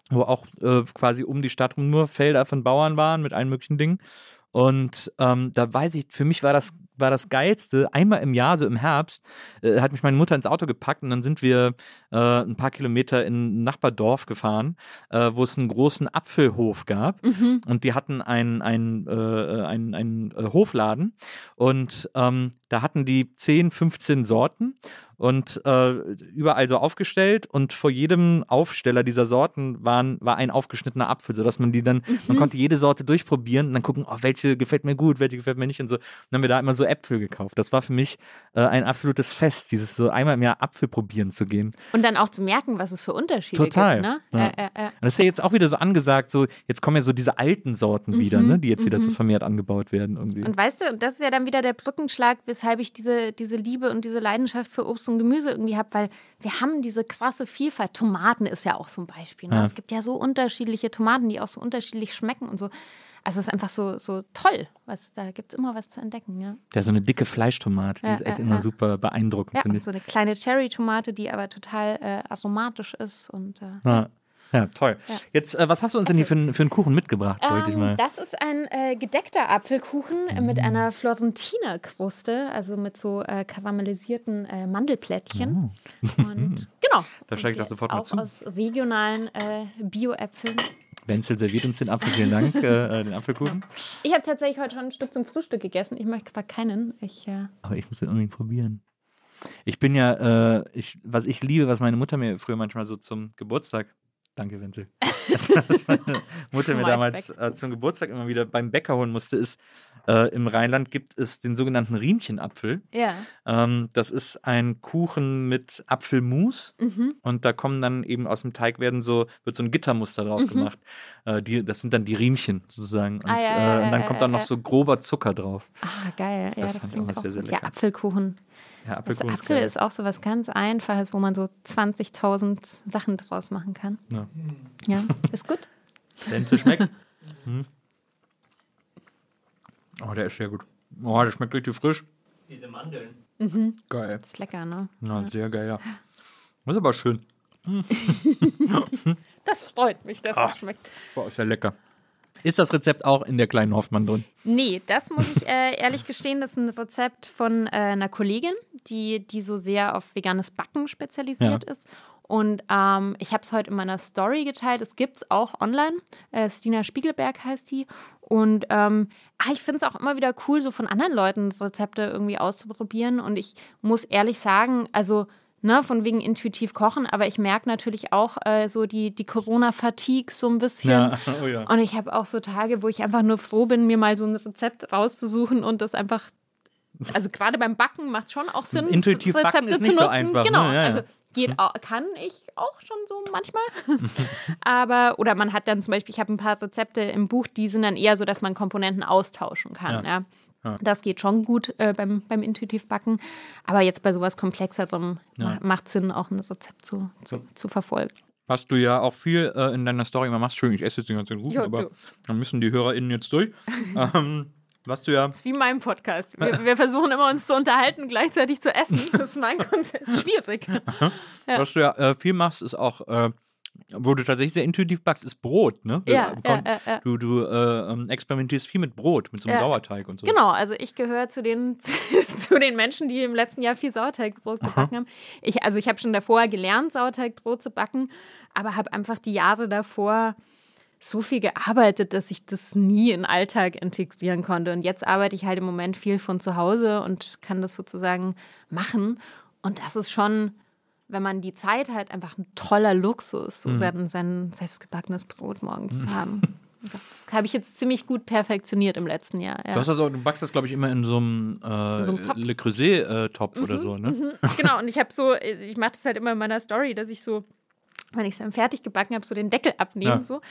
wo auch äh, quasi um die Stadt rum nur Felder von Bauern waren mit allen möglichen Dingen. Und ähm, da weiß ich, für mich war das, war das Geilste, einmal im Jahr, so im Herbst, äh, hat mich meine Mutter ins Auto gepackt und dann sind wir äh, ein paar Kilometer in ein Nachbardorf gefahren, äh, wo es einen großen Apfelhof gab. Und die hatten einen, einen, äh, einen, einen äh, Hofladen. Und ähm, da hatten die 10, 15 Sorten und äh, überall so aufgestellt und vor jedem Aufsteller dieser Sorten waren, war ein aufgeschnittener Apfel, sodass man die dann, man konnte jede Sorte durchprobieren und dann gucken, oh, welche gefällt mir gut, welche gefällt mir nicht und so. Und dann haben wir da immer so Äpfel gekauft. Das war für mich äh, ein absolutes Fest, dieses so einmal im Jahr Apfel probieren zu gehen. Und dann auch zu merken, was es für Unterschiede Total, gibt. Ne? ja. Äh. Und das ist ja jetzt auch wieder so angesagt, so jetzt kommen ja so diese alten Sorten wieder, ne, die jetzt wieder so vermehrt angebaut werden irgendwie. Und weißt du, und das ist ja dann wieder der Brückenschlag, weshalb ich diese, diese Liebe und diese Leidenschaft für Obst und Gemüse irgendwie habe, weil wir haben diese krasse Vielfalt. Tomaten ist ja auch so ein Beispiel. Ne? Ja. Es gibt ja so unterschiedliche Tomaten, die auch so unterschiedlich schmecken und so. Also es ist einfach so, so toll. Was, da gibt es immer was zu entdecken, ja. Ja, so eine dicke Fleischtomate, die Ja, ist echt ja, immer super beeindruckend, Ja, finde und ich. so eine kleine Cherry-Tomate, die aber total äh, aromatisch ist. Und, äh, Ja. toll. Ja. Jetzt, äh, was hast du uns denn hier für, einen- für einen Kuchen mitgebracht, wollte ich Ähm, mal. Das ist ein äh, gedeckter Apfelkuchen äh, mit einer Florentiner Kruste, also mit so äh, karamellisierten äh, Mandelplättchen. Und genau. Da steig ich doch sofort mal zu. aus regionalen äh, Bio-Äpfeln. Wenzel serviert uns den Apfel, vielen Dank, äh, den Apfelkuchen. Ich habe tatsächlich heute schon ein Stück zum Frühstück gegessen. Ich möchte zwar keinen. Ich, Aber ich muss den unbedingt probieren. Ich bin ja, ich, was ich liebe, was meine Mutter mir früher manchmal so zum Geburtstag, danke Wenzel, was meine Mutter mir damals äh, zum Geburtstag immer wieder beim Bäcker holen musste, ist, äh, im Rheinland gibt es den sogenannten Riemchenapfel. ja. Ähm, das ist ein Kuchen mit Apfelmus Mhm. und da kommen dann eben aus dem Teig werden so, wird so ein Gittermuster drauf gemacht. Äh, die, das sind dann die Riemchen sozusagen. Und, Mhm. Ah, ja, ja, äh, und dann kommt dann noch so grober Zucker drauf. Ah, geil. Ja, Das das, fand ich auch sehr, sehr gut. Ja, lecker. Apfelkuchen. Ja, Das Apfelkuchen ist Apfel geil. ist auch so was ganz Einfaches, wo man so 20.000 Sachen draus machen kann. Ja. Ja, ist gut. Wenn es schmeckt. Hm. Oh, der ist sehr gut. Oh, der schmeckt richtig frisch. Diese Mandeln. Geil. Ist lecker, ne? Ja, sehr geil, ja. Das ist aber schön. Das freut mich, dass Ah. es schmeckt. Boah, ist ja lecker. Ist das Rezept auch in der kleinen Hoffmann drin? Nee, das muss ich äh, ehrlich gestehen, das ist ein Rezept von äh, einer Kollegin, die, die so sehr auf veganes Backen spezialisiert Ja. ist. Und ähm, ich habe es heute in meiner Story geteilt. Es gibt es auch online. Äh, Stina Spiegelberg heißt die. Und ähm, ah, ich finde es auch immer wieder cool, so von anderen Leuten Rezepte irgendwie auszuprobieren. Und ich muss ehrlich sagen, also ne, von wegen intuitiv kochen, aber ich merke natürlich auch äh, so die, die Corona-Fatigue so ein bisschen. Ja, oh ja. Und ich habe auch so Tage, wo ich einfach nur froh bin, mir mal so ein Rezept rauszusuchen und das einfach. Also gerade beim Backen macht schon auch Sinn. Intuitiv Rezepte backen ist zu nicht so nutzen. einfach, Genau. ne? Ja, ja. Also geht auch, kann ich auch schon so manchmal. Aber, oder man hat dann zum Beispiel, ich habe ein paar Rezepte im Buch, die sind dann eher so, dass man Komponenten austauschen kann. Ja. Ja. Das geht schon gut äh, beim, beim Intuitivbacken. Aber jetzt bei sowas Komplexerem Ja. ma- macht Sinn, auch ein Rezept zu, zu, zu verfolgen. Was du ja auch viel äh, in deiner Story immer machst. Schön, ich esse jetzt den ganzen Kuchen, Ja, aber du. dann müssen die HörerInnen jetzt durch. ähm, was du ja. Das ist wie mein Podcast. Wir, wir versuchen immer uns zu unterhalten, gleichzeitig zu essen. Das ist mein Konzept. ist schwierig. Ja. Was du ja äh, viel machst, ist auch äh, wo du tatsächlich sehr intuitiv backst, ist Brot, ne? Ja, Du- ja, ja, ja. Du, du äh, ähm, experimentierst viel mit Brot, mit so einem. Sauerteig und so. Genau, also ich gehöre zu den, zu den Menschen, die im letzten Jahr viel Sauerteigbrot gebacken haben. Ich, also ich habe schon davor gelernt, Sauerteigbrot zu backen, aber habe einfach die Jahre davor so viel gearbeitet, dass ich das nie in den Alltag integrieren konnte. Und jetzt arbeite ich halt im Moment viel von zu Hause und kann das sozusagen machen. Und das ist schon, wenn man die Zeit hat, einfach ein toller Luxus, so sein, sein selbstgebackenes Brot morgens zu haben. Das habe ich jetzt ziemlich gut perfektioniert im letzten Jahr. Ja. Du, hast das auch, du backst das, glaube ich, immer in so einem, äh, so einem Topf. Le Creuset-Topf oder so, ne? Mhm, genau, und ich habe so, ich mache das halt immer in meiner Story, dass ich so, wenn ich es dann fertig gebacken habe, so den Deckel abnehmen Ja. so.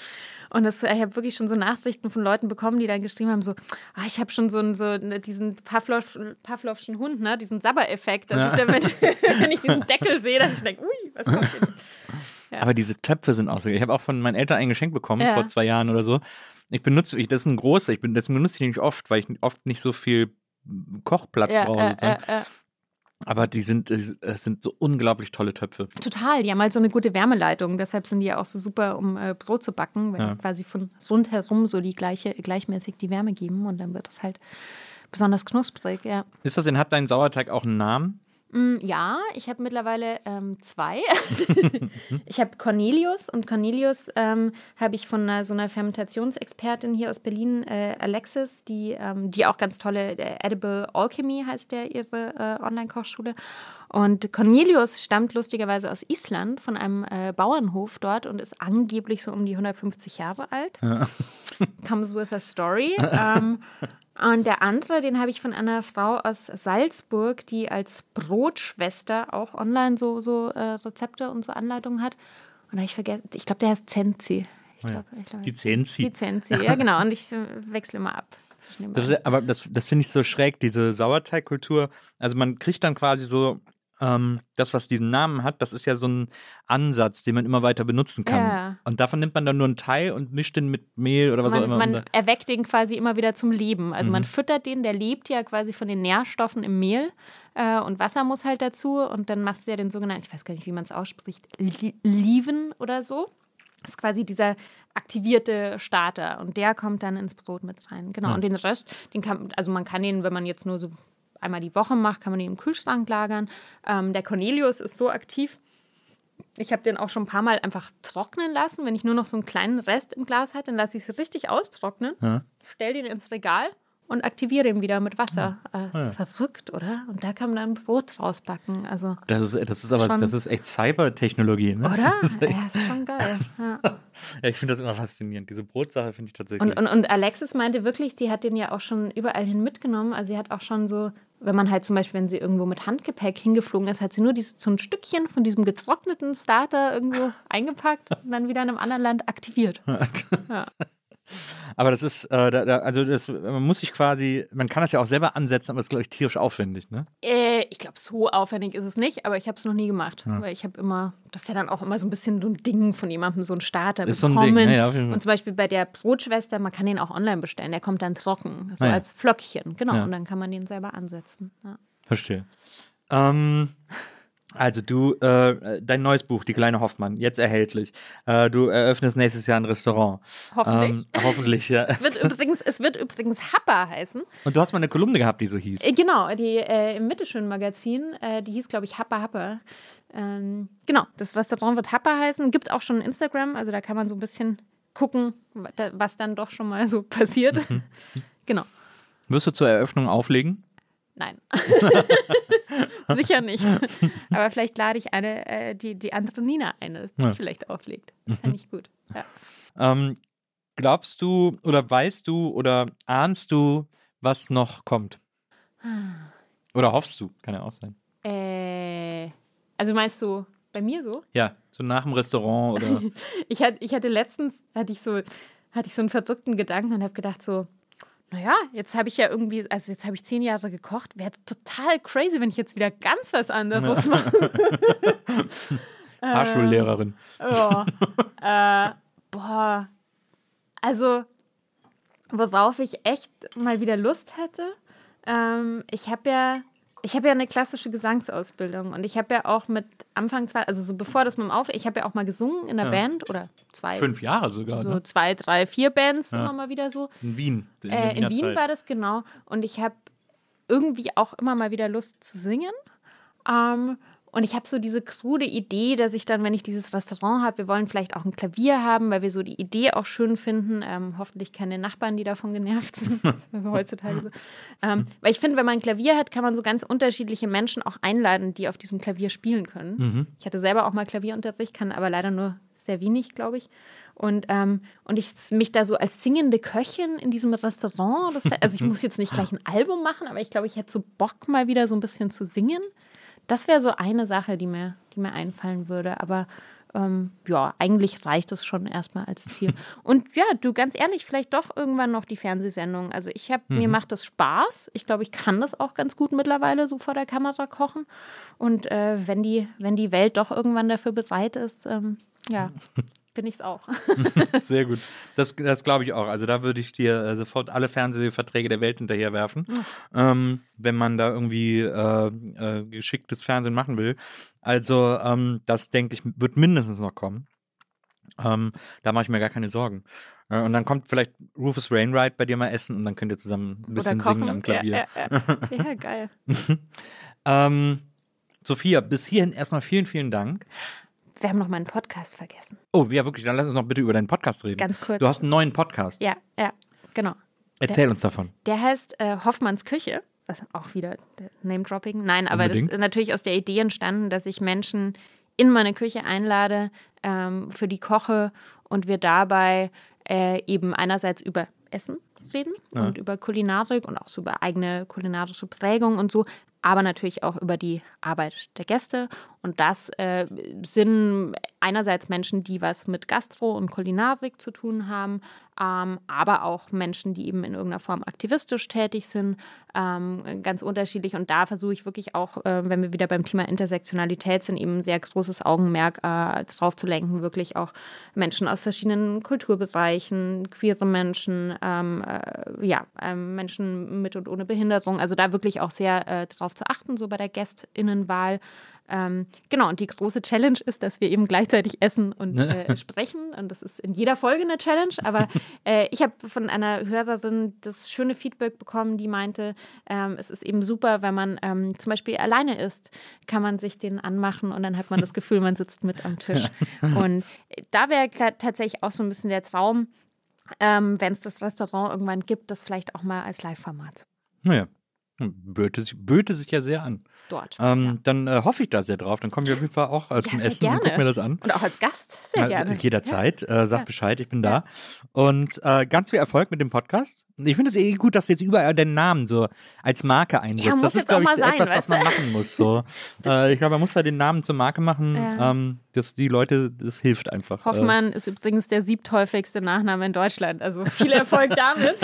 Und das, ich habe wirklich schon so Nachrichten von Leuten bekommen, die dann geschrieben haben, so, ah, ich habe schon so, einen- so diesen Pavlov, Pavlovschen Hund, ne, diesen Sabber-Effekt, dass Ja. ich dann, wenn, wenn ich diesen Deckel sehe, dass ich denke, ui, was kommt denn? Ja. Aber diese Töpfe sind auch so. Ich habe auch von meinen Eltern ein Geschenk bekommen, vor zwei Jahren oder so. Ich benutze, ich, das ist ein großer, ich bin, das benutze ich nicht oft, weil ich oft nicht so viel Kochplatz Ja, brauche. äh, sozusagen. äh, äh. Aber die sind, es sind so unglaublich tolle Töpfe. Total, die haben halt so eine gute Wärmeleitung, deshalb sind die ja auch so super, um äh, Brot zu backen, weil Ja. die quasi von rundherum so die gleiche, gleichmäßig die Wärme geben und dann wird es halt besonders knusprig, ja. Ist das denn, hat dein Sauerteig auch einen Namen? Mm, Ja, ich habe mittlerweile ähm, zwei. ich habe Cornelius und Cornelius ähm, habe ich von einer, so einer Fermentationsexpertin hier aus Berlin, äh, Alexis, die, ähm, die auch ganz tolle, äh, Edible Alchemy heißt der ihre äh, Online-Kochschule. Und Cornelius stammt lustigerweise aus Island von einem äh, Bauernhof dort und ist angeblich so um die 150 Jahre alt. Comes with a story. und der andere, den habe ich von einer Frau aus Salzburg, die als Brotschwester auch online so, so äh, Rezepte und so Anleitungen hat. Und da habe ich vergessen, ich glaube, der heißt Zenzi. Ich glaub, ich glaub, Die Zenzi. Die Zenzi, ja genau. Und ich äh, wechsle immer ab Das aber das, das finde ich so schräg, diese Sauerteigkultur. Also man kriegt dann quasi so ähm, das, was diesen Namen hat, das ist ja so ein Ansatz, den man immer weiter benutzen kann. Ja. Und davon nimmt man dann nur einen Teil und mischt den mit Mehl oder was auch Man, immer. man erweckt den quasi immer wieder zum Leben. Also Mhm. man füttert den, der lebt ja quasi von den Nährstoffen im Mehl äh, und Wasser muss halt dazu und dann machst du ja den sogenannten, ich weiß gar nicht, wie man es ausspricht, Leaven oder so. Das ist quasi dieser aktivierte Starter und der kommt dann ins Brot mit rein. Genau. Ja. Und den Rest, den kann, also man kann den, wenn man jetzt nur so einmal die Woche macht, kann man den im Kühlschrank lagern. Ähm, der Cornelius ist so aktiv, ich habe den auch schon ein paar Mal einfach trocknen lassen. Wenn ich nur noch so einen kleinen Rest im Glas hatte, dann lasse ich es richtig austrocknen, Ja. stell den ins Regal und aktiviere ihn wieder mit Wasser. Äh, ist verrückt, oder? Und da kann man dann Brot rausbacken. Also, das ist, das ist aber, Schon- das ist echt Cybertechnologie, ne? oder? Das ist echt, ja, ist schon geil. Ja. ja, ich finde das immer faszinierend. Diese Brotsache finde ich tatsächlich. Und, und, und Alexis meinte wirklich, die hat den ja auch schon überall hin mitgenommen. Also sie hat auch schon so, wenn man halt zum Beispiel, wenn sie irgendwo mit Handgepäck hingeflogen ist, hat sie nur dieses, so ein Stückchen von diesem getrockneten Starter irgendwo eingepackt und dann wieder in einem anderen Land aktiviert. Ja. Aber das ist, äh, da, da, also das, man muss sich quasi, man kann das ja auch selber ansetzen, aber das ist, glaube ich, tierisch aufwendig, ne? Äh, ich glaube, so aufwendig ist es nicht, aber ich habe es noch nie gemacht. Weil ich habe immer, das ist ja dann auch immer so ein bisschen so ein Ding von jemandem, so ein Starter Ist so ein bekommen. Ding, ja, ja, und zum Beispiel bei der Brotschwester, man kann den auch online bestellen. Der kommt dann trocken, so ja. als Flöckchen. Genau, Ja. und dann kann man den selber ansetzen. Ja. Verstehe. Ähm, also du, äh, dein neues Buch, Die kleine Hoffmann, jetzt erhältlich. Äh, du eröffnest nächstes Jahr ein Restaurant. Hoffentlich. Ähm, hoffentlich, ja. Es wird übrigens, es wird übrigens Happa heißen. Und du hast mal eine Kolumne gehabt, die so hieß. Äh, Genau, die äh, im Mittelschön-Magazin, äh, die hieß, glaube ich, Happa Happa. Ähm, genau, das Restaurant wird Happa heißen. Gibt auch schon Instagram, also da kann man so ein bisschen gucken, was dann doch schon mal so passiert. genau, Wirst du zur Eröffnung auflegen? Nein. Sicher nicht. Aber vielleicht lade ich eine, äh, die, die andere Nina ein, die Ja. vielleicht auflegt. Das fände ich gut. Ja. Ähm, glaubst du oder weißt du oder ahnst du, was noch kommt? Oder hoffst du? Kann ja auch sein. Äh, also meinst du bei mir so? Ja, so nach dem Restaurant oder. Ich hatte, ich hatte letztens, hatte ich so, hatte ich so einen verdrückten Gedanken und habe gedacht so, naja, jetzt habe ich ja irgendwie, also jetzt habe ich zehn Jahre gekocht, wäre total crazy, wenn ich jetzt wieder ganz was anderes mache. Fahrschullehrerin. Ja. äh, boah. Also, worauf ich echt mal wieder Lust hätte, ähm, ich habe ja Ich habe ja eine klassische Gesangsausbildung und ich habe ja auch mit Anfang zwei, also so bevor das mit dem Auf, ich habe ja auch mal gesungen in der Ja. Band oder zwei. Fünf Jahre sogar, So ne? zwei, drei, vier Bands Ja. immer mal wieder so. In Wien. In, Äh, in Wien Zeit. war das genau. Und ich habe irgendwie auch immer mal wieder Lust zu singen. Ähm, und ich habe so diese krude Idee, dass ich dann, wenn ich dieses Restaurant habe, wir wollen vielleicht auch ein Klavier haben, weil wir so die Idee auch schön finden. Ähm, hoffentlich keine Nachbarn, die davon genervt sind. Das ist heutzutage so. Ähm, weil ich finde, wenn man ein Klavier hat, kann man so ganz unterschiedliche Menschen auch einladen, die auf diesem Klavier spielen können. Mhm. Ich hatte selber auch mal Klavierunterricht, kann aber leider nur sehr wenig, glaube ich. Und, ähm, und ich mich da so als singende Köchin in diesem Restaurant, wär, also ich muss jetzt nicht gleich ein Album machen, aber ich glaube, ich hätte so Bock, mal wieder so ein bisschen zu singen. Das wäre so eine Sache, die mir, die mir einfallen würde. Aber ähm, ja, eigentlich reicht es schon erstmal als Ziel. Und ja, du, ganz ehrlich, vielleicht doch irgendwann noch die Fernsehsendung. Also ich habe, mir macht das Spaß. Ich glaube, ich kann das auch ganz gut mittlerweile so vor der Kamera kochen. Und äh, wenn, die, wenn die Welt doch irgendwann dafür bereit ist, ähm, ja, bin ich es auch. Sehr gut. Das, das glaube ich auch. Also da würde ich dir äh, sofort alle Fernsehverträge der Welt hinterherwerfen, ähm, wenn man da irgendwie äh, äh, geschicktes Fernsehen machen will. Also ähm, das denke ich wird mindestens noch kommen. Ähm, da mache ich mir gar keine Sorgen. Äh, und dann kommt vielleicht Rufus Wainwright bei dir mal essen und dann könnt ihr zusammen ein bisschen singen am Klavier. Ja, ja, ja. ja geil. Ähm, Sophia, bis hierhin erstmal vielen, vielen Dank. Wir haben noch meinen Podcast vergessen. Oh, ja, wirklich, dann lass uns noch bitte über deinen Podcast reden. Ganz kurz. Du hast einen neuen Podcast. Ja, ja, genau. Erzähl uns davon. Der heißt äh, Hoffmanns Küche. Was auch wieder der Name-Dropping. Nein, aber Unbedingt. das ist natürlich aus der Idee entstanden, dass ich Menschen in meine Küche einlade, ähm, für die koche und wir dabei äh, eben einerseits über Essen reden Ja. und über Kulinarik und auch so über eigene kulinarische Prägung und so, aber natürlich auch über die Arbeit der Gäste. Und das äh, sind einerseits Menschen, die was mit Gastro und Kulinarik zu tun haben, ähm, aber auch Menschen, die eben in irgendeiner Form aktivistisch tätig sind, ähm, ganz unterschiedlich. Und da versuche ich wirklich auch, äh, wenn wir wieder beim Thema Intersektionalität sind, eben sehr großes Augenmerk äh, drauf zu lenken, wirklich auch Menschen aus verschiedenen Kulturbereichen, queere Menschen, ähm, äh, ja, ähm, Menschen mit und ohne Behinderung. Also da wirklich auch sehr äh, drauf zu achten, so bei der GästInnenwahl. Ähm, genau, und die große Challenge ist, dass wir eben gleichzeitig essen und äh, sprechen. Und das ist in jeder Folge eine Challenge. Aber äh, ich habe von einer Hörerin das schöne Feedback bekommen, die meinte, ähm, es ist eben super, wenn man ähm, zum Beispiel alleine isst, kann man sich den anmachen und dann hat man das Gefühl, man sitzt mit am Tisch. Und äh, da wäre tatsächlich auch so ein bisschen der Traum, ähm, wenn es das Restaurant irgendwann gibt, das vielleicht auch mal als Live-Format Naja, böte sich, böte sich ja sehr an. dort. Ähm, ja. Dann äh, hoffe ich da sehr drauf. Dann kommen wir auf jeden Fall auch äh, Ja, zum sehr Essen und gerne. gucken mir das an. Und auch als Gast sehr Äh, gerne. Jederzeit. Äh, sag Ja. Bescheid, ich bin Ja. da. Und äh, ganz viel Erfolg mit dem Podcast. Ich finde es eh gut, dass du jetzt überall deinen Namen so als Marke einsetzt. das ist, glaube ich, sein, etwas, was man machen muss. So. äh, ich glaube, man muss da den Namen zur Marke machen, Ja. ähm, dass die Leute, das hilft einfach. Äh, Hoffmann ist übrigens der siebthäufigste Nachname in Deutschland. Also viel Erfolg damit.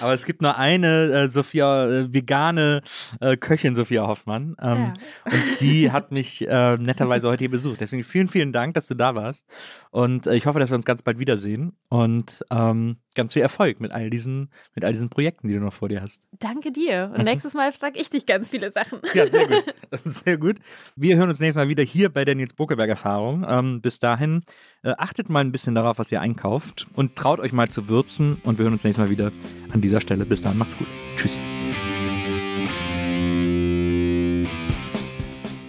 Aber es gibt nur eine äh, Sophia, äh, vegane äh, Köchin Sophia Hoffmann. Ähm, Und die hat mich äh, netterweise heute hier besucht. Deswegen vielen, vielen Dank, dass du da warst. Und äh, ich hoffe, dass wir uns ganz bald wiedersehen. Und ähm, ganz viel Erfolg mit all diesen, mit all diesen Projekten, die du noch vor dir hast. Danke dir. Und nächstes Mal frage ich dich ganz viele Sachen. Ja, sehr gut. Sehr gut. Wir hören uns nächstes Mal wieder hier bei der Nils Bokeberg Erfahrung. Ähm, bis dahin, äh, achtet mal ein bisschen darauf, was ihr einkauft und traut euch mal zu würzen. Und wir hören uns nächstes Mal wieder an dieser Stelle. Bis dann, macht's gut. Tschüss.